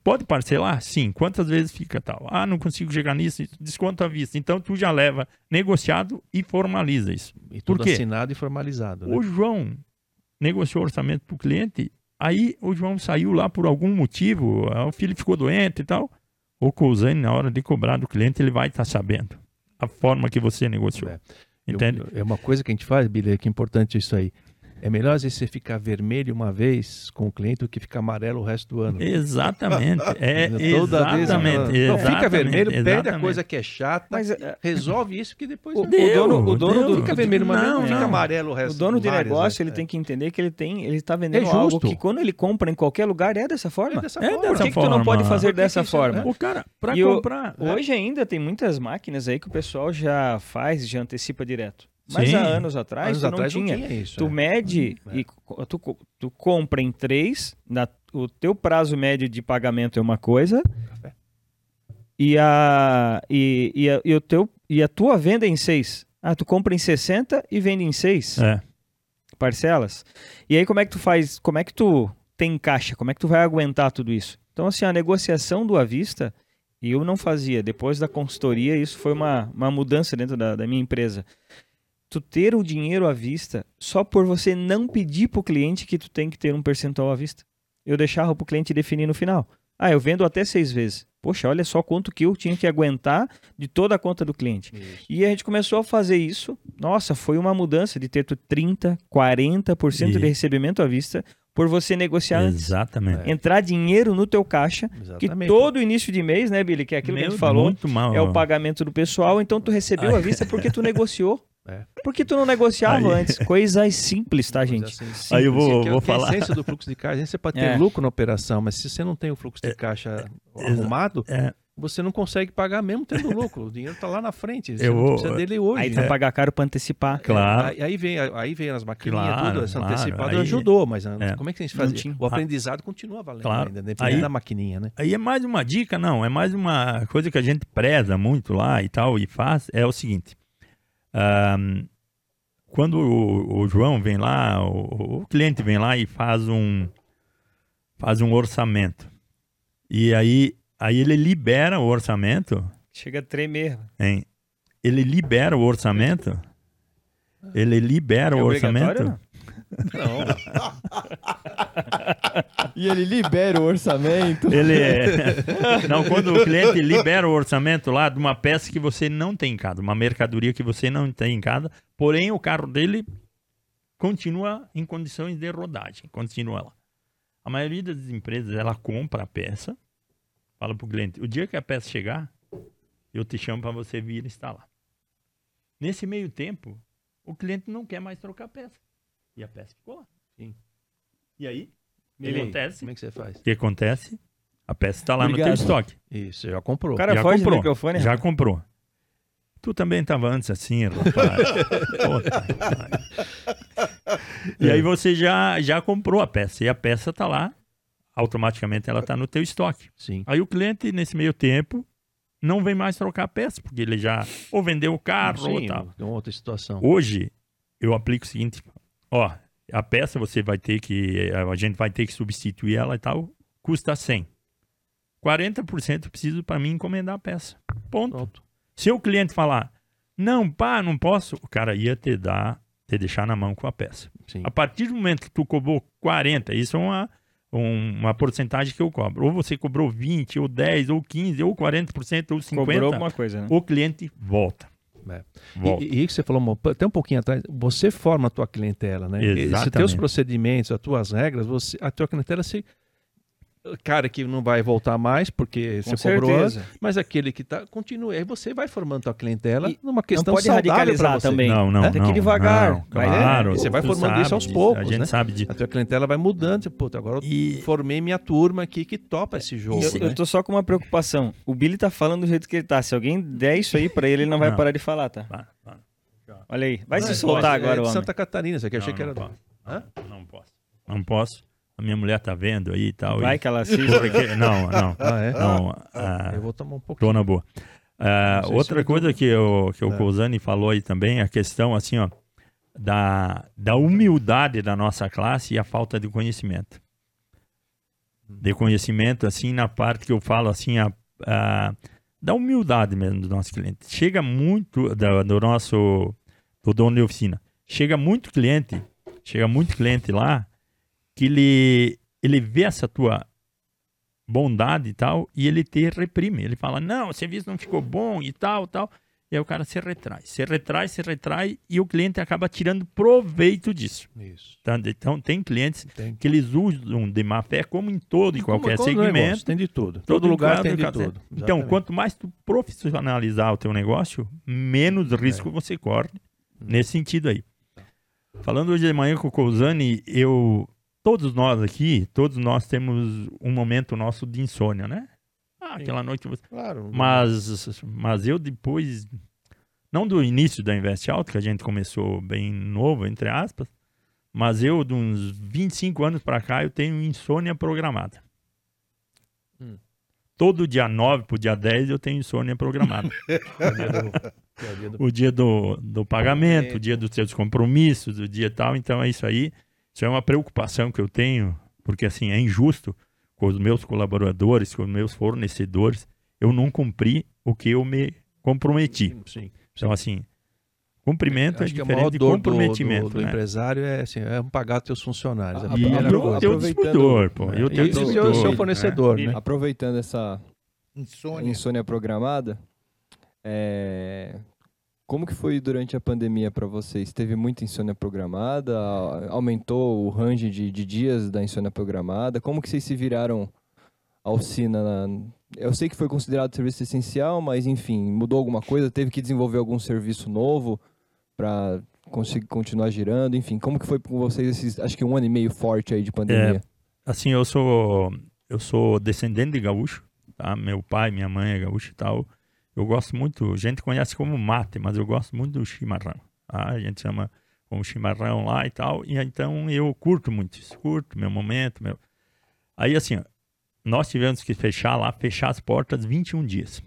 Pode parcelar? Sim. Quantas vezes fica tal? Ah, não consigo chegar nisso, desconto à vista. Então tu já leva negociado e formaliza isso. E tudo Por quê? assinado e formalizado. Né? O João negociou orçamento para o cliente Aí o João saiu lá por algum motivo, o filho ficou doente e tal. O Cousane, na hora de cobrar do cliente, ele vai estar tá sabendo a forma que você negociou. É. Entende? Eu, é uma coisa que a gente faz, Billy, que é importante isso aí. É melhor às vezes você ficar vermelho uma vez com o cliente do que ficar amarelo o resto do ano. Exatamente. É, Toda exatamente. Vez, não, fica vermelho, exatamente. perde a coisa que é chata, mas é, resolve isso que depois o, deu, o dono, o dono do, fica vermelho uma não, vez, não, fica amarelo o resto. O dono de negócio, ele é. tem que entender que ele tem, ele está vendendo é algo que quando ele compra em qualquer lugar é dessa forma. É dessa é forma. Por que, que tu não pode fazer dessa forma? O cara, para comprar. Hoje ainda tem muitas máquinas aí que o pessoal já faz, já antecipa direto. Mas Sim. há anos atrás, anos tu atrás não, tinha. não, tinha. isso. Tu é. mede é. e tu, tu compra em três, na, o teu prazo médio de pagamento é uma coisa. Café. E a, e, e, a, e, o teu, e a tua venda é em seis. Ah, tu compra em 60 e vende em seis é. parcelas. E aí como é que tu faz? Como é que tu tem caixa? Como é que tu vai aguentar tudo isso? Então, assim, a negociação do à vista, eu não fazia. Depois da consultoria, isso foi uma, uma mudança dentro da, da minha empresa tu ter o dinheiro à vista só por você não pedir para o cliente que tu tem que ter um percentual à vista. Eu deixava para o cliente definir no final. Ah, eu vendo até seis vezes. Poxa, olha só quanto que eu tinha que aguentar de toda a conta do cliente. Isso. E a gente começou a fazer isso. Nossa, foi uma mudança de ter 30, 40% e... de recebimento à vista por você negociar Exatamente. antes. Entrar dinheiro no teu caixa, Exatamente. que todo início de mês, né, Billy, que é aquilo Meu, que a gente falou, mal, é o pagamento do pessoal, então tu recebeu à vista porque tu negociou. É. Por que tu não negociava aí... antes? Coisas simples, tá, gente? Assim, simples. Aí eu vou, que, vou que falar. A essência do fluxo de caixa, você pode ter é. lucro na operação, mas se você não tem o fluxo de é, caixa é, arrumado, é. você não consegue pagar mesmo tendo lucro. O dinheiro está lá na frente. Você Eu não vou- precisa dele hoje. Aí né? vai pagar caro pra antecipar. Claro. Aí, aí vem, aí vem as maquininhas, Claro, tudo, essa claro, antecipada aí- ajudou, mas é. como é que a gente fazia? tinha. O aprendizado continua valendo Claro. ainda, dependendo Aí- da maquininha, né? Aí é mais uma dica, não, é mais uma coisa que a gente preza muito lá e tal, e faz, é o seguinte. Ahn, quando o, o João vem lá, o, o cliente vem lá e faz um, faz um orçamento. E aí, aí ele libera o orçamento, Chega a tremer. hein? ele libera o orçamento, ele libera É o orçamento. não? E ele libera o orçamento. Ele é... Não, quando o cliente libera o orçamento lá de uma peça que você não tem em casa, uma mercadoria que você não tem em casa, porém o carro dele continua em condições de rodagem, continua lá. A maioria das empresas, ela compra a peça, fala para o cliente, o dia que a peça chegar, eu te chamo para você vir instalar. Nesse meio tempo, o cliente não quer mais trocar a peça. E a peça ficou lá. Sim. E aí, o que E aí, acontece? Como é que você faz? O que acontece? A peça está lá no Obrigado. teu estoque. Isso, você já comprou. O cara já foge comprou. microfone. Já comprou. Tu também estava antes assim, rapaz. E aí você já, já comprou a peça. E a peça está lá. Automaticamente ela está no teu estoque. Sim. Aí o cliente, nesse meio tempo, não vem mais trocar a peça, porque ele já ou vendeu o carro ou Sim, tal. é uma outra situação. Hoje, eu aplico o seguinte: ó, a peça você vai ter que. A gente vai ter que substituir ela e tal, custa 100. 40% eu preciso para mim encomendar a peça. Ponto. Pronto. Se o cliente falar, não, pá, não posso, o cara ia te dar, te deixar na mão com a peça. Sim. A partir do momento que tu cobrou 40, isso é uma, um- uma porcentagem que eu cobro. Ou você cobrou 20, ou 10, ou 15, ou 40%, ou 50%, Cobrou alguma coisa, né? o cliente volta. É. E, e que você falou até um pouquinho atrás, você forma a tua clientela, né? E Se Exatamente. teus procedimentos, as tuas regras, você, a tua clientela se cara que não vai voltar mais porque Com você cobrou antes, certeza. mas aquele que tá continua. Aí você vai formando tua clientela E numa questão pode saudável radicalizar também. Não, não, Tem que ir não, devagar. não, Vai, né? claro, E você vai formando isso sabe aos disso, poucos, A gente né? sabe disso. A tua clientela vai mudando, você, puta, agora eu E formei minha turma aqui que topa esse jogo, Eu, né? eu tô só com uma preocupação. O Billy tá falando do jeito que ele tá. Se alguém der isso aí pra ele, ele não vai Não. parar de falar, tá? Vai, vai. Olha aí. Vai se Não, soltar é agora, de homem. Santa Catarina, isso aqui eu achei Não, que era. não posso. Hã? Não posso. Não posso. A minha mulher tá vendo aí e tal. Vai e- que ela assiste. Porque- Não, não. Ah, é? Não, ah, Eu vou tomar um pouquinho. tô na boa. Ah, outra eu coisa que, o que o É. Cousani falou aí também, a questão assim, ó, da, da humildade da nossa classe e a falta de conhecimento. De conhecimento, assim, na parte que eu falo, assim, a, a- da humildade mesmo do nosso cliente. Chega muito, da- do nosso, do dono de oficina, chega muito cliente, chega muito cliente lá, que ele, ele vê essa tua bondade e tal, e ele te reprime. Ele fala, não, o serviço não ficou bom e tal, tal. E aí o cara se retrai, se retrai, se retrai, e o cliente acaba tirando proveito disso. Isso. tá? Então, tem clientes Tem. que eles usam de má fé, como em todo e qualquer segmento. negócio, Tem de tudo. todo Todo lugar tem de tudo. Então, Exatamente. quanto mais tu profissionalizar o teu negócio, menos risco você corre nesse sentido aí. Falando hoje de manhã com o Cousani, eu, todos nós aqui, todos nós temos um momento nosso de insônia, né? Ah, Sim. aquela noite você... Claro. Mas, mas eu depois, não do início da Invest Alto, que a gente começou bem novo, entre aspas, mas eu, de uns 25 anos para cá, eu tenho insônia programada. Hum. Todo dia 9 pro dia 10 eu tenho insônia programada. O dia do- o dia do- o dia do, do pagamento, o dia dos seus compromissos, o dia tal. Então é isso aí. Isso é uma preocupação que eu tenho, porque assim, é injusto com os meus colaboradores, com os meus fornecedores, eu não cumpri o que eu me comprometi. Sim. Então, assim, cumprimento é a maior diferente de dor do, do, comprometimento. do né? empresário é, assim, é pagar teus funcionários. É a Ah, E eu coisa. tenho aproveitando- distribuidor, pô. Eu E tenho o seu, distribuidor. seu né? fornecedor, né? Aproveitando essa Insônia. insônia programada, é, como que foi durante a pandemia para vocês? Teve muita insônia programada? Aumentou o range de, de dias da insônia programada? Como que vocês se viraram a oficina? na- Eu sei que foi considerado serviço essencial, mas enfim, mudou alguma coisa? Teve que desenvolver algum serviço novo para conseguir continuar girando? Enfim, como que foi com vocês esses, acho que um ano e meio forte aí de pandemia? Assim, eu sou eu sou descendente de gaúcho, tá? Meu pai, minha mãe é gaúcho e tal. Eu gosto muito, a gente conhece como mate, mas eu gosto muito do chimarrão. Tá? A gente chama como chimarrão lá e tal. E então eu curto muito isso, curto meu momento, meu. Aí assim, nós tivemos que fechar lá, fechar as portas 21 dias.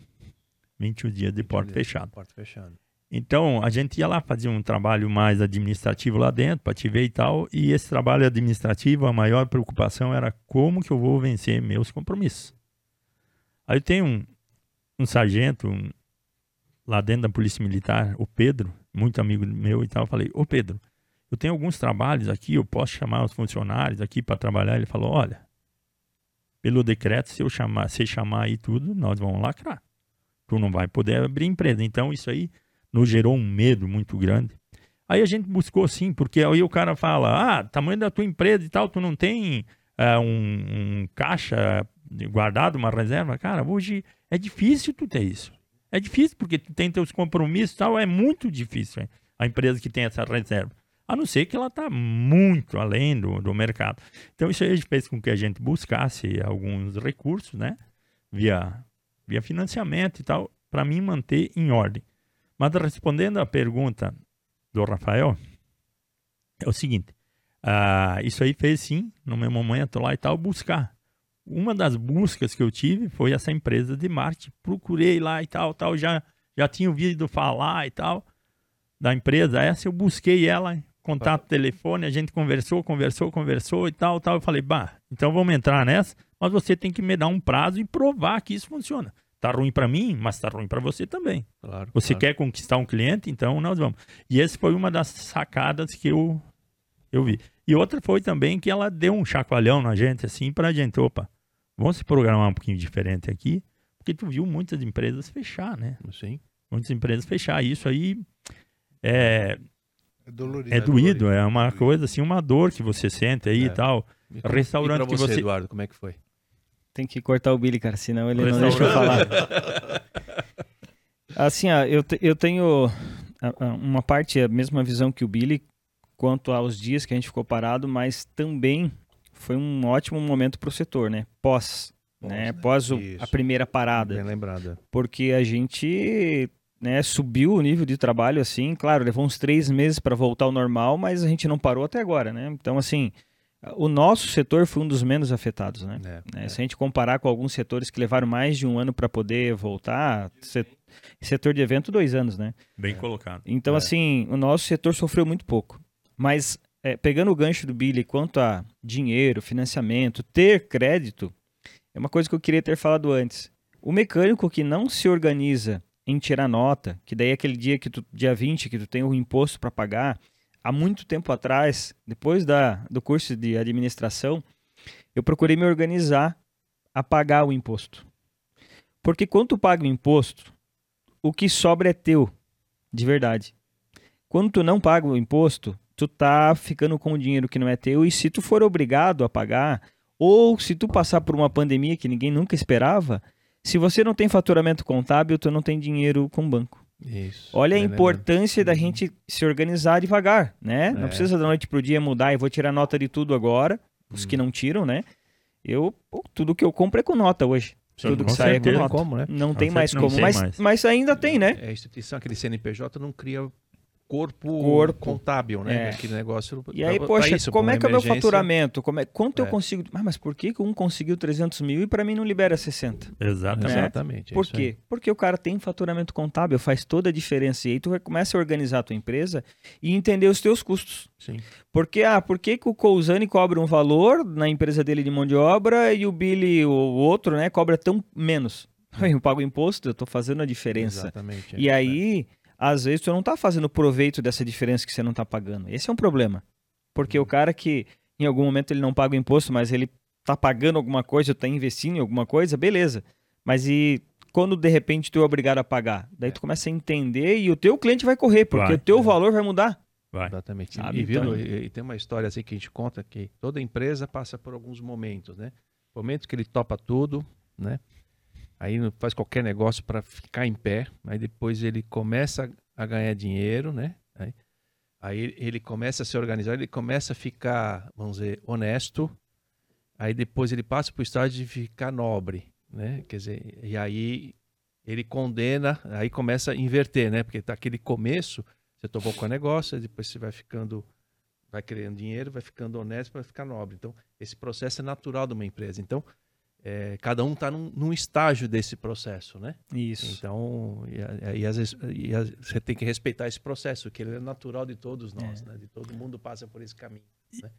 21 dias de porta fechada. Porta fechada. Então, a gente ia lá fazer um trabalho mais administrativo lá dentro, para te ver e tal. E esse trabalho administrativo, a maior preocupação era como que eu vou vencer meus compromissos. Aí tem um, um sargento um, lá dentro da Polícia Militar, o Pedro, muito amigo meu e tal. Eu falei, ô Pedro, eu tenho alguns trabalhos aqui, eu posso chamar os funcionários aqui para trabalhar. Ele falou, olha, pelo decreto, se eu chamar, se chamar aí tudo, nós vamos lacrar. Tu não vai poder abrir empresa. Então, isso aí nos gerou um medo muito grande. Aí a gente buscou sim, porque aí o cara fala: ah, tamanho da tua empresa e tal, tu não tem uh, um, um, caixa guardado, uma reserva? Cara, hoje é difícil tu ter isso. É difícil porque tu tem teus compromissos e tal, é muito difícil hein? a empresa que tem essa reserva. A não ser que ela está muito além do, do mercado. Então isso aí fez com que a gente buscasse alguns recursos, né? Via, via financiamento e tal, para mim manter em ordem. Mas respondendo à pergunta do Rafael, é o seguinte: uh, isso aí fez sim, no meu momento lá e tal, buscar. Uma das buscas que eu tive foi essa empresa de marketing. Procurei lá e tal, tal, já, já tinha ouvido falar e tal da empresa essa. Eu busquei ela, contato telefone, a gente conversou, conversou, conversou e tal, tal. Eu falei, bah, então vamos entrar nessa, mas você tem que me dar um prazo e provar que isso funciona. Tá ruim para mim, mas tá ruim para você também. Claro, você claro. quer conquistar um cliente, então nós vamos. E essa foi uma das sacadas que eu eu vi. E outra foi também que ela deu um chacoalhão na gente assim para a gente, opa, vamos se programar um pouquinho diferente aqui, porque tu viu muitas empresas fechar, né? Sim. Muitas empresas fechar. Isso aí é é, dolorido, é doído, é uma coisa assim, uma dor que você sente aí é. e tal. E Restaurante e você, que você Eduardo, como é que foi? Tem que cortar o Billy, cara, senão ele não deixa eu falar. assim, ó, eu, te, eu tenho uma parte, a mesma visão que o Billy, quanto aos dias que a gente ficou parado, mas também foi um ótimo momento para o setor, né? Pós, né? Pós o, a primeira parada. Bem lembrada. Porque a gente né, subiu o nível de trabalho, assim, claro, levou uns três meses para voltar ao normal, mas a gente não parou até agora, né? Então, assim, o nosso setor foi um dos menos afetados, né? É, é. Se a gente comparar com alguns setores que levaram mais de um ano para poder voltar, setor de evento, dois anos, né? Bem colocado. Então, é. assim, o nosso setor sofreu muito pouco. Mas, é, pegando o gancho do Billy quanto a dinheiro, financiamento, ter crédito, é uma coisa que eu queria ter falado antes. O mecânico que não se organiza em tirar nota, que daí é aquele dia que tu, dia 20, que tu tem o imposto para pagar, há muito tempo atrás, depois da, do curso de administração, eu procurei me organizar a pagar o imposto. Porque quando tu paga o imposto, o que sobra é teu, de verdade. Quando tu não paga o imposto, tu tá ficando com o dinheiro que não é teu e se tu for obrigado a pagar, ou se tu passar por uma pandemia que ninguém nunca esperava, se você não tem faturamento contábil, tu não tem dinheiro com o banco. Isso, Olha a importância da gente se organizar devagar, né? É. Não precisa da noite pro dia mudar e vou tirar nota de tudo agora, os hum. que não tiram, né? Eu, pô, tudo que eu compro é com nota hoje. Sim, tudo que sai é com nota. Como, né? Não tem mais como, mas, mais. mas ainda tem, né? É, a instituição, aquele CNPJ não cria corpo, corpo. contábil, né? É. Aquele negócio. E aí, pra, poxa, pra isso, como é que é o meu faturamento? Como é, quanto é. eu consigo. Ah, mas por que um conseguiu 300 mil e para mim não libera 60? Exatamente. Né? Exatamente. É por quê? Porque o cara tem faturamento contábil, faz toda a diferença. E aí tu começa a organizar a tua empresa e entender os teus custos. Sim. Porque, ah, por que, que o Cousani cobra um valor na empresa dele de mão de obra e o Billy, o outro, né, cobra tão menos? Eu pago imposto, eu estou fazendo a diferença. Exatamente. E aí às vezes tu não está fazendo proveito dessa diferença que você não está pagando. Esse é um problema. Porque o cara que em algum momento ele não paga o imposto, mas ele está pagando alguma coisa, está investindo em alguma coisa, beleza. Mas e quando de repente tu é obrigado a pagar? Daí tu começa a entender e o teu cliente vai correr, porque vai, o teu é. valor vai mudar. Vai. Exatamente. Sabe? E, então... e, e, tem uma história assim que a gente conta que toda empresa passa por alguns momentos, né? Momento que ele topa tudo, né? Aí faz qualquer negócio para ficar em pé, aí depois ele começa a ganhar dinheiro, né? Aí, aí ele começa a se organizar, ele começa a ficar, vamos dizer, honesto, aí depois ele passa para o estágio de ficar nobre. né? Quer dizer, e aí ele condena, aí começa a inverter, né? Porque tá aquele começo, você tomou com o negócio, depois você vai ficando, vai criando dinheiro, vai ficando honesto, vai ficar nobre. Então, esse processo é natural de uma empresa. Então, é, cada um está num, num, estágio desse processo, né? Isso. Então, e, e, às vezes, e, você tem que respeitar esse processo, que ele é natural de todos nós, é. né? De todo mundo passa por esse caminho, né?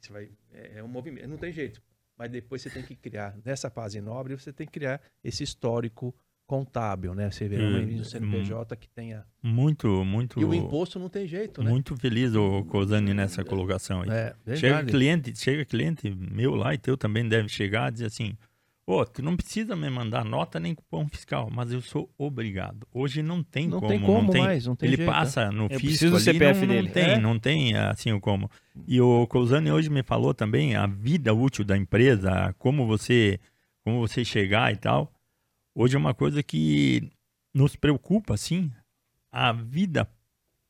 Você vai, é, é um movimento, não tem jeito. Mas depois você tem que criar, nessa fase nobre, você tem que criar esse histórico contábil, né? Você vê hum, um CNPJ que tenha muito, muito. E o imposto não tem jeito, né? Muito feliz o Cosani nessa colocação aí. É, chega cliente, chega cliente meu lá e teu também deve chegar e dizer assim: Pô, tu não precisa me mandar nota nem cupom fiscal, mas eu sou obrigado. Hoje não tem não como. Tem como não tem, mais, não tem Ele jeito, passa no eu fisco ali, CPF não, dele. não tem, é? não tem assim como. E o Cousani hoje me falou também a vida útil da empresa, como você, como você chegar e tal. Hoje é uma coisa que nos preocupa, assim, a vida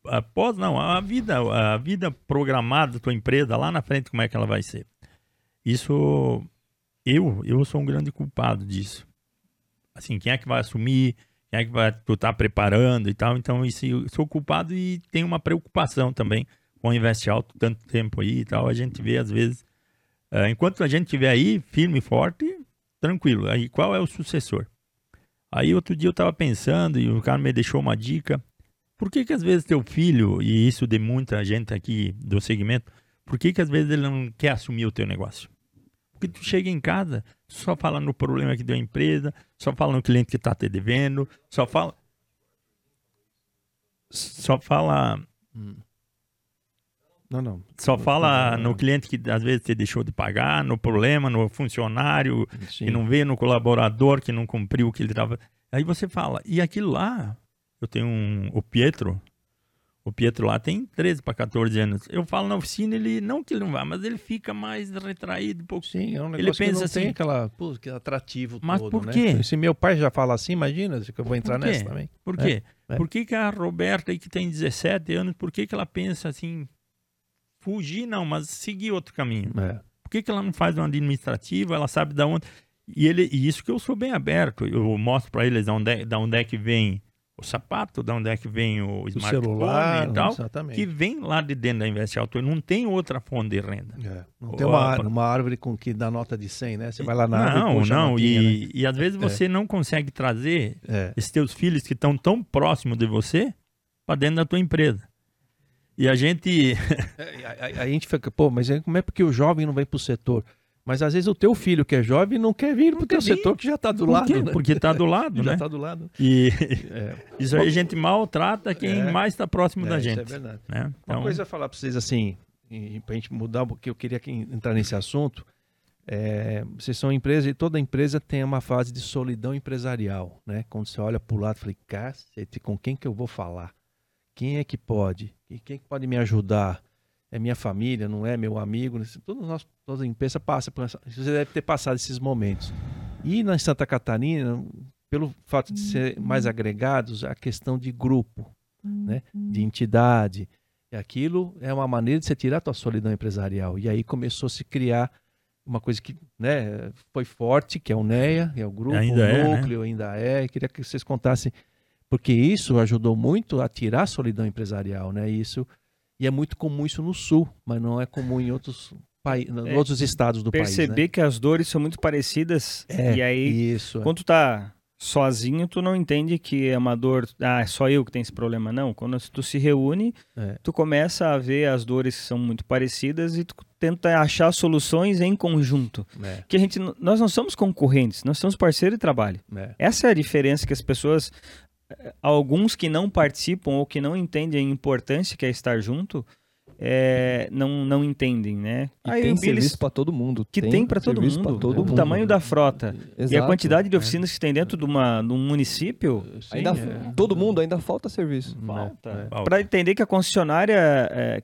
após não, a vida, a vida programada da tua empresa lá na frente, como é que ela vai ser? Isso eu, eu sou um grande culpado disso. Assim, quem é que vai assumir? Quem é que vai tu tá preparando e tal? Então, isso eu sou culpado e tenho uma preocupação também com o Invest Alto tanto tempo aí e tal. A gente vê às vezes, uh, enquanto a gente estiver aí firme e forte, tranquilo. Aí qual é o sucessor? Aí outro dia eu estava pensando e o cara me deixou uma dica. Por que que às vezes teu filho, e isso de muita gente aqui do segmento, por que que às vezes ele não quer assumir o teu negócio? Porque tu chega em casa, só fala no problema que deu a empresa, só fala no cliente que está te devendo, só fala... Só fala... Hum. Não, não. Só fala no cliente que às vezes te deixou de pagar, no problema, no funcionário Sim. que não veio, no colaborador que não cumpriu o que ele estava. Aí você fala, e aquilo lá, eu tenho um, o Pietro, o Pietro lá tem 13 para 14 anos. Eu falo na oficina, ele não que ele não vai, mas ele fica mais retraído um pouco. Sim, é um negócio ele pensa que não assim, tem aquela, pô, que atrativo mas todo, por né? quê? Se meu pai já fala assim, imagina que eu vou entrar nessa também. Por quê? É, é. Por que, que a Roberta, que tem 17 anos, por que, que ela pensa assim, fugir não, mas seguir outro caminho. É. Por que, que ela não faz uma administrativa? Ela sabe da onde. E, ele, e isso que eu sou bem aberto. Eu mostro para eles da onde, é, da onde é que vem o sapato, da onde é que vem o, o smartphone celular, e tal, exatamente. que vem lá de dentro da Invest Auto. Não tem outra fonte de renda. É. Não tem uma, uma árvore com que dá nota de 100, né? Você vai lá na não, árvore Não, notinha, e, né? e às vezes é. você é. não consegue trazer é. esses teus filhos que estão tão próximos de você para dentro da tua empresa. E a gente. É, a, a, a, gente fica, pô, mas é, como é porque o jovem não vem pro setor? Mas às vezes o teu filho que é jovem não quer vir pro teu vir. setor que já tá do lado. Né? Porque tá do lado, já né? tá do lado. E é. isso aí a gente maltrata quem é. mais está próximo é, da gente. Isso é verdade. Né? Então... Uma coisa a falar para vocês assim, para a gente mudar, porque eu queria entrar nesse assunto. É, vocês são empresa e toda empresa tem uma fase de solidão empresarial, né? Quando você olha para o lado, falei, cacete, com quem que eu vou falar? Quem é que pode? E quem que pode me ajudar? É minha família, não é meu amigo? Todos nós, toda a empresa passa por essa, você deve ter passado esses momentos. E na Santa Catarina, pelo fato de ser mais agregados, a questão de grupo, né? de entidade. E aquilo é uma maneira de você tirar a tua solidão empresarial. E aí começou a se criar uma coisa que né, foi forte, que é o NEA, que é o grupo, ainda o é, núcleo, né? ainda é. Eu queria que vocês contassem porque isso ajudou muito a tirar a solidão empresarial, né? Isso e é muito comum isso no sul, mas não é comum em outros países, é, outros estados do perceber país. Perceber né? que as dores são muito parecidas é, e aí isso, é. quando tu tá sozinho, tu não entende que é uma dor, ah, é só eu que tenho esse problema não. Quando tu se reúne, é. tu começa a ver as dores que são muito parecidas e tu tenta achar soluções em conjunto. É. Que a gente nós não somos concorrentes, nós somos parceiro de trabalho. Essa é a diferença que as pessoas alguns que não participam ou que não entendem a importância que é estar junto, é, não, não entendem, né? E Aí tem serviço para todo mundo. Que tem, tem para todo mundo. Todo o mundo. tamanho da frota Exato, e a quantidade de oficinas é. que tem dentro de, uma, de um município. Sim, ainda, é. Todo mundo ainda falta serviço. Falta. É. Para entender que a concessionária é,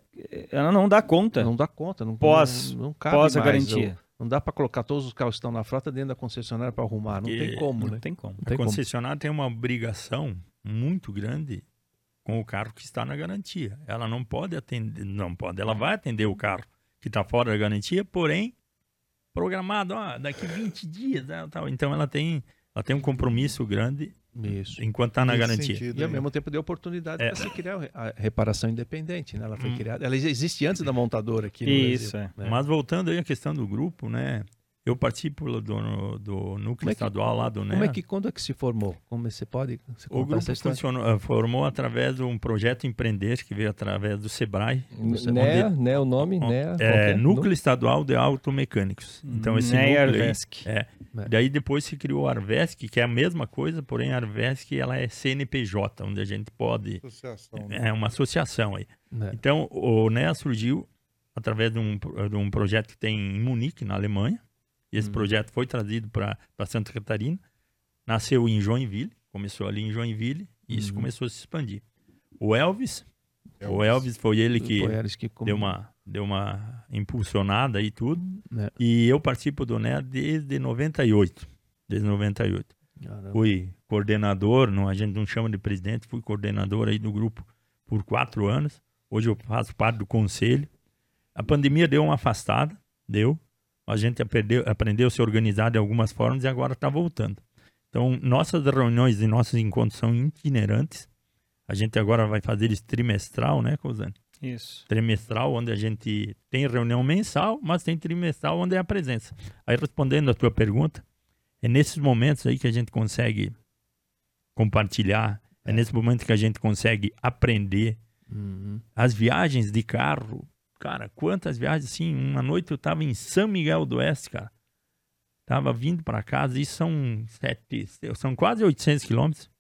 ela não dá conta. Não dá conta. Não, pós, não, não pós a garantia. Não dá para colocar todos os carros que estão na frota dentro da concessionária para arrumar. Não tem como, não né? Tem como. a concessionária tem uma obrigação muito grande com o carro que está na garantia. Ela não pode atender, não pode, ela vai atender o carro que está fora da garantia, porém, programado, ó, daqui 20 dias, né, tal. Então ela tem, ela tem um compromisso grande Isso. enquanto está na Nesse garantia. sentido, E ao né? mesmo tempo deu oportunidade É. para se criar a reparação independente, né? Ela foi Hum. criada, ela existe antes da montadora aqui no Isso, Brasil. é. né? Mas voltando aí à questão do grupo, né? Eu participo do, do núcleo Como é que- estadual lá do Como NEA. é que quando é que se formou? Como você pode você O grupo funcionou, eh, formou através de um projeto Empreender que veio através do Sebrae. NEA, NEA o nome, Ó, NEA. É, qualquer Núcleo Estadual de Automecânicos. Então esse Neia núcleo Arvesc. é. É. Daí depois se criou a Arvesc, que é a mesma coisa, porém a Arvesc ela é CNPJ, onde a gente pode Associação, né? é uma associação aí. Então o NEA surgiu através de um, de um projeto que tem em Munique, na Alemanha. E esse Hum. projeto foi trazido para Santa Catarina. Nasceu em Joinville, começou ali em Joinville e isso Uhum. começou a se expandir. O Elvis, o Elvis foi ele que Foi que deu uma deu uma impulsionada e tudo. né? E eu participo do NEA desde 98. Desde 98. Caramba. Fui coordenador, não, a gente não chama de presidente, fui coordenador aí do grupo por quatro anos. Hoje eu faço parte do conselho. A pandemia deu uma afastada, deu. A gente aprendeu, aprendeu a se organizar de algumas formas e agora está voltando. Então, nossas reuniões e nossos encontros são itinerantes. A gente agora vai fazer eles trimestral, né, Cosane? Isso. trimestral, onde a gente tem reunião mensal, mas tem trimestral, onde é a presença. Aí, respondendo a tua pergunta, é nesses momentos aí que a gente consegue compartilhar, é, nesse momento que a gente consegue aprender. Uhum. As viagens de carro, cara, quantas viagens, assim, uma noite eu tava em São Miguel do Oeste, cara. Tava vindo para casa e são sete, são quase 800 quilômetros.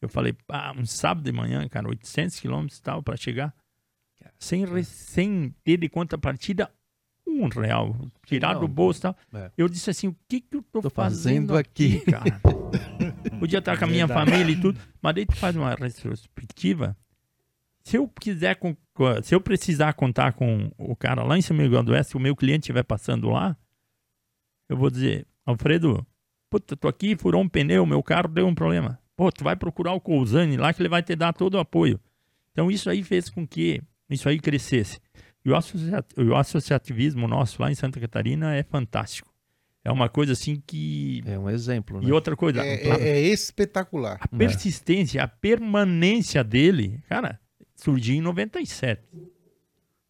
Eu falei, pá, um sábado de manhã, cara, 800 quilômetros e tal para chegar. Sem, re- sem ter de conta partida um real. Tirar Não, do bolso e tal. é. Eu disse assim, o que que eu tô, Tô fazendo, fazendo aqui, aqui?" cara? Podia estar com a minha Verdade. família e tudo. Mas daí tu faz uma retrospectiva. Se eu quiser, com- se eu precisar contar com o cara lá em São Miguel do Oeste, se o meu cliente estiver passando lá, eu vou dizer, Alfredo, puta, tô aqui, furou um pneu, meu carro deu um problema. Pô, tu vai procurar o Cousane lá que ele vai te dar todo o apoio. Então isso aí fez com que isso aí crescesse. E o associativismo nosso lá em Santa Catarina é fantástico. É uma coisa assim que... É um exemplo, né? E outra coisa, É, a- é- é espetacular. a persistência, a permanência dele, cara, surgiu em 97.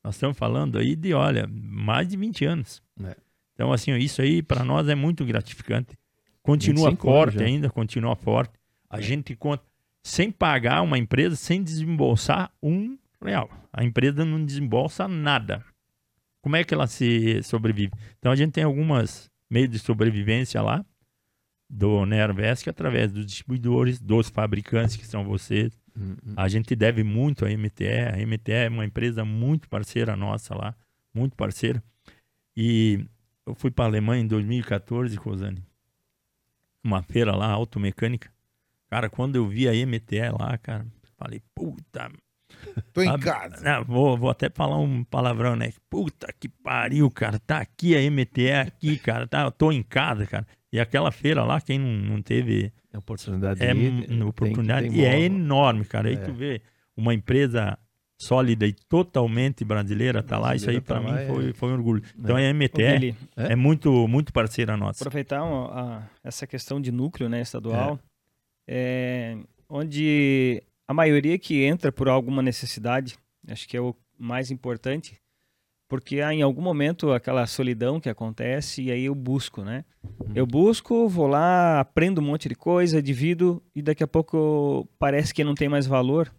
Nós estamos falando aí de, olha, mais de 20 anos. É. Então, assim, isso aí para nós é muito gratificante. Continua 25 anos forte ainda, continua forte. A gente conta sem pagar uma empresa, sem desembolsar um real. A empresa não desembolsa nada. Como é que ela se sobrevive? Então, a gente tem algumas meios de sobrevivência lá do Nervesc através dos distribuidores, dos fabricantes que são vocês. Uhum. A gente deve muito à MTE. A MTE é uma empresa muito parceira nossa lá, muito parceira. E eu fui para a Alemanha em 2014, Rosane. Uma feira lá, automecânica. Cara, quando eu vi a MTE lá, cara, falei, puta. Tô em casa. Não, vou, vou até falar um palavrão, né? Puta que pariu, cara. Tá aqui a MTE aqui, cara. Tá, eu tô em casa, cara. E aquela feira lá, quem não, não teve É oportunidade é ir, uma tem- oportunidade tem e é enorme, cara. Aí É. tu vê uma empresa sólida e totalmente brasileira tá lá, isso aí para tá mim foi, é. foi um orgulho. Então a Ô, MTE Billy, É? é muito muito parceira nossa. aproveitar uma- a- essa questão de núcleo né, estadual, é, onde a maioria que entra por alguma necessidade, acho que é o mais importante, porque há em algum momento aquela solidão que acontece e aí eu busco, né? Eu busco, vou lá, aprendo um monte de coisa, divido e daqui a pouco parece que não tem mais valor,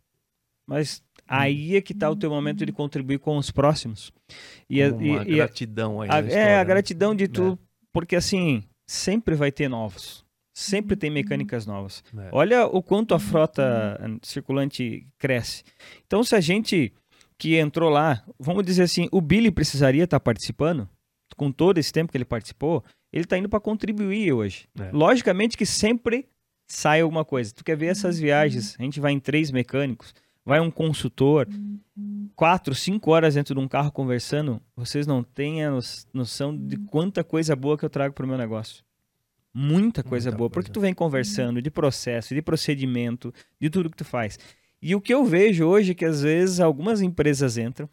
mas aí é que está o teu momento de contribuir com os próximos. E, a- Uma e- gratidão aí. a- na é, história, a né? gratidão de tu, porque assim, sempre vai ter novos. Sempre tem mecânicas novas. É. Olha o quanto a frota circulante cresce. Então, se a gente que entrou lá, vamos dizer assim, o Billy precisaria estar participando, com todo esse tempo que ele participou, ele está indo para contribuir hoje. É. Logicamente que sempre sai alguma coisa. Tu quer ver essas viagens? A gente vai em três mecânicos, vai um consultor, quatro, cinco horas dentro de um carro conversando. Vocês não têm a noção de quanta coisa boa que eu trago para o meu negócio. Muita coisa Muita boa, porque coisa. tu vem conversando de processo, de procedimento, de tudo que tu faz. E o que eu vejo hoje é que às vezes algumas empresas entram,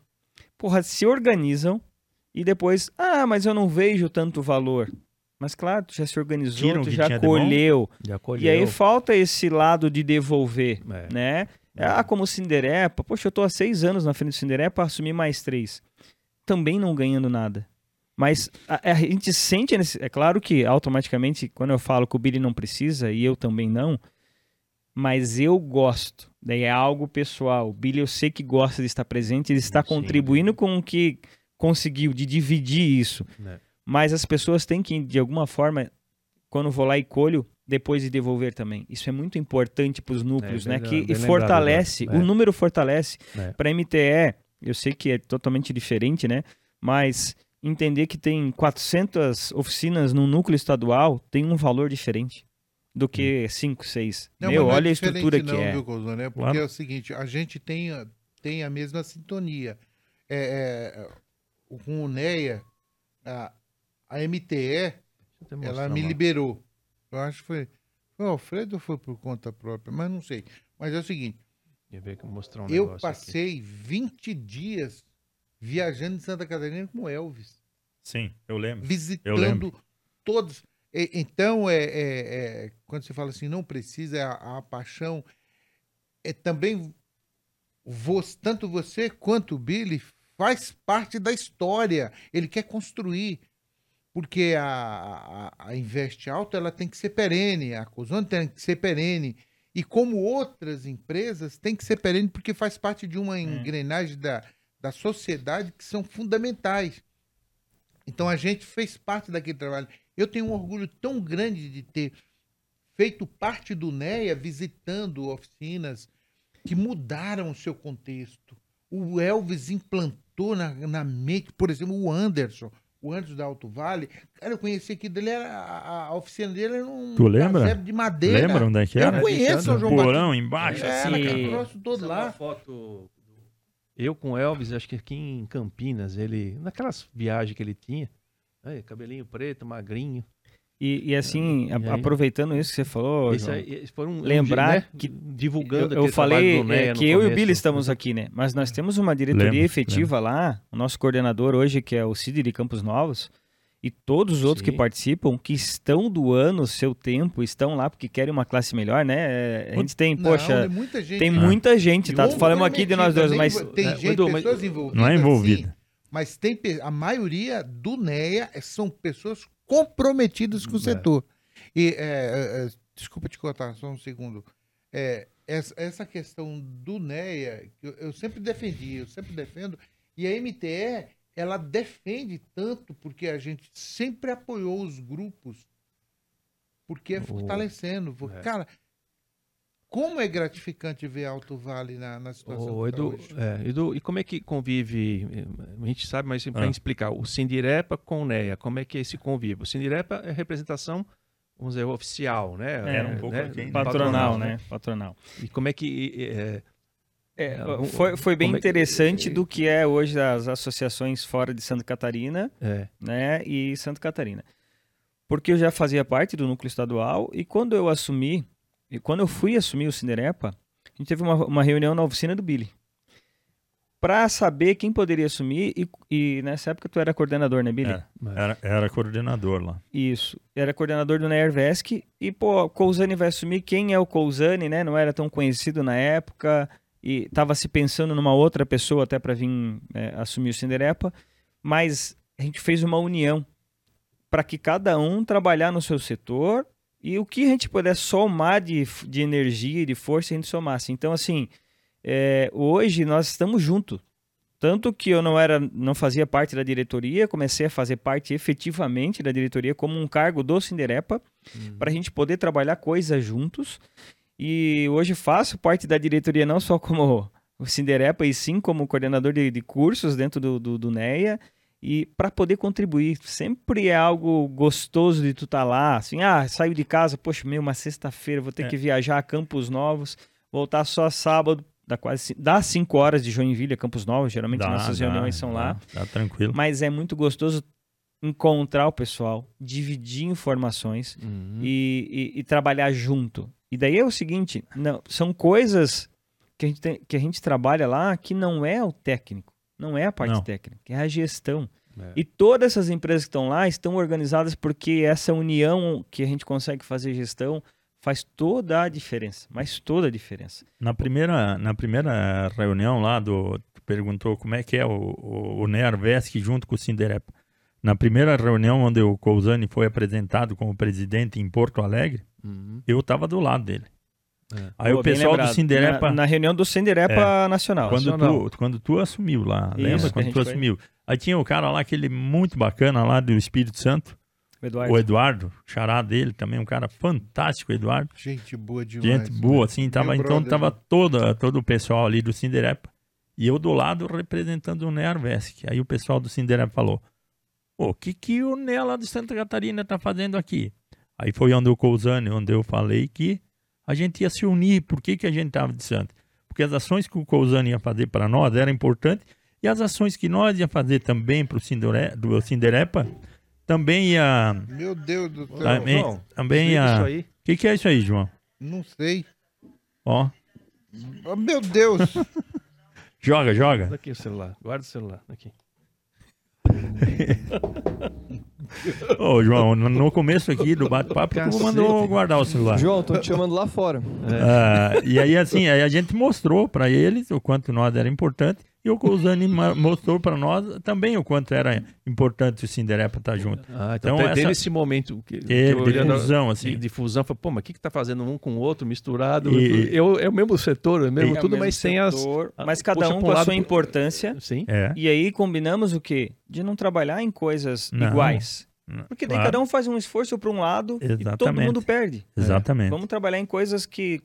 porra, se organizam e depois, ah, mas eu não vejo tanto valor. Mas claro, tu já se organizou, tu já colheu. já colheu. E aí falta esse lado de devolver, é. né? Ah, como Cinderepa, poxa, eu tô há seis anos na frente do Cinderepa, assumi mais três. Também não ganhando nada. Mas a, a gente sente, é claro que automaticamente, quando eu falo que o Billy não precisa, e eu também não, mas eu gosto. Daí é algo pessoal. O Billy eu sei que gosta de estar presente, ele está Sim. contribuindo com o que conseguiu, de dividir isso. É. Mas as pessoas têm que, de alguma forma, quando vou lá e colho, depois de devolver também. Isso é muito importante para os núcleos, é, né? que e fortalece, lembrado, né? o número fortalece. É. Para MTE, eu sei que é totalmente diferente, né? Mas entender que tem 400 oficinas no núcleo estadual tem um valor diferente do que 5, 6. Meu, não olha é a estrutura não, que é. Viu, né? Porque claro. é o seguinte, a gente tem, tem a mesma sintonia. É, é, com o NEA, a, a MTE, ela me liberou. Eu acho que foi. Foi o Alfredo ou foi por conta própria? Mas não sei. Mas é o seguinte. Um eu passei aqui. 20 dias viajando em Santa Catarina com Elvis. Sim, eu lembro. Visitando eu lembro. todos. Então, é, é, é, quando você fala assim, não precisa, é a, a paixão. É também tanto você quanto o Billy faz parte da história. Ele quer construir. Porque a, a, a Investe Alto ela tem que ser perene, a Cozone tem que ser perene. E como outras empresas, tem que ser perene porque faz parte de uma é. engrenagem da, da sociedade que são fundamentais. Então a gente fez parte daquele trabalho. Eu tenho um orgulho tão grande de ter feito parte do NEA, visitando oficinas que mudaram o seu contexto. O Elvis implantou na, na mente, por exemplo, o Anderson, o Anderson da Alto Vale. Cara, eu conheci aqui dele, era, a, a oficina dele era um tu lembra? de madeira. Lembra onde é que era? Eu conheço o João Porão embaixo, é, assim. Era, todo lá. foto eu com Elvis, acho que aqui em Campinas, ele naquelas viagens que ele tinha, aí, cabelinho preto, magrinho. E, e assim, é, aproveitando isso que você falou, João, aí, um, lembrar um, né, que divulgando eu, eu falei é, que eu começo. e o Billy estamos aqui, né? Mas nós temos uma diretoria lembro, efetiva lembro. lá, o nosso coordenador hoje que é o Cid de Campos Novos, e todos os outros Sim. que participam, que estão doando seu tempo, estão lá porque querem uma classe melhor, né? É, a gente tem, não, poxa, muita gente, tem muita gente, tá? Falamos aqui de nós dois, mas... Tem é, gente, pessoas envolvidas. Não é envolvida. Assim, mas tem a maioria do NEA são pessoas comprometidas com o é. setor. E, é, é, é, desculpa te cortar, só um segundo. É, essa, essa questão do NEA, eu, eu sempre defendi, eu sempre defendo, e a MTE ela defende tanto porque a gente sempre apoiou os grupos, porque é fortalecendo. É. Cara, como é gratificante ver Alto Vale na, na situação oh, Edu, é, Edu, e como é que convive, a gente sabe, mas para ah. explicar, o Sindirepa com o NEA, como é que é esse convívio? O Sindirepa é representação, vamos dizer, oficial, né? É, um pouco né? patronal, patronal, né? Patronal. E como é que... É, é, foi, foi bem é interessante que... do que é hoje as associações fora de Santa Catarina é. né, e Santa Catarina. Porque eu já fazia parte do núcleo estadual e quando eu assumi, e quando eu fui assumir o Cinerepa, a gente teve uma, uma reunião na oficina do Billy para saber quem poderia assumir e, e, nessa época tu era coordenador, né, Billy? É, era, era coordenador lá. Isso, era coordenador do Nervesc e, pô, Cousani vai assumir, quem é o Cousani, né? Não era tão conhecido na época, e estava se pensando numa outra pessoa até para vir é, assumir o Cinderepa, mas a gente fez uma união para que cada um trabalhar no seu setor e o que a gente puder somar de, de energia e de força a gente somasse. Então, assim, é, hoje nós estamos juntos. Tanto que eu não era, não fazia parte da diretoria, comecei a fazer parte efetivamente da diretoria como um cargo do Cinderepa, uhum. para a gente poder trabalhar coisas juntos. E hoje faço parte da diretoria não só como o Cinderepa, e sim como coordenador de, de cursos dentro do, do, do NEA e para poder contribuir. Sempre é algo gostoso de tu estar tá lá, assim, ah, saio de casa, poxa, meu, uma sexta-feira, vou ter é. que viajar a Campos Novos, voltar só sábado, dá quase dá cinco horas de Joinville a Campos Novos, geralmente dá, nossas dá, reuniões são dá, lá. Tá tranquilo. Mas é muito gostoso encontrar o pessoal, dividir informações uhum. e, e, e, trabalhar junto. E daí é o seguinte, não, são coisas que a, gente tem, que a gente trabalha lá que não é o técnico, não é a parte não. técnica, é a gestão. É. E todas essas empresas que estão lá estão organizadas porque essa união que a gente consegue fazer gestão faz toda a diferença, mas toda a diferença. Na primeira, na primeira reunião lá do perguntou como é que é o, o, o NERVESC junto com o Sinderep. Na primeira reunião onde o Cousani foi apresentado como presidente em Porto Alegre, uhum. eu estava do lado dele. É. Aí Pô, o pessoal do Sinderepa. Na, na, reunião do Sinderepa é, Nacional. Quando, Nacional. Tu, quando tu assumiu lá, Isso, lembra? Quando tu foi. assumiu. Aí tinha o cara lá, aquele muito bacana lá do Espírito Santo. O Eduardo. O Eduardo, xará dele também, um cara fantástico, Eduardo. Gente boa demais. Gente boa, assim, tava, então brother, tava toda, todo o pessoal ali do Sinderepa. E eu do lado representando o Nearvesc. Aí o pessoal do Sinderepa falou: o que, que o Nela de Santa Catarina tá fazendo aqui? Aí foi onde o Cousane, onde eu falei que a gente ia se unir. Por que, que a gente estava de Santa? Porque as ações que o Cousane ia fazer para nós eram importantes e as ações que nós ia fazer também para o Sinderepa também ia. Meu Deus do céu. Também, João, também ia. O que, que é isso aí, João? Não sei. Ó. Oh, meu Deus! joga, joga. Aqui o celular. Guarda o celular. Aqui. Ô, João, no começo aqui do bate-papo, tu mandou guardar o celular. João, tô te chamando lá fora. É. Uh, e aí, assim, aí a gente mostrou para eles o quanto nós era importante e o Cousani mostrou para nós também o quanto era importante o Cinderepa estar tá junto. Ah, então, então teve essa... esse momento que, teve, que de fusão, assim. De, de fusão, foi, pô, mas o que que tá fazendo um com o outro, misturado? E... Eu, é o mesmo setor, é mesmo é tudo, mas sem as... Mas cada um com a sua importância. Sim. É. E aí combinamos o quê? De não trabalhar em coisas não. iguais. Porque daí claro. cada um faz um esforço para um lado Exatamente. e todo mundo perde. Exatamente. Vamos trabalhar em coisas que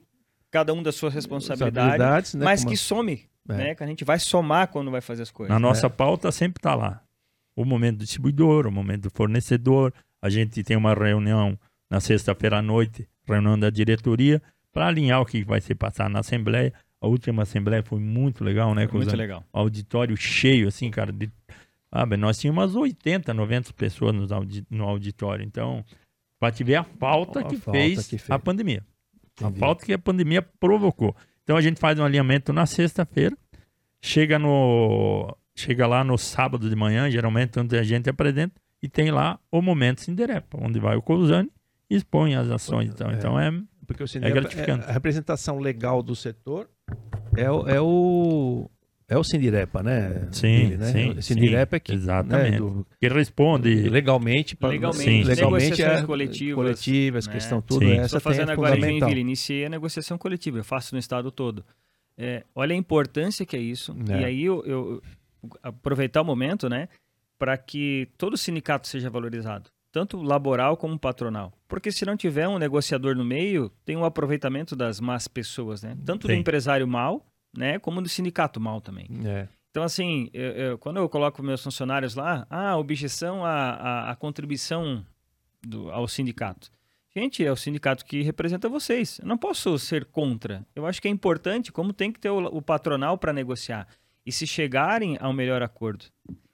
cada um das suas responsabilidades, né, mas que some é. né? Que a gente vai somar quando vai fazer as coisas. Na nossa é. pauta sempre está lá. O momento do distribuidor, o momento do fornecedor. A gente tem uma reunião na sexta-feira à noite, reunião da diretoria, para alinhar o que vai ser passado na Assembleia. A última Assembleia foi muito legal, né? Foi muito legal. Auditório cheio, assim, cara. De... Nós tínhamos umas 80, 90 pessoas no, audi... no auditório. Então, para te ver a falta, que, falta fez que, fez a pandemia. Entendi. A falta que a pandemia provocou. Então a gente faz um alinhamento na sexta-feira, chega no chega lá no sábado de manhã, geralmente onde a gente apresenta, e tem lá o momento Cinderepa, onde vai o Cousane e expõe as ações. Então, é, então é, porque o é gratificante. É, a representação legal do setor é é o é o Sindirepa, né? Sim, Dele, né? sim. O Sindirepa é que, exatamente. Né, do, que responde legalmente para legalmente, sim, legalmente é coletivas, coletivas né? questão tudo sim. essa Estou fazendo agora em Joinville, iniciei a negociação coletiva, eu faço no estado todo. É, olha a importância que é isso. É. E aí eu, eu, aproveitar o momento, né, para que todo sindicato seja valorizado, tanto laboral como patronal. Porque se não tiver um negociador no meio, tem um aproveitamento das más pessoas, né? Tanto sim. do empresário mal né? Como do sindicato mal também. É. Então, assim, eu, eu, quando eu coloco meus funcionários lá, ah, objeção à, à, à contribuição do, ao sindicato. Gente, é o sindicato que representa vocês. Eu não posso ser contra. Eu acho que é importante, como tem que ter o, o patronal para negociar. E se chegarem ao melhor acordo.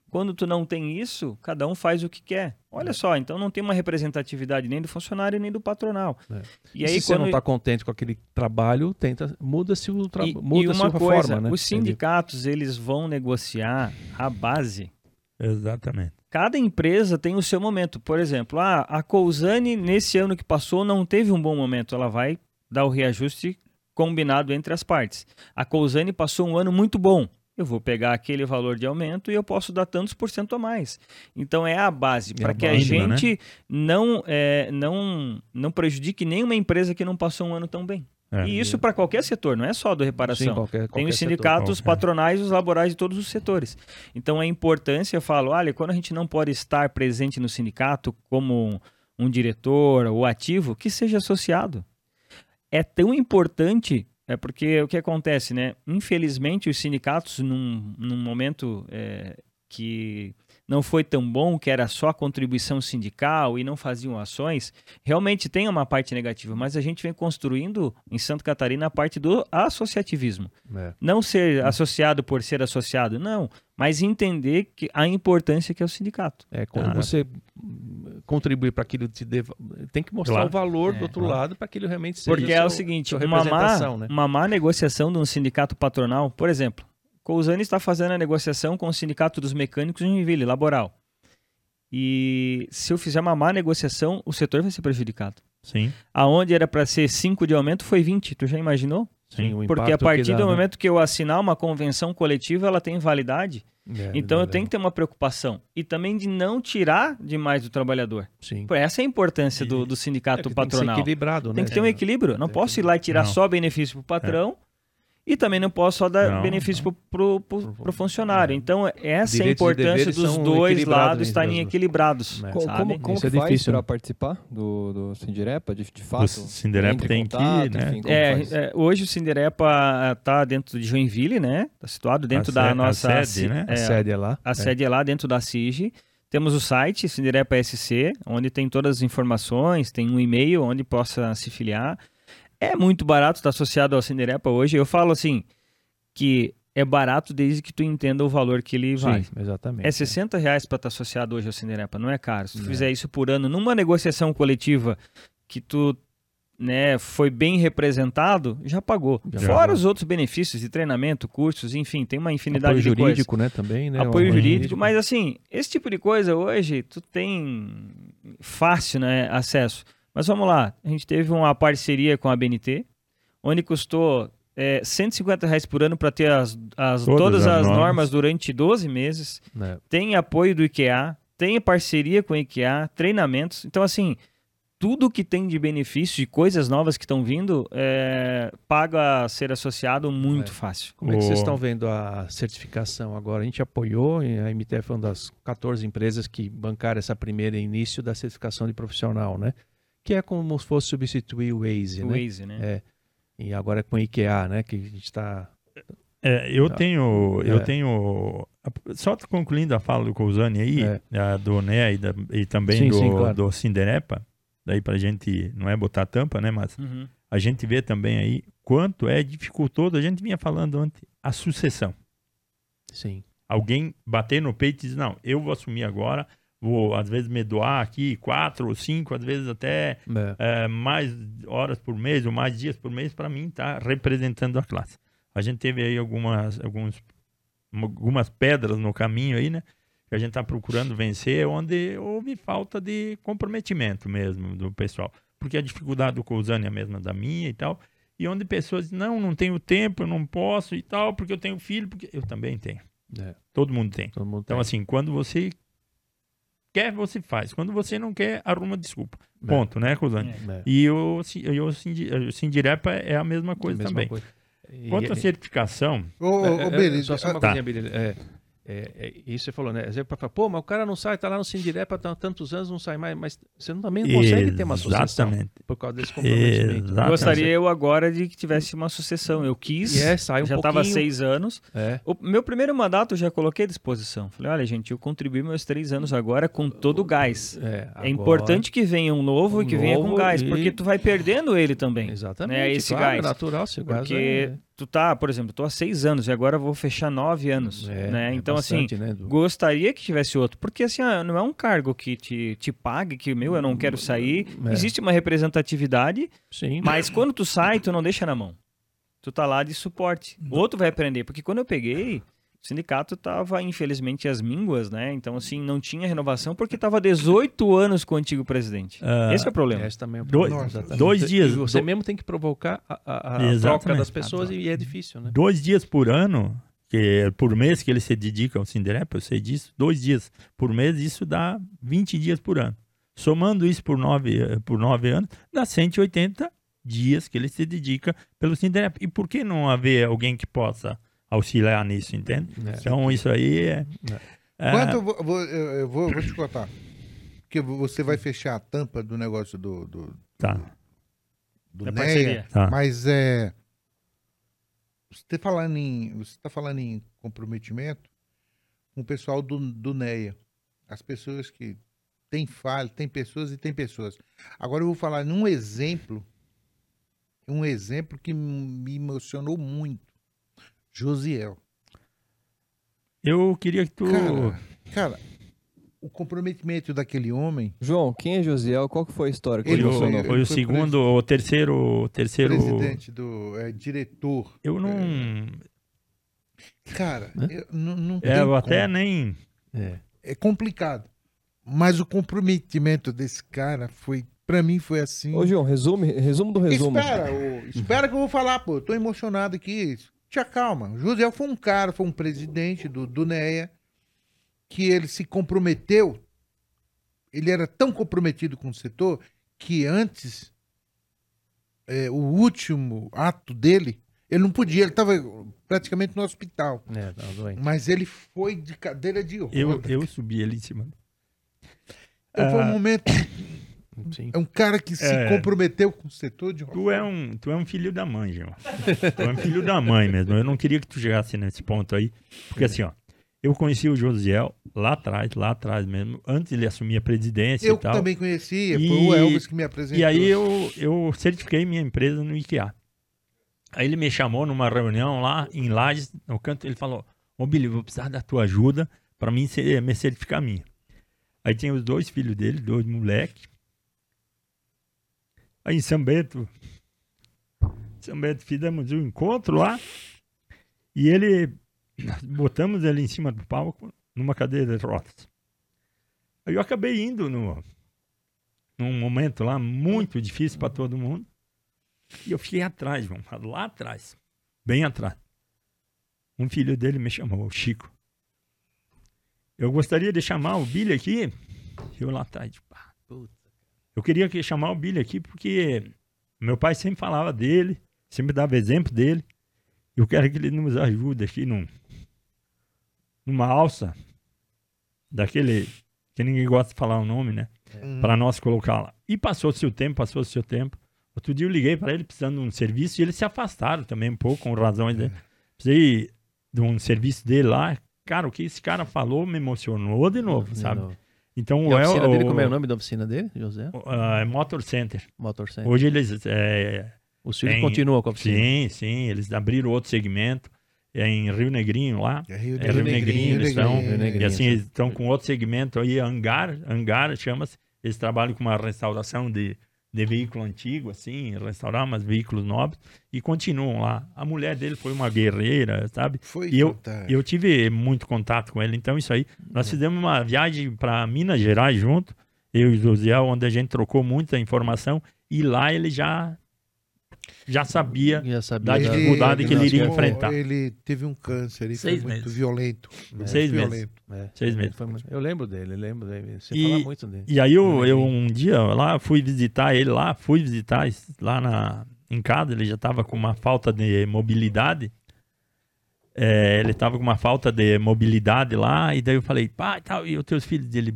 Quando tu não tem isso, cada um faz o que quer. Olha é. só, então não tem uma representatividade nem do funcionário nem do patronal. É. E, e aí, se quando... você não está contente com aquele trabalho, tenta muda-se o trabalho, muda-se a coisa, forma, né? Os sindicatos eles vão negociar a base. Exatamente. Cada empresa tem o seu momento. Por exemplo, ah, a Cousane nesse ano que passou não teve um bom momento. Ela vai dar o reajuste combinado entre as partes. A Cousane passou um ano muito bom eu vou pegar aquele valor de aumento e eu posso dar tantos por cento a mais. Então é a base é para que a gente né? não, é, não, não prejudique nenhuma empresa que não passou um ano tão bem. É, e isso para qualquer setor, não é só do reparação. Sim, qualquer, qualquer Tem os sindicatos setor, patronais os laborais de todos os setores. Então a importância, eu falo, olha, quando a gente não pode estar presente no sindicato como um, um diretor ou ativo, que seja associado. É tão importante é porque o que acontece, né? Infelizmente, os sindicatos, num, num momento é, que não foi tão bom, que era só a contribuição sindical e não faziam ações, realmente tem uma parte negativa, mas a gente vem construindo em Santa Catarina a parte do associativismo. É. Não ser associado por ser associado, não, mas entender que a importância que é o sindicato. É, quando ah, você contribuir para aquilo te deva, tem que mostrar claro. o valor é, do outro claro. lado para que ele realmente seja Porque é o seguinte, uma má, né? uma má negociação de um sindicato patronal, por exemplo, Cousani está fazendo a negociação com o sindicato dos mecânicos em Joinville, laboral. E se eu fizer uma má negociação, o setor vai ser prejudicado. Sim. Aonde era para ser 5 de aumento, foi 20. Tu já imaginou? Sim, o Porque a partir dá, do né? momento que eu assinar uma convenção coletiva, ela tem validade. É, então eu é, tenho que ter uma preocupação. E também de não tirar demais do trabalhador. Sim. Por Essa é a importância do, do É sindicato Tem patronal. que ser equilibrado, Tem né? que ter um equilíbrio. Não Tem posso ir lá e tirar Não. só benefício para o patrão e também não posso só dar Não, benefício não. para o funcionário. Então, essa é a Direitos importância dos dois lados estarem mesmo. equilibrados. É. Co- sabe? Como, como Isso que é faz difícil, para né? participar do, do Sindirepa, de, de fato? Sindirepa Entra em tem que ir, contato, né? enfim, É, é, hoje o Sindirepa está dentro de Joinville, né? Está situado dentro A da se- a nossa sede, né? é, A sede é lá. A sede é lá dentro da CIG. Temos o site Sindirepa SC, onde tem todas as informações, tem um e-mail onde possa se filiar. É muito barato estar associado ao Sindirepa hoje. Eu falo assim que é barato desde que tu entenda o valor que ele vai. Sim, exatamente. É 60 reais para estar associado hoje ao Cinerepa, não é caro. Se tu É. fizer isso por ano numa negociação coletiva que tu né, foi bem representado, já pagou. Já Fora pagou. os outros benefícios de treinamento, cursos, enfim, tem uma infinidade Apoio de coisas. jurídico, né, também, né? Apoio O jurídico, mas assim, esse tipo de coisa hoje tu tem fácil né, acesso. Mas vamos lá, a gente teve uma parceria com a BNT, onde custou é, 150 reais por ano para ter as, as- Todas todas, as as normas. normas. durante 12 meses. né? Tem apoio do IKEA, tem parceria com o IKEA, treinamentos. Então, assim, tudo que tem de benefício, de coisas novas que estão vindo, é, paga a ser associado muito É. fácil. Como é que vocês estão vendo a certificação agora? A gente apoiou, e a MTF é uma das 14 empresas que bancaram essa primeira início da certificação de profissional, né? Que é como se fosse substituir o Waze, O né? Waze, né? É. E agora é com o IKEA, né? Que a gente está... É, eu Tá. tenho, eu É. tenho, só concluindo a fala do Cousani aí, É. a do NEA e, da- e também Sim, do, sim, claro. do Sinderepa, daí pra gente, não é botar tampa, né, mas Uhum. a gente vê também aí quanto é dificultoso, a gente vinha falando antes, a sucessão. Sim. Alguém bater no peito e dizer, não, eu vou assumir agora, vou às vezes me doar aqui quatro ou cinco, às vezes até É. é, mais horas por mês ou mais dias por mês para mim estar representando a classe. A gente teve aí algumas, alguns, algumas pedras no caminho aí, né? Que a gente está procurando vencer, onde houve falta de comprometimento mesmo do pessoal. Porque a dificuldade do Cousane é a mesma da minha e tal. E onde pessoas dizem, não, não tenho tempo, eu não posso e tal, porque eu tenho filho, porque eu também tenho. É. Todo mundo tem. Todo mundo Então, tem. assim, quando você quer, você faz. Quando você não quer, arruma desculpa. É. Ponto, né, Cousane? É. E o, Sin- e o, Sindi- o Sindirepa é a mesma coisa Mesma também. coisa. E- Quanto à certificação, Ô, ô, É, ô, é, Billy, só, só uma Tá. coisinha, Billy. É, é, é, isso você falou, né? Pra falar, pô, mas o cara não sai, tá lá no Sindirepa há tantos anos, não sai mais, mas você não- também não consegue ter uma sucessão Exatamente. por causa desse comprometimento. Exato. Gostaria eu agora de que tivesse uma sucessão. Eu quis, E é, sai um já estava seis anos. É, O meu primeiro mandato eu já coloquei à disposição. Falei, olha, gente, eu contribuí meus três anos agora com todo o gás. é, É agora- importante que venha um novo e que venha com gás, e- porque tu vai perdendo ele também. Exatamente. né, esse claro, gás. É natural, esse gás Porque tu tá, por exemplo, tô há seis anos e agora eu vou fechar nove anos. é, né? é Então, bastante, assim, né, Edu? gostaria que tivesse outro. Porque, assim, não é um cargo que te, te pague, que, meu, eu não quero sair. É. Existe uma representatividade, Sim. mas quando tu sai, tu não deixa na mão. Tu tá lá de suporte. O outro vai aprender. Porque quando eu peguei, o sindicato tava, infelizmente, às mínguas, né? Então, assim, não tinha renovação porque tava 18 anos com o antigo presidente. Ah, Esse é o problema. Esse também é Dois- problema, dois E dias- Você do- mesmo tem que provocar a, a- a troca das pessoas e é difícil, né? dois dias por ano, que é por mês que ele se dedica ao Sindirepa, eu sei disso, dois dias por mês, isso dá 20 dias por ano. Somando isso por nove, por nove anos, dá 180 dias que ele se dedica pelo Sindirepa. E por que não haver alguém que possa auxiliar nisso, entende? É. Então, isso aí é... é, Quanto eu vou, vou- eu, eu vou, vou te contar. Porque você vai fechar a tampa do negócio do, do, Tá, do NEA, parceria. tá. mas é. Você está falando em, você tá falando em comprometimento com o pessoal do, do NEA. As pessoas que têm falha, tem pessoas e tem pessoas. Agora eu vou falar num exemplo, um exemplo que me emocionou muito. Josiel. Eu queria que tu... Cara, cara, o comprometimento daquele homem, João, quem é Josiel? Qual que foi a história que Ele Foi, ele o, foi- foi o foi segundo, o terceiro, o terceiro. presidente do é, diretor. Eu não, Cara, Né? eu, não, não é, eu até como. nem. É. É complicado. Mas o comprometimento desse cara foi, para mim, foi assim. Ô, João, resume, resumo do resumo. Espera, ô, espera que eu vou falar, pô. Eu tô emocionado aqui. Te acalma. O José foi um cara, foi um presidente do, do NEA, que ele se comprometeu. Ele era tão comprometido com o setor que antes, é, o último ato dele, ele não podia, ele estava praticamente no hospital. É, tava doente. Mas ele foi de cadeira de roda. Eu, eu subi ali em cima. Então, foi um Ah, momento. Sim. É um cara que se É. comprometeu com o setor de Tu é um, tu é um filho da mãe, João. tu é um filho da mãe mesmo. Eu não queria que tu chegasse nesse ponto aí. Porque assim, ó, eu conheci o Josiel lá atrás, lá atrás mesmo, antes ele assumir a presidência Eu e tal. também conhecia, E- foi o Elvis que me apresentou. E aí eu, eu certifiquei minha empresa no IKEA. Aí ele me chamou numa reunião lá em Lages, no canto, ele falou: Ô Billy, eu vou precisar da tua ajuda para mim me certificar minha. Aí tinha os dois filhos dele, dois moleques. Aí em São Bento, São Bento fizemos um encontro lá e ele, botamos ele em cima do palco numa cadeira de rodas. Aí eu acabei indo no, num momento lá muito difícil para todo mundo. E eu fiquei atrás, vamos lá atrás, bem atrás. Um filho dele me chamou, o Chico. Eu gostaria de chamar o Billy aqui. Eu lá atrás, tipo, ah, eu queria que chamar o Billy aqui porque meu pai sempre falava dele, sempre dava exemplo dele. Eu quero que ele nos ajude aqui num, numa alça daquele que ninguém gosta de falar o nome, né? Hum. Para nós colocar lá. E passou-se o tempo, passou-se o tempo. Outro dia eu liguei para ele precisando de um serviço e eles se afastaram também um pouco, com razões dele. Precisei de um serviço dele lá. Cara, o que esse cara falou me emocionou de novo, De sabe? novo. Então E a o El- oficina dele, como é o o- nome da oficina dele, José? o- ah, é Motor Center. Motor Center. Hoje eles. é, Os filhos tem- continuam com a oficina. sim, sim, eles abriram outro segmento. É em Rio Negrinho lá. É Rio, É Rio Negrinho, eles estão. Rio Negrinho, E assim, sim. eles estão com outro segmento aí, Hangar, Hangar chama-se. Eles trabalham com uma restauração de, de veículo antigo, assim, restaurar umas veículos novos e continuam lá. A mulher dele foi uma guerreira, sabe? Foi E eu, fantástico. eu tive muito contato com ele, então isso aí. Nós fizemos uma viagem para Minas Gerais junto, eu e o Josiel, onde a gente trocou muita informação e lá ele já já sabia. Já sabia Da dificuldade que ele iria enfrentar. Ele teve um câncer, ele Seis foi muito meses. violento. É. Seis muito meses. violento. É. Seis meses. Eu lembro dele, eu lembro dele. Você E- fala muito dele. E aí eu, eu um dia lá fui visitar ele lá, fui visitar lá na, em casa, ele já estava com uma falta de mobilidade. É, ele estava com uma falta de mobilidade lá, e daí eu falei, pai, tal, e os teus filhos dele?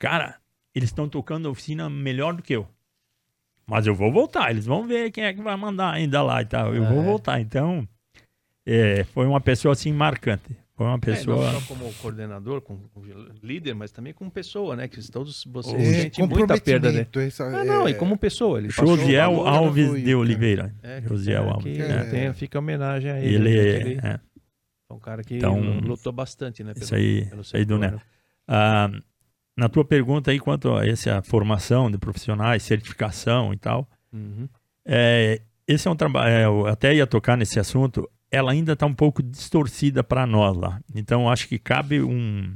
Cara, eles estão tocando a oficina melhor do que eu. Mas eu vou voltar, eles vão ver quem é que vai mandar ainda lá e tal. Eu vou É. voltar. Então, é, foi uma pessoa assim marcante. Foi uma É, pessoa. não só como coordenador, como líder, mas também como pessoa, né? Que todos vocês É, sentem muita perda dele. comprometimento, essa- Ah, não, é- e como pessoa. Ele Josiel Alves foi, de cara. Oliveira. É, Josiel é, Alves. que É. tem- fica a homenagem a ele. Ele né, é, ele é, é um cara que Então, lutou bastante, né? isso aí, pelo isso aí do Neto. Ah, na tua pergunta aí quanto a essa formação de profissionais, certificação e tal, Uhum. é, esse é um trabalho, é, eu até ia tocar nesse assunto, ela ainda está um pouco distorcida para nós lá. Então acho que cabe um,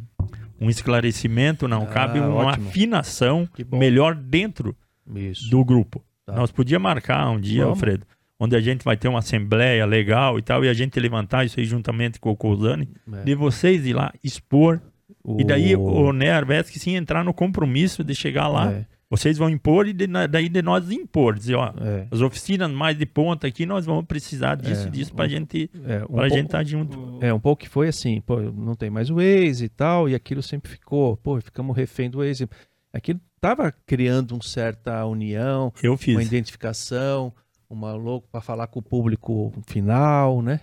um esclarecimento, não, Ah, cabe uma ótimo. afinação melhor dentro Isso. do grupo. Tá. Nós podíamos marcar um dia, Vamos. Alfredo, onde a gente vai ter uma assembleia legal e tal, e a gente levantar isso aí juntamente com o Cousane, É. de vocês ir lá expor, e daí O- o Nerves que sim entrar no compromisso de chegar lá, É, vocês vão impor e de- daí de nós impor, dizer, ó, é, as oficinas mais de ponta aqui, nós vamos precisar disso, É, disso, pra um- gente, é, um pra pouco- gente estar junto. É, um pouco que foi assim, pô, não tem mais o Waze e tal, e aquilo sempre ficou, pô, ficamos refém do Waze. Aquilo tava criando uma certa união, Eu uma identificação, uma louco para falar com o público final, né?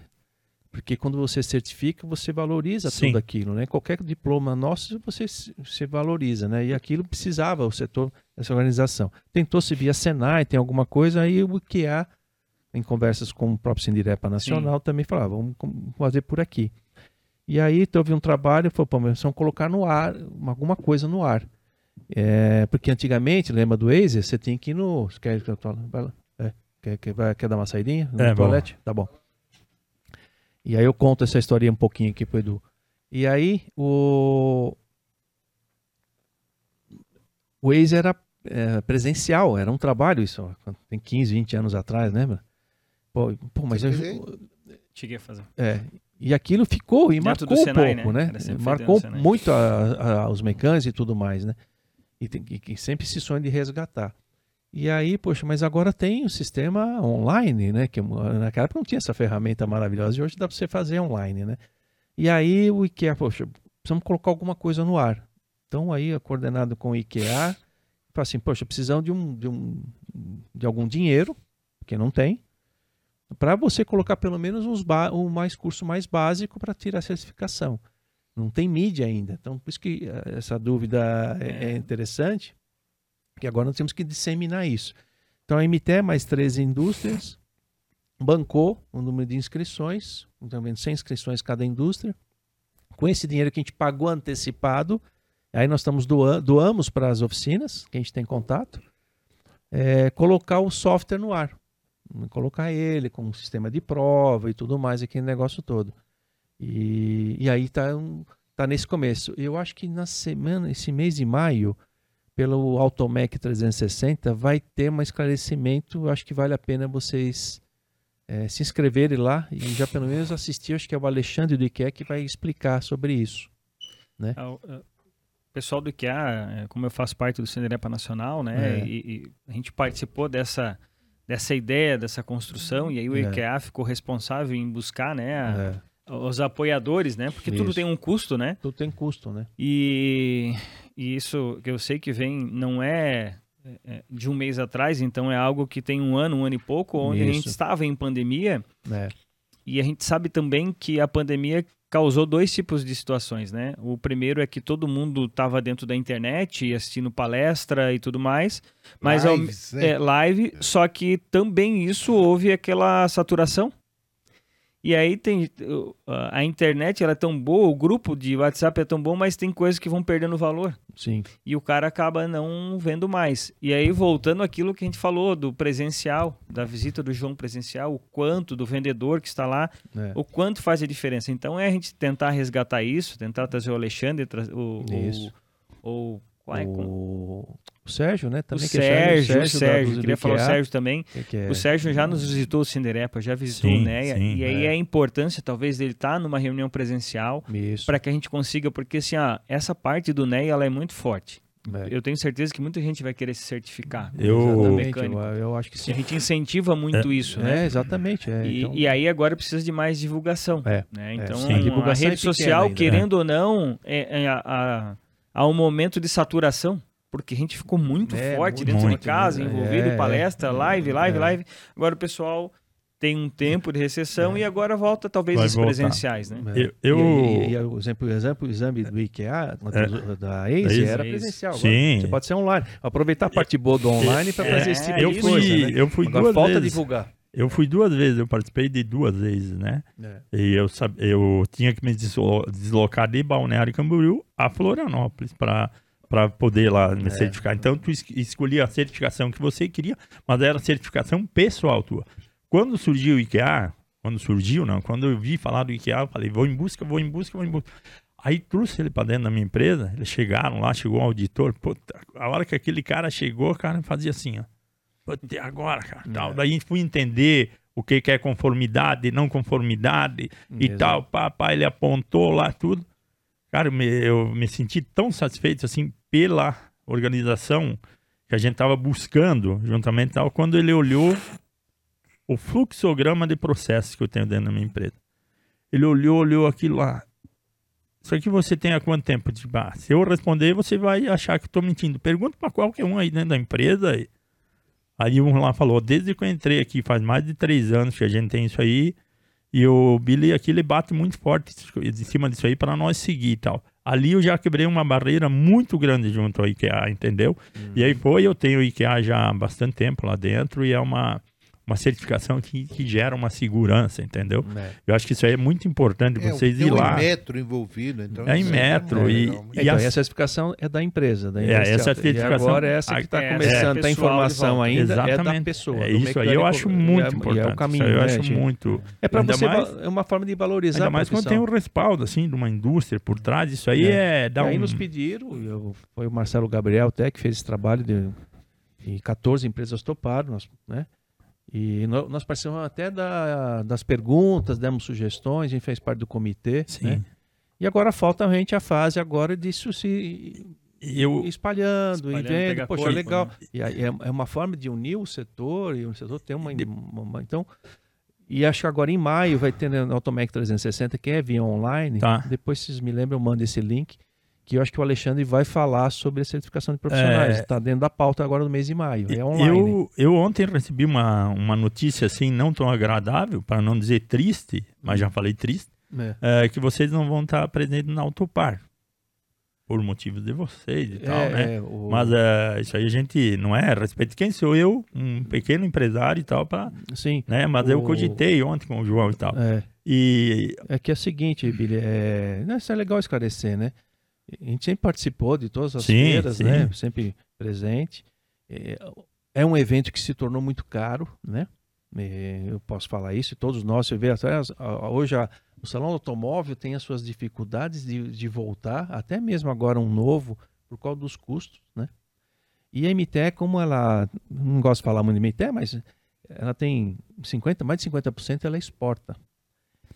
Porque quando você certifica, você valoriza Sim. tudo aquilo, né? Qualquer diploma nosso, você se você valoriza, né? E aquilo precisava, o setor, essa organização. Tentou se via Senai, tem alguma coisa, aí o que há, em conversas com o próprio Sindirepa Nacional, também falava, vamos com- fazer por aqui. E aí teve um trabalho, foi, pô, mas vamos colocar no ar, uma- alguma coisa no ar. É, porque antigamente, lembra do Waze? Você tinha que ir no. Quer? Vai. É, quer, quer, quer dar uma saidinha? No É, toalete? Tá bom. E aí eu conto essa historinha um pouquinho aqui pro Edu. E aí o. o Waze era é, presencial, era um trabalho isso, tem 15, 20 anos atrás, lembra? Pô, pô mas eu, Cheguei a fazer. É, e aquilo ficou e Dentro marcou Senai, um pouco, né? né? Marcou muito a, a, os mecânicos e tudo mais, né? E, tem, e, e sempre esse sonho de resgatar. E aí, poxa, mas agora tem o sistema online, né? Que naquela época não tinha essa ferramenta maravilhosa e hoje dá para você fazer online, né? E aí o IKEA, poxa, precisamos colocar alguma coisa no ar. Então aí, coordenado com o IKEA, fala assim, poxa, precisamos de um, de um de algum dinheiro, que não tem, para você colocar pelo menos uns o mais curso mais básico para tirar a certificação. Não tem mídia ainda. Então, por isso que eh, essa dúvida é, é interessante, que agora nós temos que disseminar isso. Então, a MT mais 13 indústrias bancou o número de inscrições, também 100 inscrições cada indústria. Com esse dinheiro que a gente pagou antecipado, aí nós estamos doando, doamos para as oficinas, que a gente tem contato, é, colocar o software no ar colocar ele com um sistema de prova e tudo mais, aquele negócio todo. E, e aí tá, tá nesse começo. Eu acho que na semana, esse mês de maio, pelo Automec 360, vai ter um esclarecimento. Acho que vale a pena vocês é, se inscreverem lá e já pelo menos assistir. Acho que é o Alexandre do IKEA que vai explicar sobre isso. Né? É, o pessoal do IKEA, é, como eu faço parte do Cinerepa Nacional, né, é. e, e a gente participou dessa dessa ideia, dessa construção, e aí o é. IKEA ficou responsável em buscar, né, a, é. os apoiadores, né, porque isso. tudo tem um custo, né? Tudo tem custo, né? E, e isso que eu sei que vem, não é, é de um mês atrás, então é algo que tem um ano, um ano e pouco, onde isso. a gente estava em pandemia, é. e a gente sabe também que a pandemia causou dois tipos de situações, né? O primeiro é que todo mundo estava dentro da internet assistindo palestra e tudo mais, mas Lives, ao, é, live, só que também isso houve aquela saturação e aí tem a internet ela é tão boa, o grupo de WhatsApp é tão bom, mas tem coisas que vão perdendo valor. Sim. E o cara acaba não vendo mais. E aí voltando aquilo que a gente falou do presencial, da visita do João presencial, o quanto do vendedor que está lá, é. o quanto faz a diferença. Então é a gente tentar resgatar isso, tentar trazer o Alexandre, o, isso. o, o, o, o Sérgio, né? Também o Sérgio, o Sérgio, o Sérgio queria falar o Sérgio também. Que é? O Sérgio já nos visitou o Cinderepa, já visitou sim, o NEA. Sim, e aí é. a importância, talvez, dele estar tá numa reunião presencial para que a gente consiga, porque assim, ah, essa parte do NEA ela é muito forte. É. Eu tenho certeza que muita gente vai querer se certificar. Eu, eu, eu, acho que sim. A gente incentiva muito é, isso, né? É, exatamente. É, e, então... e, aí agora precisa de mais divulgação. É, né? Então, a, a rede social, ainda, querendo ou não, é, é a, a, há um momento de saturação porque a gente ficou muito é, forte muito, dentro muito, de casa, muito, envolvido, é, palestra, live, live, é. live. Agora o pessoal tem um tempo de recessão é. e agora volta talvez os presenciais, né? Eu, eu... E, e, e, o exemplo, o exemplo, o exame do IKEA, é. da ACE, era presencial. Sim. Você pode ser online. Aproveitar a parte boa do online para fazer esse tipo eu de fui, coisa, né? Eu fui agora duas falta vezes. divulgar. Eu fui duas vezes, eu participei de duas vezes, né? É. E eu, eu tinha que me deslocar de Balneário Camboriú a Florianópolis para para poder lá me é. certificar. Então tu escolhia a certificação que você queria, mas era certificação pessoal tua. Quando surgiu o IKEA, quando surgiu, não, quando eu vi falar do IKEA, eu falei, vou em busca, vou em busca, vou em busca. Aí trouxe ele para dentro da minha empresa, eles chegaram lá, chegou um auditor, puta, a hora que aquele cara chegou, o cara fazia assim, ó. Puta, agora, cara, tal. É. Daí fui entender o que, que é conformidade, não conformidade e tal, papai, ele apontou lá tudo. Cara, eu me, eu me senti tão satisfeito assim pela organização que a gente estava buscando juntamente tal, quando ele olhou o fluxograma de processos que eu tenho dentro da minha empresa. Ele olhou, olhou aquilo lá. Isso aqui você tem há quanto tempo? Tipo, ah, se eu responder, você vai achar que estou mentindo. Pergunta para qualquer um aí dentro da empresa. Aí um lá falou, desde que eu entrei aqui, faz mais de três anos que a gente tem isso aí, e o Billy aqui, ele bate muito forte em cima disso aí para nós seguir e tal. Ali eu já quebrei uma barreira muito grande junto ao IKEA, entendeu? Uhum. E aí foi, eu tenho o IKEA já há bastante tempo lá dentro e é uma, uma certificação que, que gera uma segurança, entendeu? É. Eu acho que isso aí é muito importante é, vocês ir lá. É metro envolvido, então. É em é metro. e, legal. e, então, a... certificação é da empresa. Da é, essa certificação. E agora essa que está começando, é, a informação ainda Exatamente. é da pessoa. É isso aí eu acho muito importante. é o caminho, eu né, acho gente? muito. É para você, mais, é uma forma de valorizar ainda mais quando tem um respaldo, assim, de uma indústria por trás, isso aí é... é dá e aí um... nos pediram, eu, foi o Marcelo Gabriel até que fez esse trabalho de, e 14 empresas toparam, nós, né? E nós participamos até da, das perguntas, demos sugestões, a gente fez parte do comitê. Sim. Né? E agora falta a gente a fase agora disso se eu, espalhando, espalhando e vendo, poxa, legal. Né? E é, é uma forma de unir o setor, e o setor tem uma, uma, uma, Então, e acho que agora em maio vai ter no Automec 360, que é via online. Tá. Depois, vocês me lembram, eu mando esse link que eu acho que o Alexandre vai falar sobre a certificação de profissionais. Está é... dentro da pauta agora no mês de maio. É online. Eu, eu ontem recebi uma, uma notícia assim, não tão agradável, para não dizer triste, mas já falei triste, é. É, que vocês não vão estar presentes na Autopar. Por motivos de vocês e tal, é, né? É, o... Mas é, isso aí a gente não é respeito quem sou eu, um pequeno empresário e tal, para. Sim. Né? Mas o... eu cogitei ontem com o João e tal. É. E... é que é o seguinte, Billy, é... isso é legal esclarecer, né? A gente sempre participou de todas as sim, feiras, sim. né? Sempre presente. É, é um evento que se tornou muito caro, né? É, eu posso falar isso, todos nós, você vê, hoje a, o salão automóvel tem as suas dificuldades de, de voltar, até mesmo agora um novo, por causa dos custos, né? E a MTE, como ela, não gosto de falar muito de MTE, mas ela tem 50, mais de 50% ela exporta.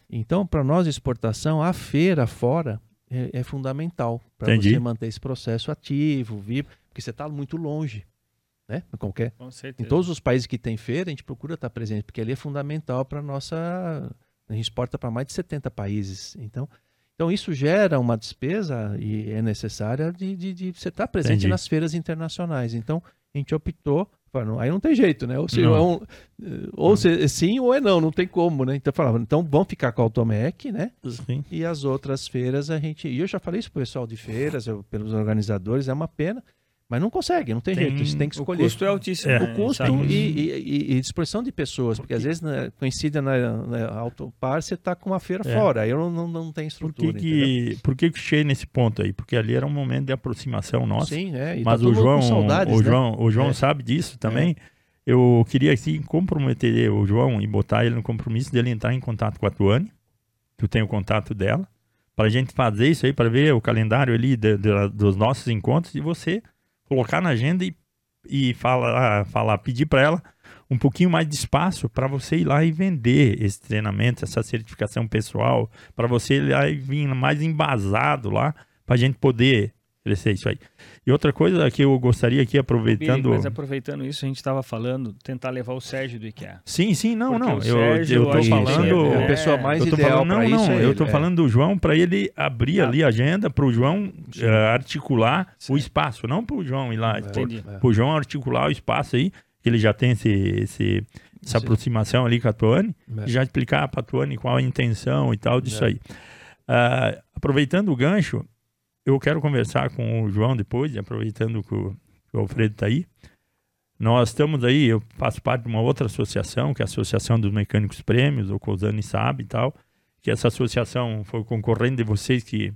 Então, para nós exportação, a feira fora é, é fundamental para você manter esse processo ativo, vivo, porque você está muito longe. Né? Em qualquer, Com certeza. em todos os países que tem feira, a gente procura estar presente, porque ali é fundamental para nossa. A gente exporta para mais de 70 países. Então, então isso gera uma despesa e é necessária de, de, de você estar presente Entendi. nas feiras internacionais. Então, a gente optou Aí não tem jeito, né? Ou, se. É um, ou se, sim ou é não, não tem como, né? Então falava, então vamos ficar com a Automec, né? Sim. E as outras feiras a gente. E eu já falei isso pro pessoal de feiras, eu, pelos organizadores, é uma pena. Mas não consegue, não tem, tem, jeito, você tem que escolher. O custo é altíssimo. É, o custo e, e, e, disposição de pessoas, porque às vezes né, coincide na, na autopar, você está com uma feira é. fora, aí eu não, não, não tem estrutura. Por que, que, por que, que cheguei nesse ponto aí? Porque ali era um momento de aproximação nossa. Sim, é. mas tá o, João, saudades, o, né? João, o João é. sabe disso também. É. Eu queria assim, comprometer o João e botar ele no compromisso dele entrar em contato com a Tuane, que eu tenho o contato dela, para a gente fazer isso aí, para ver o calendário ali de, de, dos nossos encontros e você colocar na agenda e, e falar, falar, pedir para ela um pouquinho mais de espaço para você ir lá e vender esse treinamento, essa certificação pessoal, para você ir lá e vir mais embasado lá, para a gente poder crescer isso aí. E outra coisa que eu gostaria aqui, aproveitando. Mas aproveitando isso, a gente estava falando, tentar levar o Sérgio do IKEA. Sim, sim, não, Porque não. Eu, Sérgio, eu tô falando. É, a pessoa mais eu ideal falando, Não, não, é eu tô é. falando do João para ele abrir ah. ali a agenda, para o João uh, articular sim. o espaço, não para o João ir lá. É, para o João articular o espaço aí, que ele já tem esse, esse essa sim. aproximação ali com a Tuane, é. e já explicar para a Tuane qual a intenção e tal disso é. aí. Uh, aproveitando o gancho, eu quero conversar com o João depois, aproveitando que o, que o Alfredo está aí. Nós estamos aí, eu faço parte de uma outra associação, que é a Associação dos Mecânicos Prêmios, o Cosani sabe e tal, que essa associação foi concorrente de vocês que,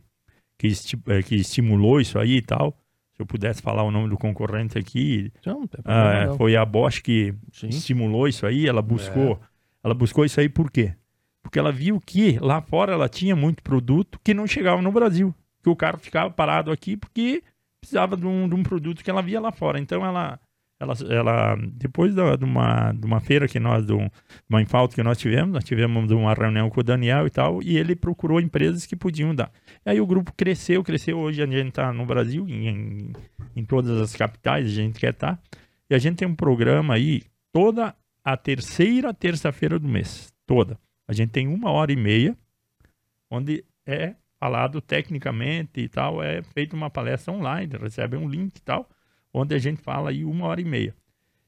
que, esti eh, que estimulou isso aí e tal. Se eu pudesse falar o nome do concorrente aqui, não, ah, foi a Bosch que Sim. estimulou isso aí, ela buscou, é. ela buscou isso aí por quê? Porque ela viu que lá fora ela tinha muito produto que não chegava no Brasil que o carro ficava parado aqui porque precisava de um, de um produto que ela via lá fora. Então ela, ela, ela depois da, de, uma, de uma feira que nós, de, um, uma infalta que nós tivemos, nós tivemos uma reunião com o Daniel e tal, e ele procurou empresas que podiam dar. E aí o grupo cresceu, cresceu. Hoje a gente está no Brasil, em, em todas as capitais, a gente quer estar. Tá. E a gente tem um programa aí toda a terceira terça-feira do mês. Toda. A gente tem uma hora e meia, onde é falado tecnicamente e tal, é feita uma palestra online, recebe um link e tal, onde a gente fala aí uma hora e meia.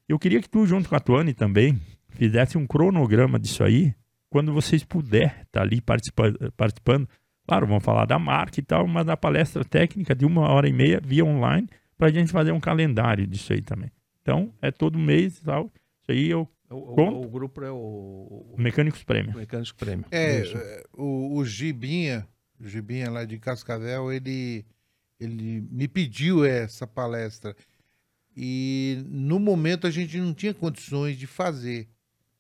Eu queria que tu, junto com a Tuane também, fizesse um cronograma disso aí, quando vocês puderem estar tá ali participa participando. Claro, vamos falar da marca e tal, mas da palestra técnica de uma hora e meia via online, para a gente fazer um calendário disso aí também. Então, é todo mês e tal. Isso aí eu O, o, grupo é o, o Mecânicos Prêmio. Mecânicos Prêmio. É, é, o, o Gibinha, o Gibinha lá de Cascavel, ele, ele me pediu essa palestra. E no momento a gente não tinha condições de fazer.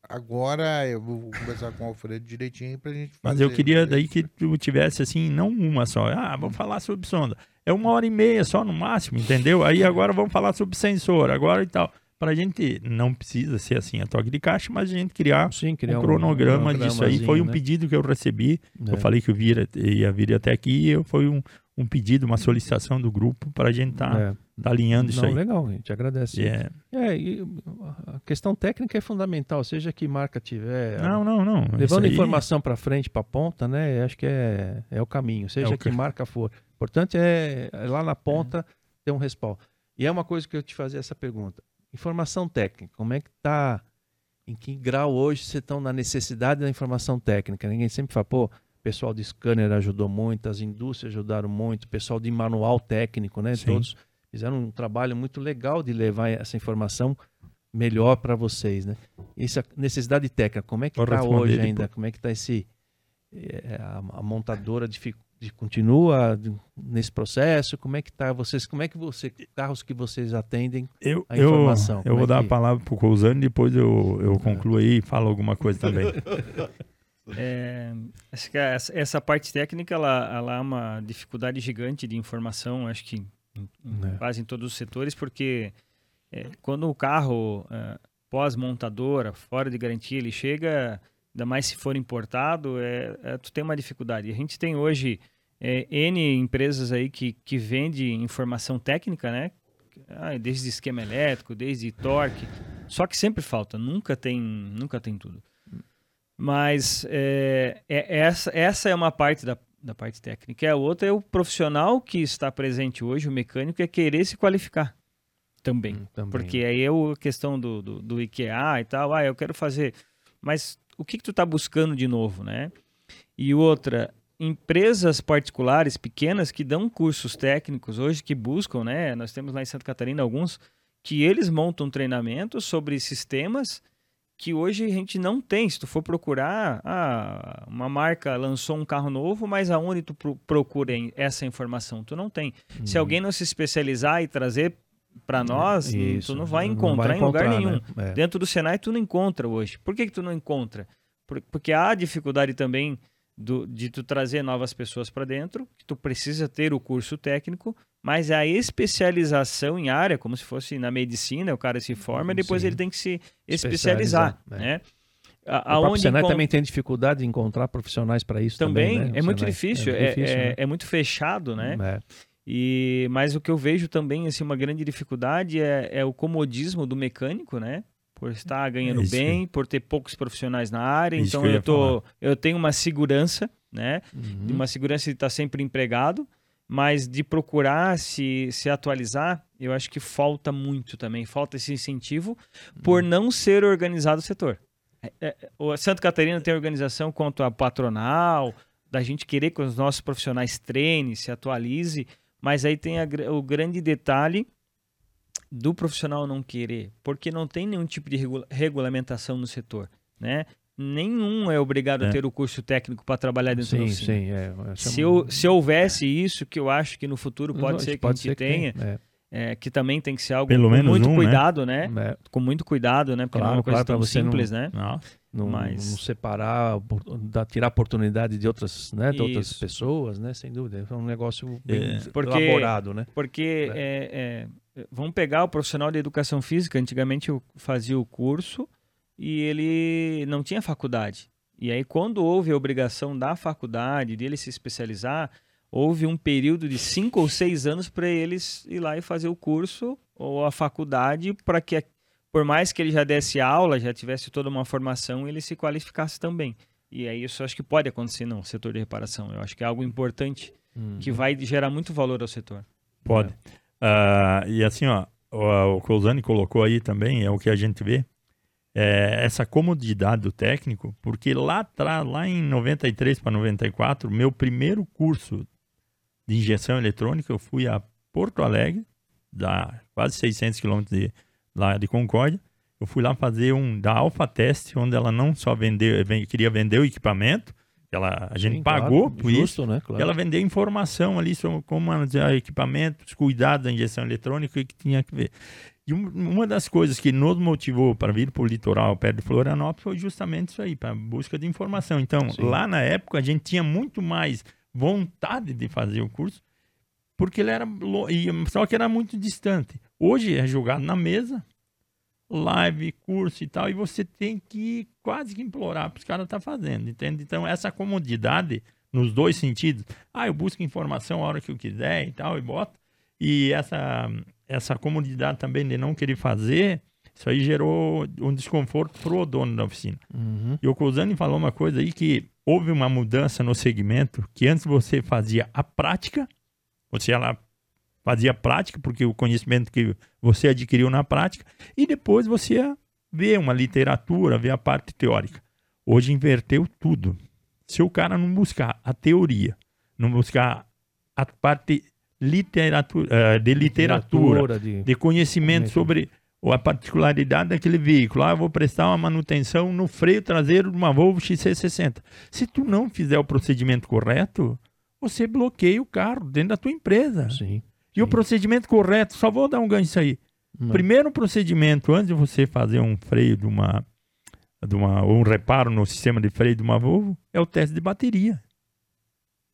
Agora eu vou conversar com o Alfredo direitinho pra gente fazer. Mas eu queria daí que tu tivesse assim, não uma só. Ah, vamos falar sobre sonda. É uma hora e meia só no máximo, entendeu? Aí agora vamos falar sobre sensor, agora e tal. Pra gente, não precisa ser assim a toque de caixa, mas a gente criar, Sim, criar um, cronograma um disso aí. Foi um né? pedido que eu recebi. É. Eu falei que eu vira, ia vir até aqui e foi um, um pedido, uma solicitação do grupo para a gente estar tá, é. tá alinhando isso Não, aí. Legal, a gente agradece. Yeah. É, e a questão técnica é fundamental, seja que marca tiver. Não, não, não. Levando aí... informação para frente, para ponta, né? Acho que é, é o caminho, seja é o que... que marca for. O importante é, é lá na ponta ter um respaldo. E é uma coisa que eu te fazia essa pergunta. Informação técnica, como é que está? Em que grau hoje você está na necessidade da informação técnica? Ninguém sempre fala, pô, pessoal de scanner ajudou muito, as indústrias ajudaram muito, o pessoal de manual técnico, né? Sim. Todos fizeram um trabalho muito legal de levar essa informação melhor para vocês, né? Essa necessidade técnica, como é que está hoje ainda? Como é que está esse é, a, a, montadora de, de, continua nesse processo? Como é que está vocês? Como é que você carros que vocês atendem eu, a informação? Eu, eu vou é dar que... a palavra para o Cousano, depois eu, eu concluo aí e falo alguma coisa também. É, acho que essa, essa, parte técnica ela, ela é uma dificuldade gigante de informação, acho que em, é. quase em todos os setores, porque é, quando o carro é, pós-montadora, fora de garantia, ele chega, ainda mais se for importado, é, é tu tem uma dificuldade. A gente tem hoje é, N empresas aí que, que vende informação técnica, né? Ah, desde esquema elétrico, desde torque, só que sempre falta, nunca tem, nunca tem tudo. Mas é, é, essa, essa é uma parte da, da parte técnica. A outra é o profissional que está presente hoje, o mecânico, é querer se qualificar também. Hum, também. Porque aí é a questão do, do, do, IKEA e tal. Ah, eu quero fazer. Mas o que, que tu está buscando de novo, né? E outra, empresas particulares pequenas que dão cursos técnicos hoje, que buscam, né? Nós temos lá em Santa Catarina alguns que eles montam treinamentos sobre sistemas que hoje a gente não tem. Se tu for procurar, ah, uma marca lançou um carro novo, mas aonde tu procura essa informação? Tu não tem. Uhum. Se alguém não se especializar e trazer para nós, Isso, tu não vai encontrar, não vai encontrar em lugar nenhum. Né? É. Dentro do Senai tu não encontra hoje. Por que, que tu não encontra? Porque há dificuldade também do, de tu trazer novas pessoas para dentro, que tu precisa ter o curso técnico, mas a especialização em área, como se fosse na medicina, o cara se forma e depois Sim. ele tem que se especializar, especializar é. né? A, o Senai encont... também tem dificuldade de encontrar profissionais para isso também, também né? é, muito difícil, é, difícil, é, né? é, muito fechado, né? É. E, mas o que eu vejo também, assim, uma grande dificuldade é, é o comodismo do mecânico, né? por estar ganhando é bem, por ter poucos profissionais na área. É então eu, tô, eu tenho uma segurança, né? Uhum. Uma segurança de estar sempre empregado, mas de procurar se, se atualizar, eu acho que falta muito também. Falta esse incentivo uhum. por não ser organizado o setor. É, é, o Santa Catarina tem organização quanto a patronal, da gente querer que os nossos profissionais treinem, se atualize, mas aí tem a, o grande detalhe do profissional não querer, porque não tem nenhum tipo de regula regulamentação no setor, né? Nenhum é obrigado é. a ter o curso técnico para trabalhar dentro sim, do Sim, sim. É, se, eu, se houvesse isso, que eu acho que no futuro pode ser que pode a gente tenha, que, é. é. que também tem que ser algo Pelo com muito um, né? cuidado, né? né? Com muito cuidado, né? Porque claro, não é uma coisa claro, tão simples, não, né? Não, não, Mas... não separar, tirar oportunidade de outras, né, de outras pessoas, né? Sem dúvida. É um negócio bem é. porque, elaborado, né? Porque é, vamos pegar o profissional de educação física. Antigamente eu fazia o curso e ele não tinha faculdade. E aí, quando houve a obrigação da faculdade dele se especializar, houve um período de cinco ou seis anos para eles ir lá e fazer o curso ou a faculdade para que, por mais que ele já desse aula, já tivesse toda uma formação, ele se qualificasse também. E aí isso acho que pode acontecer no setor de reparação. Eu acho que é algo importante uhum. que vai gerar muito valor ao setor. Pode. É. Uh, e assim, ó, o, o Cousani colocou aí também, é o que a gente vê, é essa comodidade do técnico, porque lá atrás, lá em 93 para 94, meu primeiro curso de injeção eletrônica, eu fui a Porto Alegre, da quase 600 quilômetros de, lá de Concórdia, Eu fui lá fazer um da Alpha Test, onde ela não só vendeu, queria vender o equipamento, ela, a gente Sim, pagou claro, por justo, isso, né? Claro. ela vendeu informação ali sobre como manusear equipamentos, cuidados da injeção eletrônica que tinha que ver. E uma das coisas que nos motivou para vir para o litoral perto de Florianópolis foi justamente isso aí, para busca de informação. Então, Sim. lá na época, a gente tinha muito mais vontade de fazer o curso, porque ele era só que era muito distante. Hoje é jogado na mesa, live, curso e tal, e você tem que quase que implorar para os caras estar tá fazendo, entende? Então, essa comodidade nos dois sentidos. Ah, eu busco informação a hora que eu quiser e tal, e boto. E essa, essa comodidade também de não querer fazer, isso aí gerou um desconforto para o dono da oficina. Uhum. E o Cousani falou uma coisa aí que houve uma mudança no segmento, que antes você fazia a prática, você ia lá fazia prática, porque o conhecimento que você adquiriu na prática, e depois você ver uma literatura, ver a parte teórica. Hoje inverteu tudo. Se o cara não buscar a teoria, não buscar a parte literatura, eh, de literatura, literatura de, de, conhecimento sobre a particularidade daquele veículo. Ah, eu vou prestar uma manutenção no freio traseiro de uma Volvo XC60. Se tu não fizer o procedimento correto, você bloqueia o carro dentro da tua empresa. Sim. E o procedimento correto, só vou dar um gancho aí. Não. Primeiro procedimento, antes de você fazer um freio de uma, de uma, ou um reparo no sistema de freio de uma Volvo, é o teste de bateria.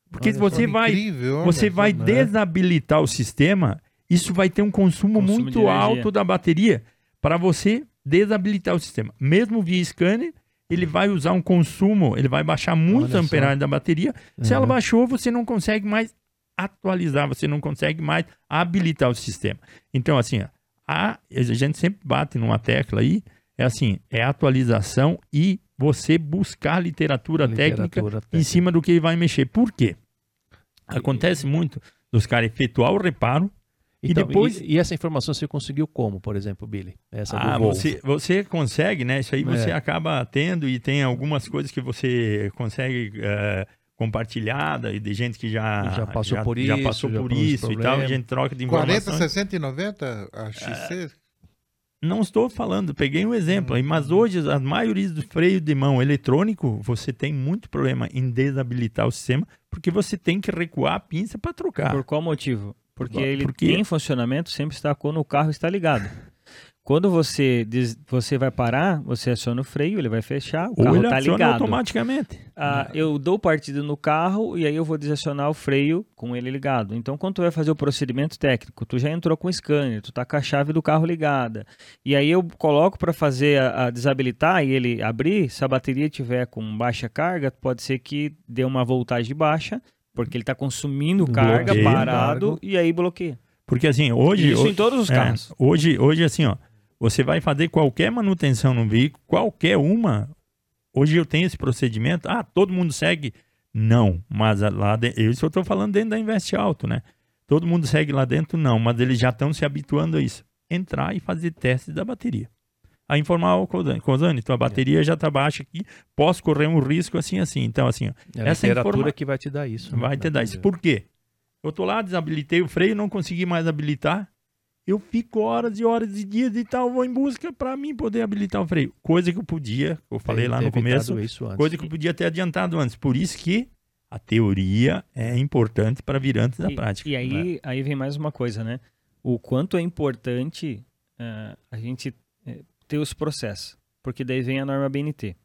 Porque olha, se você vai, incrível, você vai né? desabilitar o sistema, isso vai ter um consumo, consumo muito alto da bateria para você desabilitar o sistema. Mesmo via scanner, ele vai usar um consumo, ele vai baixar muito a amperagem da bateria. Uhum. Se ela baixou, você não consegue mais atualizar, você não consegue mais habilitar o sistema. Então, assim, a, a gente sempre bate numa tecla aí, é assim, é atualização e você buscar literatura, literatura técnica, técnica, em cima do que vai mexer. Por quê? Acontece muito dos caras efetuar o reparo então, e depois. E, e, essa informação você conseguiu como, por exemplo, Billy? Essa ah, você, você consegue, né? Isso aí você é. acaba tendo e tem algumas coisas que você consegue. Uh, compartilhada e de gente que já, já passou já, por isso, já passou por isso e tal, a gente troca de informações. 40, 60 e 90 a XC? É, não estou falando, peguei um exemplo, hum. mas hoje a maioria dos freios de mão eletrônico, você tem muito problema em desabilitar o sistema, porque você tem que recuar a pinça para trocar. Por qual motivo? Porque ele porque... em funcionamento sempre está quando o carro está ligado. Quando você, diz, você vai parar, você aciona o freio, ele vai fechar, o Ou carro está ligado. automaticamente. Ah, eu dou partida no carro e aí eu vou desacionar o freio com ele ligado. Então, quando tu vai fazer o procedimento técnico, tu já entrou com o scanner, tu tá com a chave do carro ligada. E aí eu coloco para fazer a, a, desabilitar e ele abrir, se a bateria tiver com baixa carga, pode ser que dê uma voltagem baixa, porque ele está consumindo carga bloqueio, parado e aí bloqueia. Porque assim, hoje. Isso hoje, em todos os é, carros. Hoje, hoje, assim, ó. Você vai fazer qualquer manutenção no veículo, qualquer uma. Hoje eu tenho esse procedimento. Ah, todo mundo segue? Não, mas lá de... isso eu estou falando dentro da Invest Alto, né? Todo mundo segue lá dentro? Não, mas eles já estão se habituando a isso. Entrar e fazer testes da bateria. A informar o Cozani, tua bateria é. já está baixa aqui, posso correr um risco assim, assim. Então, assim, ó, é essa temperatura informa... que vai te dar isso. Né? Vai te dar isso. Por quê? Eu estou lá, desabilitei o freio, não consegui mais habilitar eu fico horas e horas e dias e tal, vou em busca para mim poder habilitar o freio. Coisa que eu podia, eu falei lá no começo, coisa que eu podia ter adiantado antes. Por isso que a teoria é importante para vir antes da e, prática. E aí, né? aí vem mais uma coisa, né? O quanto é importante uh, a gente uh, ter os processos. Porque daí vem a norma BNT.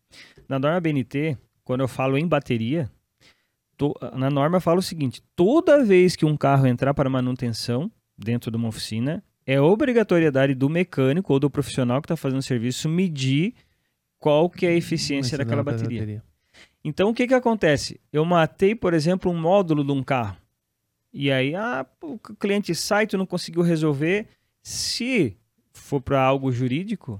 Na norma BNT, quando eu falo em bateria, tô, na norma eu falo o seguinte: toda vez que um carro entrar para manutenção dentro de uma oficina, é obrigatoriedade do mecânico ou do profissional que está fazendo o serviço medir qual que é a eficiência daquela bateria. bateria. Então, o que, que acontece? Eu matei, por exemplo, um módulo de um carro. E aí, ah, o cliente sai, tu não conseguiu resolver. Se for para algo jurídico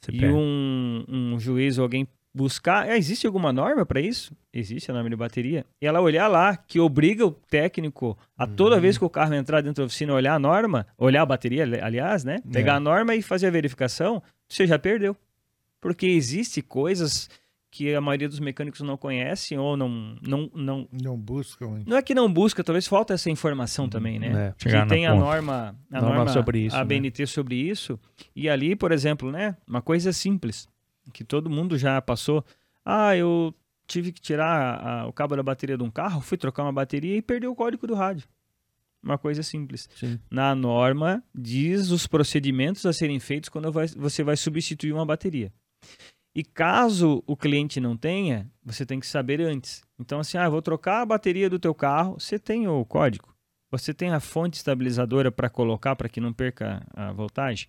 Você e um, um juiz ou alguém buscar. É, existe alguma norma para isso? Existe a norma de bateria. E ela olhar lá, que obriga o técnico a toda uhum. vez que o carro entrar dentro da oficina olhar a norma, olhar a bateria, aliás, né? Pegar é. a norma e fazer a verificação, você já perdeu. Porque existe coisas que a maioria dos mecânicos não conhecem ou não não não não buscam. Não é que não busca, talvez falta essa informação uhum. também, né? É. Que tem a norma, a norma, norma sobre isso, a BNT né? sobre isso. E ali, por exemplo, né, uma coisa simples que todo mundo já passou. Ah, eu tive que tirar a, o cabo da bateria de um carro, fui trocar uma bateria e perdi o código do rádio. Uma coisa simples. Sim. Na norma diz os procedimentos a serem feitos quando vai, você vai substituir uma bateria. E caso o cliente não tenha, você tem que saber antes. Então, assim, ah, vou trocar a bateria do teu carro, você tem o código. Você tem a fonte estabilizadora para colocar para que não perca a voltagem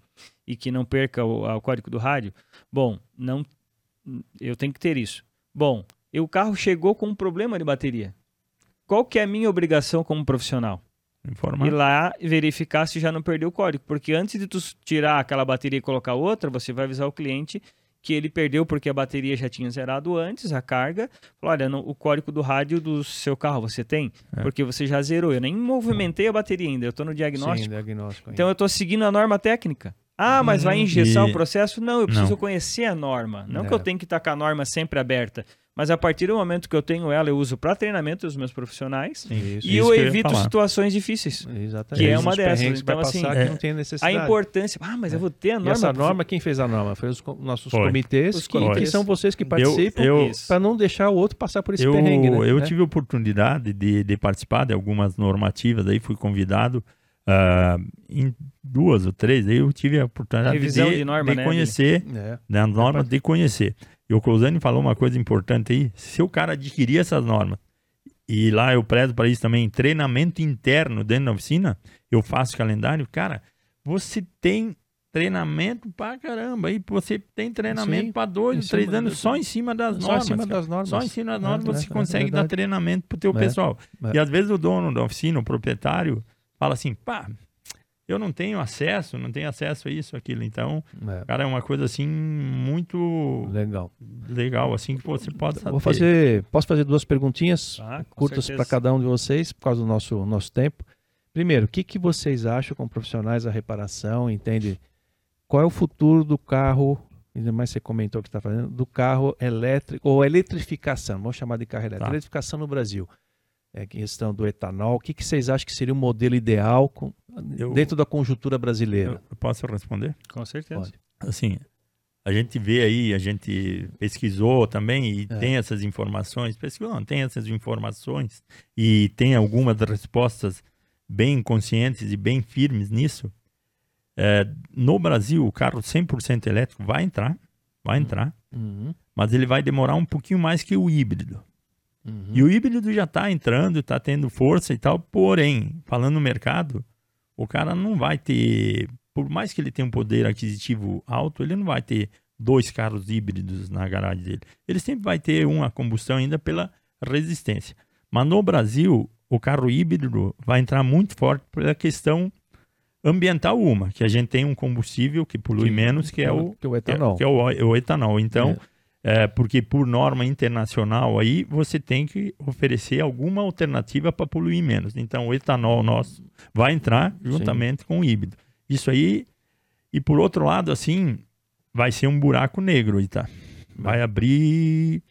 e que não perca o, o, código do rádio? Bom, não, eu tenho que ter isso. Bom, e o carro chegou com um problema de bateria. Qual que é a minha obrigação como profissional? Informar. Ir lá e verificar se já não perdeu o código. Porque antes de tu tirar aquela bateria e colocar outra, você vai avisar o cliente que ele perdeu porque a bateria já tinha zerado antes, a carga. Falou, olha, não, o código do rádio do seu carro você tem? É. Porque você já zerou. Eu nem movimentei a bateria ainda, eu estou no diagnóstico. Sim, diagnóstico então eu estou seguindo a norma técnica. Ah, mas vai uhum. engessar e... o processo? Não, eu preciso não. conhecer a norma. Não é. que eu tenho que estar com a norma sempre aberta. Mas a partir do momento que eu tenho ela, eu uso para treinamento dos meus profissionais Sim, isso, e eu evito situações difíceis. Exatamente. Que é uma dessas. Então, assim, é, a importância. Ah, mas é. eu vou ter a norma. E essa norma, quem fez a norma? Foi os nossos Foi. comitês, os que, que, são vocês que participam, para não deixar o outro passar por esse eu, perrengue. Né? Eu tive a oportunidade de, de participar de algumas normativas, aí fui convidado. Uh, em duas ou três, aí eu tive a oportunidade Revisão de, de, norma, de né, conhecer, é. da norma, de conhecer. E o Closani falou uma coisa importante aí. Se o cara adquirir essas normas, e lá eu prezo para isso também, treinamento interno dentro da oficina, eu faço calendário, cara, você tem treinamento pra caramba. E você tem treinamento para dois, três anos só em cima das só normas. Só em cima das normas. Só em cima das normas é, você é, consegue é dar treinamento pro teu é, pessoal. É. E às vezes o dono da oficina, o proprietário, fala assim, pá, eu não tenho acesso, não tenho acesso a isso, aquilo. Então, é. cara, é uma coisa assim muito legal, legal assim que você pode saber. Vou fazer, posso fazer duas perguntinhas ah, curtas para cada um de vocês por causa do nosso nosso tempo. Primeiro, o que, que vocês acham como profissionais da reparação? Entende? Qual é o futuro do carro? Ainda mais você comentou que está fazendo do carro elétrico ou eletrificação. Vamos chamar de carro elétrico. Tá. Eletrificação no Brasil é, questão do etanol. O que, que vocês acham que seria o um modelo ideal com, eu, dentro da conjuntura brasileira? Eu, posso responder? Com certeza. Pode. Assim, a gente vê aí, a gente pesquisou também e é. tem essas informações, pesquisou, não, tem essas informações e tem algumas respostas bem conscientes e bem firmes nisso. É, no Brasil, o carro 100% elétrico vai entrar, vai uhum. entrar, uhum. mas ele vai demorar um pouquinho mais que o híbrido. Uhum. E o híbrido já está entrando, está tendo força e tal, porém, falando no mercado, o cara não vai ter, por mais que ele tenha um poder aquisitivo alto, ele não vai ter dois carros híbridos na garagem dele. Ele sempre vai ter uma combustão ainda pela resistência. Mas no Brasil, o carro híbrido vai entrar muito forte pela questão ambiental uma, que a gente tem um combustível que polui que, menos, que é, é o, que é o etanol. Que é, que é o, o, etanol. Então, é é, porque por norma internacional aí você tem que oferecer alguma alternativa para poluir menos. Então o etanol nosso vai entrar juntamente Sim. com o híbrido. Isso aí, e por outro lado, assim, vai ser um buraco negro tá? Vai abrir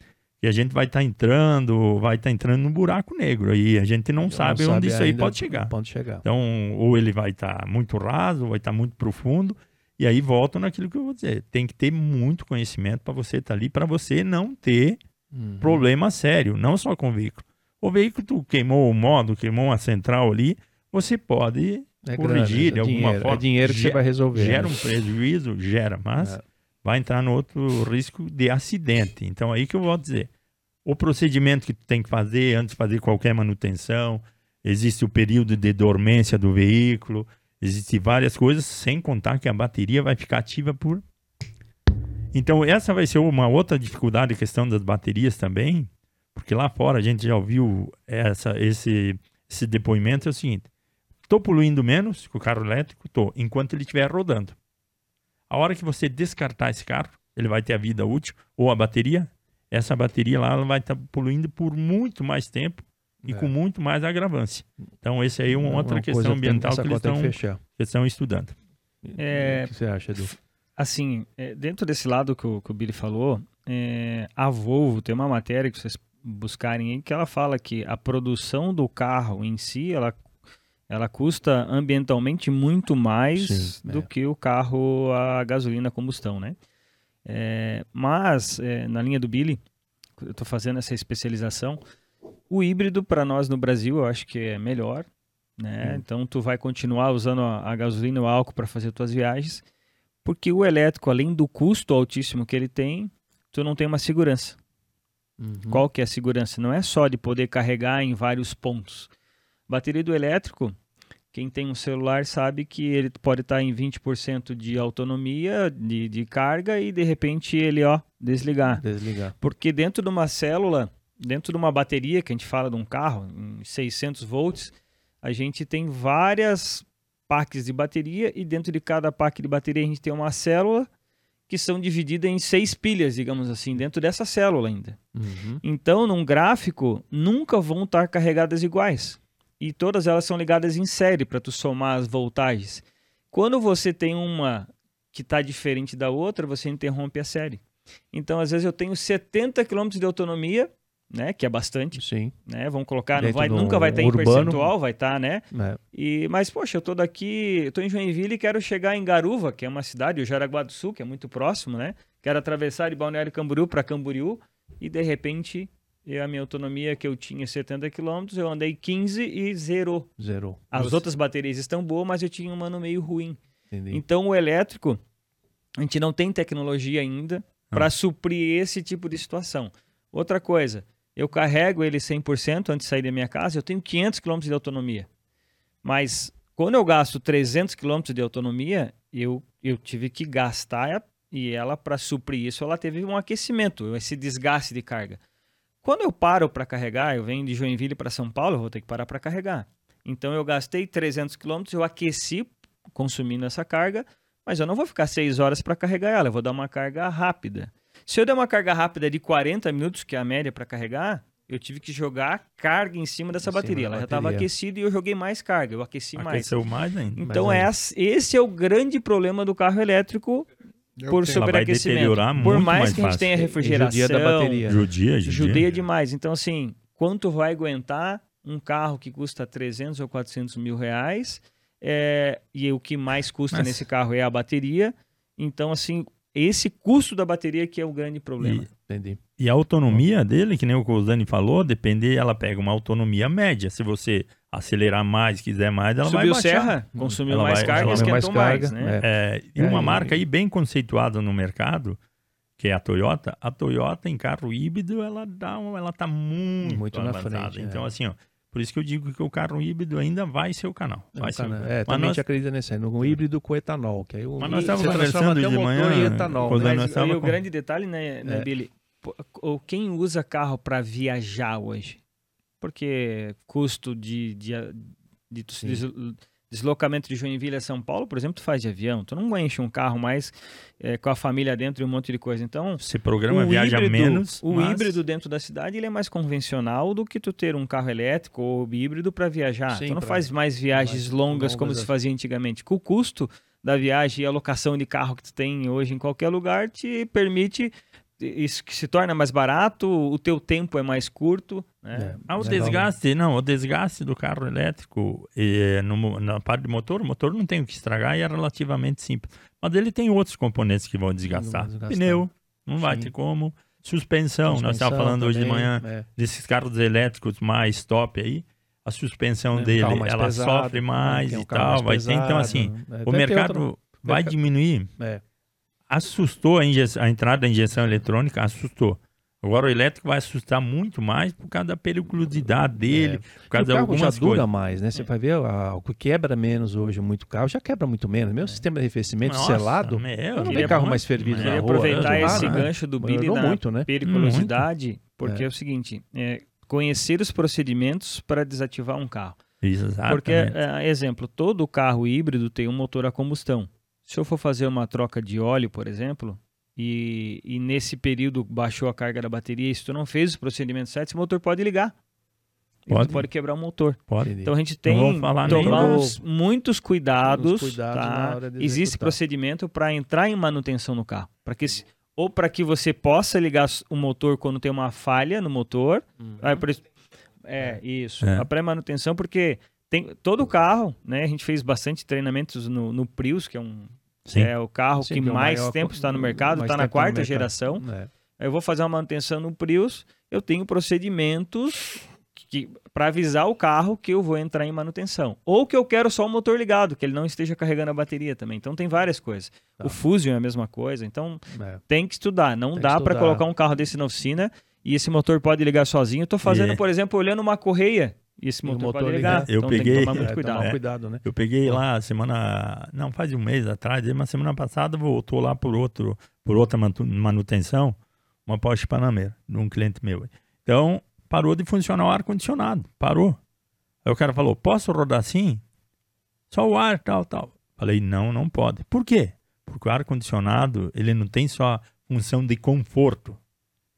e a gente vai estar tá entrando, vai estar tá entrando num buraco negro aí. A gente não, sabe, não onde sabe isso aí pode chegar. pode chegar. Então, ou ele vai estar tá muito raso, ou vai estar tá muito profundo, e aí volto naquilo que eu vou dizer. Tem que ter muito conhecimento para você estar tá ali, para você não ter uhum. problema sério, não só com o veículo. O veículo tu queimou o modo, queimou a central ali, você pode é corrigir grana, de é alguma dinheiro, forma. É dinheiro que você vai resolver. Gera né? um prejuízo, gera, mas é. vai entrar no outro risco de acidente. Então aí que eu vou dizer. O procedimento que tu tem que fazer antes de fazer qualquer manutenção, existe o período de dormência do veículo, Existem várias coisas, sem contar que a bateria vai ficar ativa por. Então, essa vai ser uma outra dificuldade, questão das baterias também, porque lá fora a gente já ouviu essa, esse, esse depoimento: é o seguinte, estou poluindo menos com o carro elétrico, estou, enquanto ele estiver rodando. A hora que você descartar esse carro, ele vai ter a vida útil, ou a bateria, essa bateria lá ela vai estar tá poluindo por muito mais tempo e é. com muito mais agravância. Então, esse aí é uma, outra questão ambiental que, que eles estão, que estão estudando. É, o que você acha, Edu? Assim, é, dentro desse lado que o, que o Billy falou, é, a Volvo tem uma matéria que vocês buscarem aí que ela fala que a produção do carro em si ela ela custa ambientalmente muito mais Sim, do é. que o carro a gasolina a combustão, né? É, mas é, na linha do Billy, eu estou fazendo essa especialização. O híbrido para nós no Brasil eu acho que é melhor, né? Hum. Então tu vai continuar usando a, a gasolina ou álcool para fazer tuas viagens, porque o elétrico, além do custo altíssimo que ele tem, tu não tem uma segurança. Uhum. Qual que é a segurança? Não é só de poder carregar em vários pontos. Bateria do elétrico, quem tem um celular sabe que ele pode estar em 20% de autonomia, de, de carga, e de repente ele, ó, desligar. Desligar. Porque dentro de uma célula, dentro de uma bateria, que a gente fala de um carro, em 600 volts, a gente tem várias packs de bateria, e dentro de cada pack de bateria a gente tem uma célula que são divididas em seis pilhas, digamos assim, dentro dessa célula ainda. Uhum. Então, num gráfico, nunca vão estar carregadas iguais. E todas elas são ligadas em série para tu somar as voltagens. Quando você tem uma que está diferente da outra, você interrompe a série. Então, às vezes, eu tenho 70 km de autonomia né? Que é bastante. Sim. Né? Vamos colocar, não vai, nunca vai estar em percentual, vai estar, né? É. E, mas, poxa, eu tô daqui, eu tô em Joinville e quero chegar em Garuva, que é uma cidade, o Jaraguá do Sul, que é muito próximo, né? Quero atravessar de Balneário Camboriú para Camboriú e, de repente, eu, a minha autonomia que eu tinha 70 km, eu andei 15 e zerou. Zerou. As Você... outras baterias estão boas, mas eu tinha uma no meio ruim. Entendi. Então, o elétrico, a gente não tem tecnologia ainda para ah. suprir esse tipo de situação. Outra coisa, eu carrego ele 100% antes de sair da minha casa, eu tenho 500 km de autonomia. Mas quando eu gasto 300 km de autonomia, eu, eu tive que gastar e ela, para suprir isso, ela teve um aquecimento, esse desgaste de carga. Quando eu paro para carregar, eu venho de Joinville para São Paulo, eu vou ter que parar para carregar. Então eu gastei 300 km, eu aqueci consumindo essa carga, mas eu não vou ficar 6 horas para carregar ela, eu vou dar uma carga rápida. Se eu der uma carga rápida de 40 minutos, que é a média para carregar, eu tive que jogar carga em cima dessa em bateria. Cima Ela já estava aquecida e eu joguei mais carga, eu aqueci Aqueceu mais. mais ainda. Então mais é, esse é o grande problema do carro elétrico eu por sobreaquecimento. Por mais, mais que a gente tenha refrigeração, judia da bateria. Judia, judia. judia demais. Então assim, quanto vai aguentar um carro que custa 300 ou 400 mil reais? É, e o que mais custa Mas... nesse carro é a bateria. Então, assim, esse custo da bateria que é o grande problema. E, Entendi. E a autonomia dele, que nem o Cosani falou, depende, ela pega uma autonomia média. Se você acelerar mais, quiser mais, ela Subiu vai baixar. serra, consumiu ela mais vai, carga, esquentou mais, mais carga, né? É, e uma é, marca aí bem conceituada no mercado, que é a Toyota, a Toyota em carro híbrido, ela dá, ela tá muito, muito avançada. na frente. Então, é. assim, ó, por isso que eu digo que o carro híbrido ainda vai ser o canal. É vai ser canal. É, também nós... acredita nesse aí, no híbrido com etanol. Que aí o... Mas nós estávamos conversando de manhã. E etanol, né? Mas, e o grande detalhe, né, né é. Billy? Quem usa carro para viajar hoje? Porque custo de, de, de, de deslocamento de Joinville a São Paulo, por exemplo, tu faz de avião. Tu não enche um carro mais é, com a família dentro e um monte de coisa. Então, se programa viaja híbrido, menos. O mas... híbrido dentro da cidade ele é mais convencional do que tu ter um carro elétrico ou híbrido para viajar. Sim, tu não pra... faz mais viagens mais longas, longas como se fazia antigamente. Com o custo da viagem e a locação de carro que tu tem hoje em qualquer lugar te permite isso que se torna mais barato, o teu tempo é mais curto. Né? É, ah, o desgaste, não, o desgaste do carro elétrico é, no, na parte do motor, o motor não tem o que estragar e é relativamente simples. Mas ele tem outros componentes que vão desgastar. desgastar. Pneu, não Sim. vai ter como. Suspensão, suspensão nós estávamos falando também, hoje de manhã é. desses carros elétricos mais top aí. A suspensão é, dele, ela pesado, sofre mais né, e tal. Mais vai pesado, ter, então, assim, né? o mercado outro... vai diminuir. É assustou a, a, entrada da injeção eletrônica, assustou. Agora o elétrico vai assustar muito mais por causa da periculosidade dele, é. por causa de algumas já dura mais, né? Você vai ver o que quebra menos hoje muito carro, já quebra muito menos. Meu é. sistema de arrefecimento Nossa, selado, meu, não tem carro muito, mais fervido na rua. aproveitar esse né? gancho do Billy da muito, né? periculosidade, muito. porque é. é. o seguinte, é, conhecer os procedimentos para desativar um carro. Exatamente. Porque, é, exemplo, todo carro híbrido tem um motor a combustão. Se eu for fazer uma troca de óleo, por exemplo, e, e nesse período baixou a carga da bateria e se tu não fez os procedimentos certos, o motor pode ligar. Pode. pode quebrar o motor. Pode. Então a gente tem que tomar uns, muitos cuidados. cuidados tá? Existe procedimento para entrar em manutenção no carro. Para que esse, ou para que você possa ligar o motor quando tem uma falha no motor. Uhum. Aí, por, é, isso. É. A pré-manutenção, porque tem todo o carro, né? A gente fez bastante treinamentos no, no Prius, que é um Sim. é o carro Sim, que, é mais maior, tempo está no mercado, está na quarta geração. É. Eu vou fazer uma manutenção no Prius, eu tenho procedimentos para avisar o carro que eu vou entrar em manutenção. Ou que eu quero só o motor ligado, que ele não esteja carregando a bateria também. Então tem várias coisas. Tá. O Fusion é a mesma coisa. Então é. tem que estudar. Não tem dá para colocar um carro desse na oficina e esse motor pode ligar sozinho. Estou fazendo, é. por exemplo, olhando uma correia. E esse motor, motor pode ligar. Eu então peguei, tomar muito cuidado. É, cuidado né? Eu peguei lá semana, não faz um mês atrás, uma semana passada voltou lá por outro, por outra manutenção, uma Porsche Panamera, de um cliente meu. Então parou de funcionar o ar condicionado, parou. Aí o cara falou: "Posso rodar assim? Só o ar, tal, tal". Falei: "Não, não pode". Por quê? Porque o ar condicionado, ele não tem só função de conforto.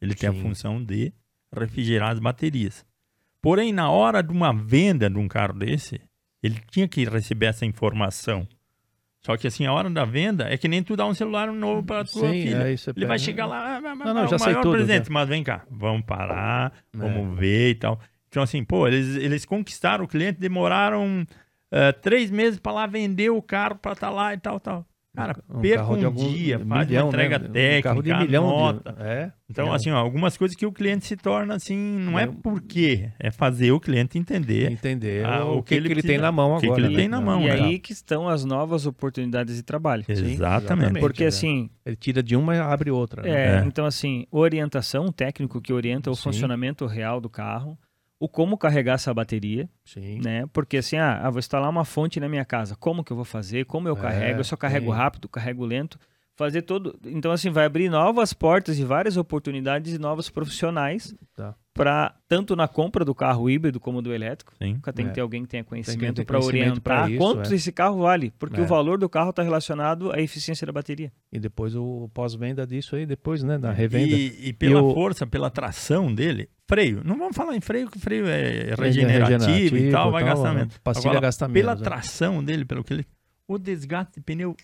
Ele Sim. tem a função de refrigerar as baterias. Porém, na hora de uma venda de um carro desse, ele tinha que receber essa informação. Só que assim, a hora da venda é que nem tu dá um celular novo para tua Sim, filha. É, ele vai chegar lá, ah, não, não, já o maior tudo, presente, já. mas vem cá, vamos parar, é. vamos ver e tal. Então assim, pô, eles, eles conquistaram o cliente, demoraram uh, três meses para lá vender o carro para estar tá lá e tal, tal. Cara, um perca um algum, dia, faz milhão, uma entrega né? técnica, um carro de milhão nota. De... É, então, milhão. assim, ó, algumas coisas que o cliente se torna assim, não é, é porque, é fazer o cliente entender. Entender a, o, que, que, ele, que ele tem na mão agora. O que, ele né? tem na mão. E né? aí que estão as novas oportunidades de trabalho. Exatamente. exatamente. Porque, é. assim... Ele tira de uma e abre outra. Né? É, é, então, assim, orientação, um técnico que orienta o Sim. funcionamento real do carro o como carregar essa bateria, Sim. né? Porque assim, ah, ah, vou instalar uma fonte na minha casa, como que eu vou fazer? Como eu é, carrego? Eu só carrego sim. rápido, carrego lento, fazer todo. Então assim, vai abrir novas portas e várias oportunidades e novos profissionais tá para tanto na compra do carro híbrido como do elétrico. Sim, tem é. que ter alguém que tenha conhecimento para orientar isso, quanto é. esse carro vale, porque é. o valor do carro está relacionado à eficiência da bateria. E depois o pós-venda disso aí, depois, né, da revenda. E, e pela e força, pela tração dele, freio. Não vamos falar em freio, que freio é regenerativo, regenerativo e tal, vai gastar menos. Pastilha Agora, gasta menos. Pela é. tração dele, pelo que ele... O desgaste de pneu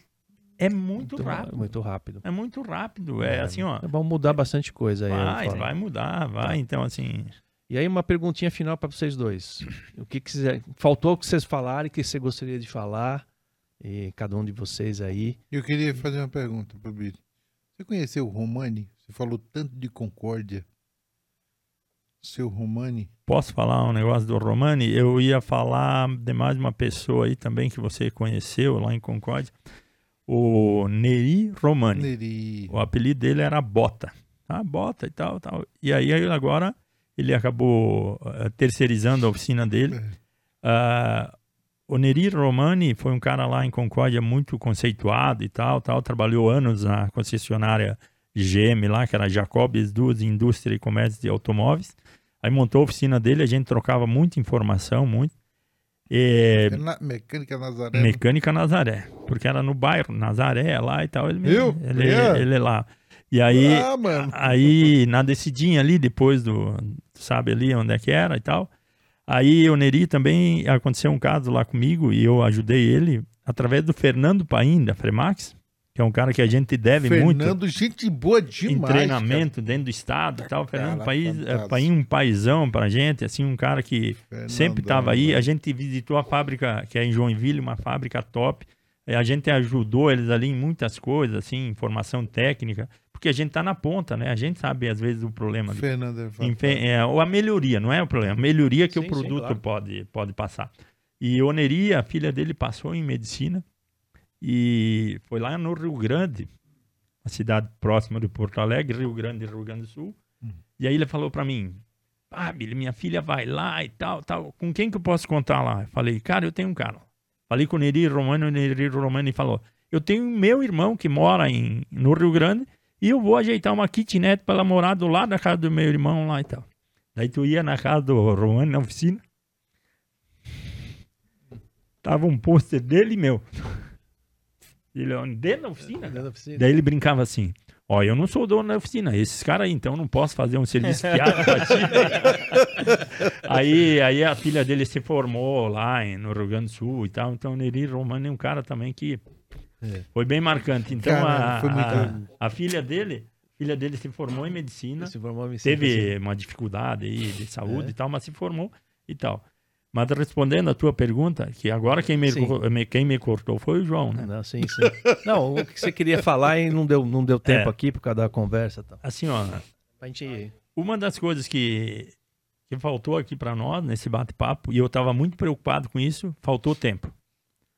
é muito, muito, rápido. Muito rápido. É muito rápido. É, é assim, ó. É bom mudar bastante coisa aí. Vai, vai mudar, vai. Tá. Então, assim. E aí, uma perguntinha final para vocês dois. O que, você, faltou que vocês falarem, que você gostaria de falar? E cada um de vocês aí. Eu queria fazer uma pergunta para o Billy. Você conheceu o Romani? Você falou tanto de Concórdia. Seu Romani? Posso falar um negócio do Romani? Eu ia falar de mais uma pessoa aí também que você conheceu lá em Concórdia o Neri Romani. Neri. O apelido dele era Bota. Ah, Bota e tal, tal. E aí agora ele acabou uh, terceirizando a oficina dele. Uh, o Neri Romani foi um cara lá em Concórdia muito conceituado e tal, tal. Trabalhou anos na concessionária GM lá, que era Jacobs Duas Indústria e Comércio de Automóveis. Aí montou a oficina dele, a gente trocava muita informação, muito. É, mecânica Nazaré. Mecânica Nazaré. Porque era no bairro, Nazaré lá e tal. Ele, Viu? Ele, é. ele é lá. E aí, ah, aí na descidinha ali, depois do, sabe ali onde é que era e tal. Aí o Neri também aconteceu um caso lá comigo e eu ajudei ele através do Fernando Paim, da Fremax que é um cara que a gente deve Fernando, muito. Fernando, gente boa demais. Em treinamento cara. dentro do estado e tal. Fernando, país, é, país, um paizão pra gente, assim, um cara que Fernandão, sempre estava aí. A gente visitou a fábrica, que é em Joinville, uma fábrica top. A gente ajudou eles ali em muitas coisas, assim, informação técnica, porque a gente tá na ponta, né? A gente sabe, às vezes, o problema. Fernando é, é, Ou a melhoria, não é o problema. A melhoria que sim, o produto sim, claro. pode, pode passar. E Oneria, a filha dele passou em medicina e foi lá no Rio Grande, uma cidade próxima de Porto Alegre, Rio Grande, Rio Grande do Sul. Uhum. E aí ele falou para mim, ah, Billy, minha filha vai lá e tal, tal. Com quem que eu posso contar lá? Eu falei, cara, eu tenho um cara. Falei com o Neri Romano, o Neri Romano falou, eu tenho meu irmão que mora em, no Rio Grande e eu vou ajeitar uma kitnet para ela morar do lado da casa do meu irmão lá e tal. Daí tu ia na casa do Romano, na oficina, tava um pôster dele e meu. Ele, dentro da oficina? Dentro da oficina. Daí ele brincava assim: Ó, eu não sou dono da oficina, esses caras aí, então não posso fazer um serviço fiado pra ti. aí, aí a filha dele se formou lá em, no Rio Grande do Sul e tal. Então o Neri Romano é um cara também que é. foi bem marcante. Então cara, a, a, a, filha dele filha dele se formou em medicina. Se formou em medicina. Teve uma dificuldade aí de saúde é. e tal, mas se formou e tal. Mas respondendo a tua pergunta, que agora quem me, quem me cortou foi o João, né? Não, sim, sim. não, o que você queria falar e não deu, não deu tempo é. aqui por causa da conversa. Tá. Assim, ó. Pra gente... Uma das coisas que, que faltou aqui para nós nesse bate-papo, e eu estava muito preocupado com isso, faltou tempo.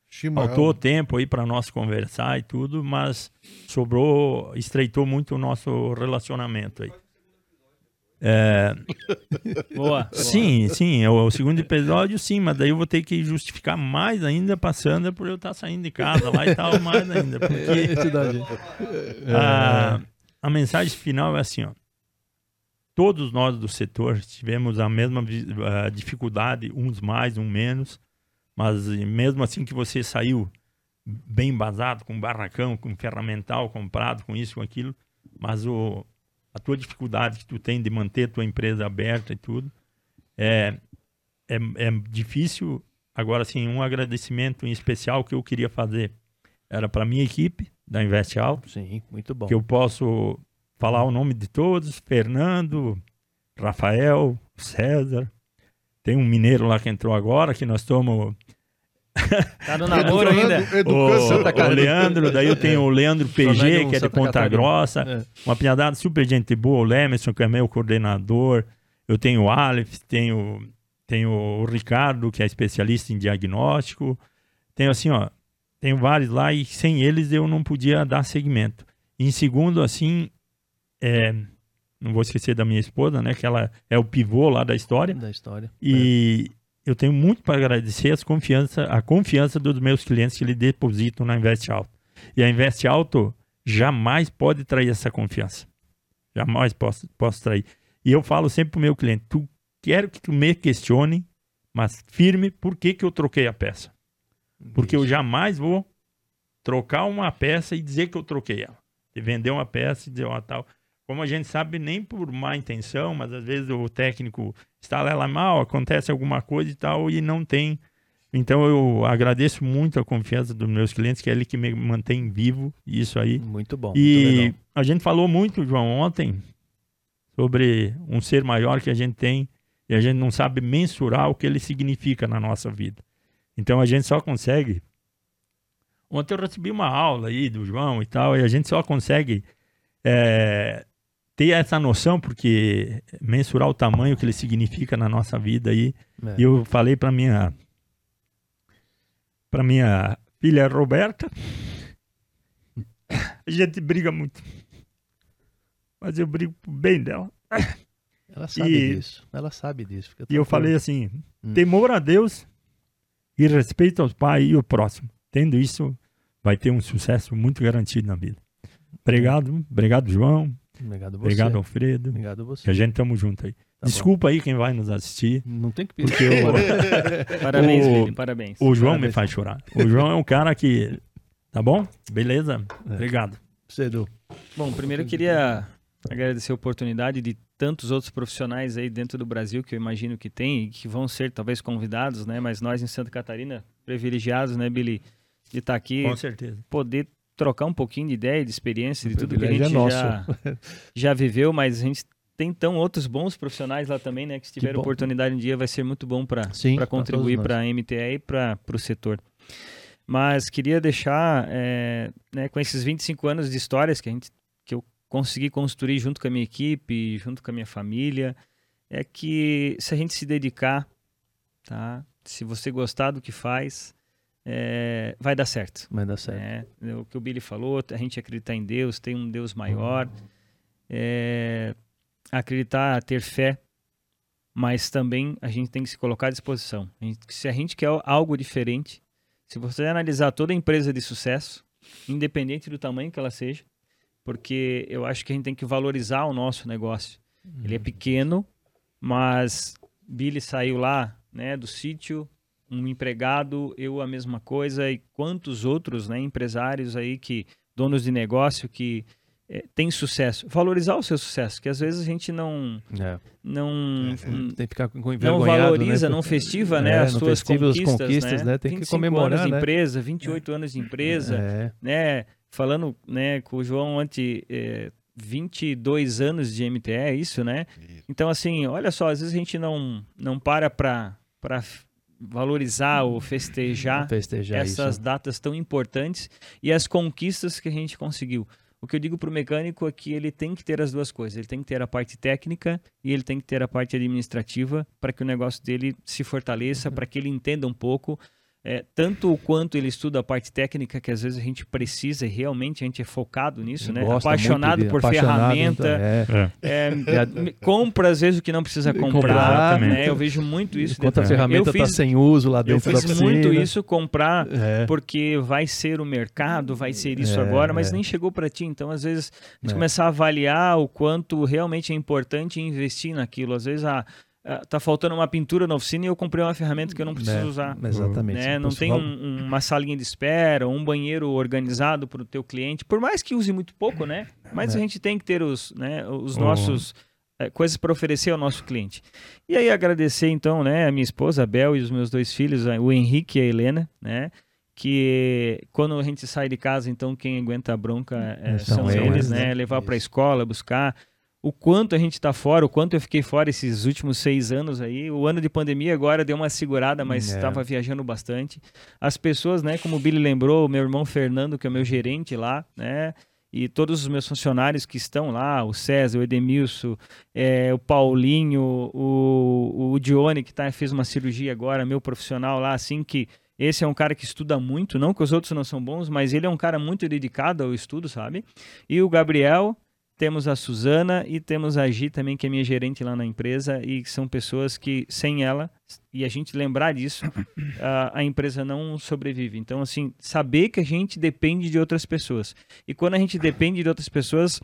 Chimarrão. Faltou tempo aí para nós conversar e tudo, mas sobrou, estreitou muito o nosso relacionamento aí. É... boa. Sim, boa. sim, é o segundo episódio, sim, mas daí eu vou ter que justificar mais ainda, passando por eu estar saindo de casa lá e tal, mais ainda. Porque a, a mensagem final é assim, ó. Todos nós do setor tivemos a mesma uh, dificuldade, uns mais, uns menos, mas mesmo assim que você saiu bem embasado, com barracão, com ferramental comprado, com isso, com aquilo, mas o, a tua dificuldade que tu tem de manter a tua empresa aberta e tudo, é, é, é difícil. Agora, sim, um agradecimento em especial que eu queria fazer era para minha equipe da Invest Alto. Sim, muito bom. Que eu posso falar o nome de todos: Fernando, Rafael, César. Tem um mineiro lá que entrou agora, que nós estamos Tá no namoro ainda. O, o Leandro, daí eu tenho o Leandro PG, que é de Ponta Grossa. É. Uma pinhadada super gente boa. O Lemerson, que é meu coordenador. Eu tenho o Aleph, tenho, tenho o Ricardo, que é especialista em diagnóstico. Tenho assim, ó, tenho vários lá e sem eles eu não podia dar segmento. Em segundo, assim, é, não vou esquecer da minha esposa, né? Que ela é o pivô lá da história. Da história. E, é eu tenho muito para agradecer as confiança, a confiança dos meus clientes que eles depositam na Invest Alto. E a Invest Alto jamais pode trair essa confiança. Jamais posso, posso trair. E eu falo sempre para o meu cliente: tu quero que tu me questione, mas firme por que, que eu troquei a peça. Porque eu jamais vou trocar uma peça e dizer que eu troquei ela. E vender uma peça e dizer, ó, tal. Como a gente sabe, nem por má intenção, mas às vezes o técnico está lá mal, acontece alguma coisa e tal, e não tem. Então eu agradeço muito a confiança dos meus clientes, que é ele que me mantém vivo, isso aí. Muito bom. E muito a gente falou muito, João, ontem, sobre um ser maior que a gente tem e a gente não sabe mensurar o que ele significa na nossa vida. Então a gente só consegue. Ontem eu recebi uma aula aí do João e tal, e a gente só consegue é, ter essa noção, porque mensurar o tamanho que ele significa na nossa vida aí. É. E eu falei para minha para minha filha Roberta, a gente briga muito. Mas eu brigo pro bem dela. Ela sabe e, disso. Ela sabe disso. E eu falei assim: hum. temor a Deus e respeito aos pais e ao próximo. Tendo isso, vai ter um sucesso muito garantido na vida. Obrigado, obrigado, João. Obrigado você. Obrigado, Alfredo. Obrigado você. Que a gente tamo junto aí. Tá Desculpa bom. aí quem vai nos assistir. Não tem que pedir. Porque o, parabéns, o, parabéns. O João parabéns. me faz chorar. O João é um cara que. Tá bom? Beleza? É. Obrigado. Cedo. Bom, primeiro eu queria agradecer a oportunidade de tantos outros profissionais aí dentro do Brasil que eu imagino que tem e que vão ser talvez convidados, né? Mas nós em Santa Catarina, privilegiados, né, Billy, de estar tá aqui. Com certeza. Poder trocar um pouquinho de ideia, de experiência, de tudo que a gente é já, já viveu, mas a gente tem tão outros bons profissionais lá também, né? Que se tiver que oportunidade um dia vai ser muito bom para contribuir para a MTE e para o setor. Mas queria deixar, é, né, com esses 25 anos de histórias que, a gente, que eu consegui construir junto com a minha equipe, junto com a minha família, é que se a gente se dedicar, tá? Se você gostar do que faz, é, vai dar certo. Vai dar certo. É, o que o Billy falou, a gente acreditar em Deus, tem um Deus maior, é, acreditar, ter fé, mas também a gente tem que se colocar à disposição. A gente, se a gente quer algo diferente, se você analisar toda empresa de sucesso, independente do tamanho que ela seja, porque eu acho que a gente tem que valorizar o nosso negócio. Uhum. Ele é pequeno, mas Billy saiu lá, né, do sítio, um empregado, eu a mesma coisa, e quantos outros né, empresários aí que, donos de negócio que é, têm sucesso. Valorizar o seu sucesso, que às vezes a gente não é. não, é, tem que ficar com não né? valoriza, né? não festiva né, as suas conquistas, conquistas né? né? Tem que comemorar, anos né? de empresa, 28 anos de empresa, é. né? Falando né, com o João antes, é, 22 anos de MTE, é isso, né? Isso. Então, assim, olha só, às vezes a gente não, não para para valorizar ou festejar, festejar essas isso. datas tão importantes e as conquistas que a gente conseguiu. O que eu digo para o mecânico é que ele tem que ter as duas coisas. Ele tem que ter a parte técnica e ele tem que ter a parte administrativa para que o negócio dele se fortaleça, uhum. para que ele entenda um pouco é, tanto o quanto ele estuda a parte técnica, que às vezes a gente precisa e realmente a gente é focado nisso, né? Apaixonado de, por apaixonado, ferramenta, então, é. É, é compra às vezes o que não precisa comprar, né? Eu vejo muito isso. Enquanto a ferramenta está sem uso lá dentro da piscina. Eu fiz muito isso, comprar, é. porque vai ser o mercado, vai ser isso é, agora, mas nem chegou para ti. Então, às vezes, a gente começar a avaliar o quanto realmente é importante investir naquilo. Às vezes, a Uh, tá faltando uma pintura na oficina e eu comprei uma ferramenta que eu não preciso é, usar. Exatamente. Né? Não tem um, uma salinha de espera, um banheiro organizado para o teu cliente, por mais que use muito pouco, né? Mas é. a gente tem que ter os, né, os nossos é, coisas para oferecer ao nosso cliente. E aí agradecer então, né, a minha esposa, a Bel e os meus dois filhos, o Henrique e a Helena, né? que quando a gente sai de casa, então quem aguenta a bronca é, são, são eles, né? né? Levar para a escola, buscar o quanto a gente está fora, o quanto eu fiquei fora esses últimos seis anos aí. O ano de pandemia agora deu uma segurada, mas estava é. viajando bastante. As pessoas, né, como o Billy lembrou, o meu irmão Fernando, que é o meu gerente lá, né, e todos os meus funcionários que estão lá, o César, o Edemilson, é, o Paulinho, o, o Dione, que tá, fez uma cirurgia agora, meu profissional lá, assim que esse é um cara que estuda muito, não que os outros não são bons, mas ele é um cara muito dedicado ao estudo, sabe? E o Gabriel, temos a Suzana e temos a Gi também, que é minha gerente lá na empresa, e são pessoas que, sem ela, e a gente lembrar disso, a, a, empresa não sobrevive. Então, assim, saber que a gente depende de outras pessoas. E quando a gente depende de outras pessoas,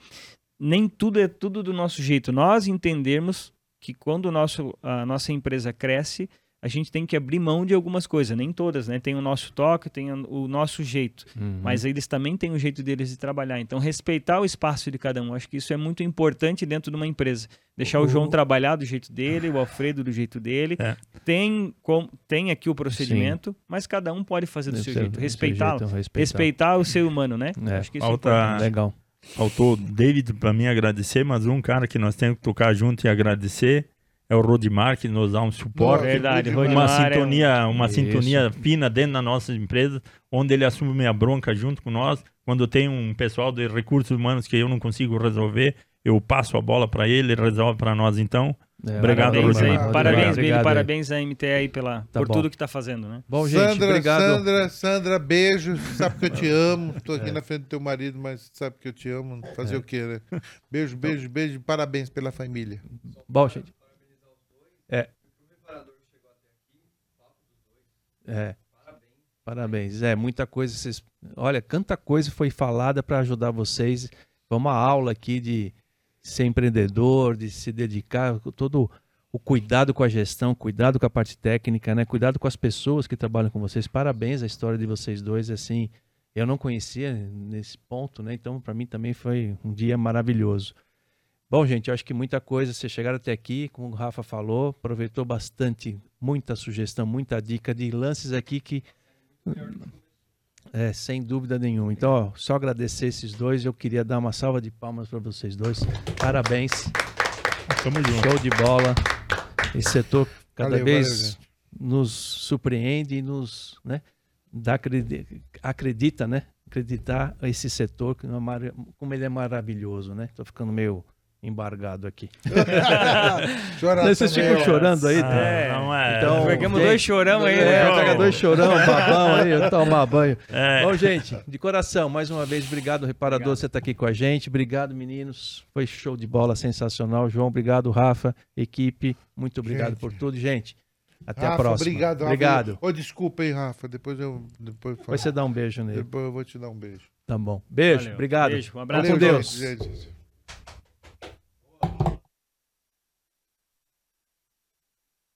nem tudo é tudo do nosso jeito. Nós entendermos que quando o nosso, a nossa empresa cresce, a gente tem que abrir mão de algumas coisas, nem todas, né? Tem o nosso toque, tem o nosso jeito, uhum. mas eles também têm o jeito deles de trabalhar. Então, respeitar o espaço de cada um, acho que isso é muito importante dentro de uma empresa. Deixar uhum. o João trabalhar do jeito dele, o Alfredo do jeito dele. É. Tem, com, tem aqui o procedimento, Sim. mas cada um pode fazer do seu, seu jeito. Respeitá-lo. Respeitar. respeitar o ser humano, né? É. Acho que isso é Falta... é legal. Faltou David para mim agradecer, mas um cara que nós temos que tocar junto e agradecer é o Rodimar que nos dá um suporte, verdade, uma sintonia, é um... uma Isso. sintonia fina dentro da nossa empresa, onde ele assume a bronca junto com nós. Quando tem um pessoal de recursos humanos que eu não consigo resolver, eu passo a bola para ele, ele resolve para nós. Então, é, obrigado, parabéns, Rodimar. Aí, parabéns, Billy, parabéns à MTE aí pela, tá por bom. tudo que está fazendo, né? Bom, gente, Sandra, obrigado. Sandra, Sandra, beijo. Sabe que eu te amo. Estou aqui é. na frente do teu marido, mas sabe que eu te amo. Fazer é. o quê, né? Beijo, beijo, beijo. Parabéns pela família. Bom, gente. É. É. Parabéns. É, muita coisa. Vocês... Olha, quanta coisa foi falada para ajudar vocês. Foi uma aula aqui de ser empreendedor, de se dedicar, todo o cuidado com a gestão, cuidado com a parte técnica, né? Cuidado com as pessoas que trabalham com vocês. Parabéns a história de vocês dois, assim. Eu não conhecia nesse ponto, né? Então, para mim também foi um dia maravilhoso. Bom, gente, eu acho que muita coisa, vocês chegaram até aqui, como o Rafa falou, aproveitou bastante, muita sugestão, muita dica de lances aqui que. É, sem dúvida nenhuma. Então, ó, só agradecer esses dois. Eu queria dar uma salva de palmas para vocês dois. Parabéns. Tamo junto. Show de bola. Esse setor cada valeu, vez valeu, nos surpreende e nos né, dá acredita, né? Acreditar esse setor, é como ele é maravilhoso, né? Tô ficando meio embargado aqui. Vocês ficam chorando aí? Ah, é, não é. Então, pegamos dois chorão aí, né? Pega dois chorão, babão aí, tomar banho. É. Bom, gente, de coração, mais uma vez, obrigado, reparador, obrigado. você tá aqui com a gente. Obrigado, meninos. Foi show de bola, sensacional. João, obrigado, Rafa, equipe, muito obrigado gente. por tudo, gente. Até Rafa, a próxima. Obrigado, Rafa. Obrigado. Ô, desculpa aí, Rafa. Depois eu. Depois, depois você dá um beijo nele. Depois eu vou te dar um beijo. Tá bom. Beijo, Valeu. obrigado. Beijo, um abraço. Valeu, com Deus. Gente, gente.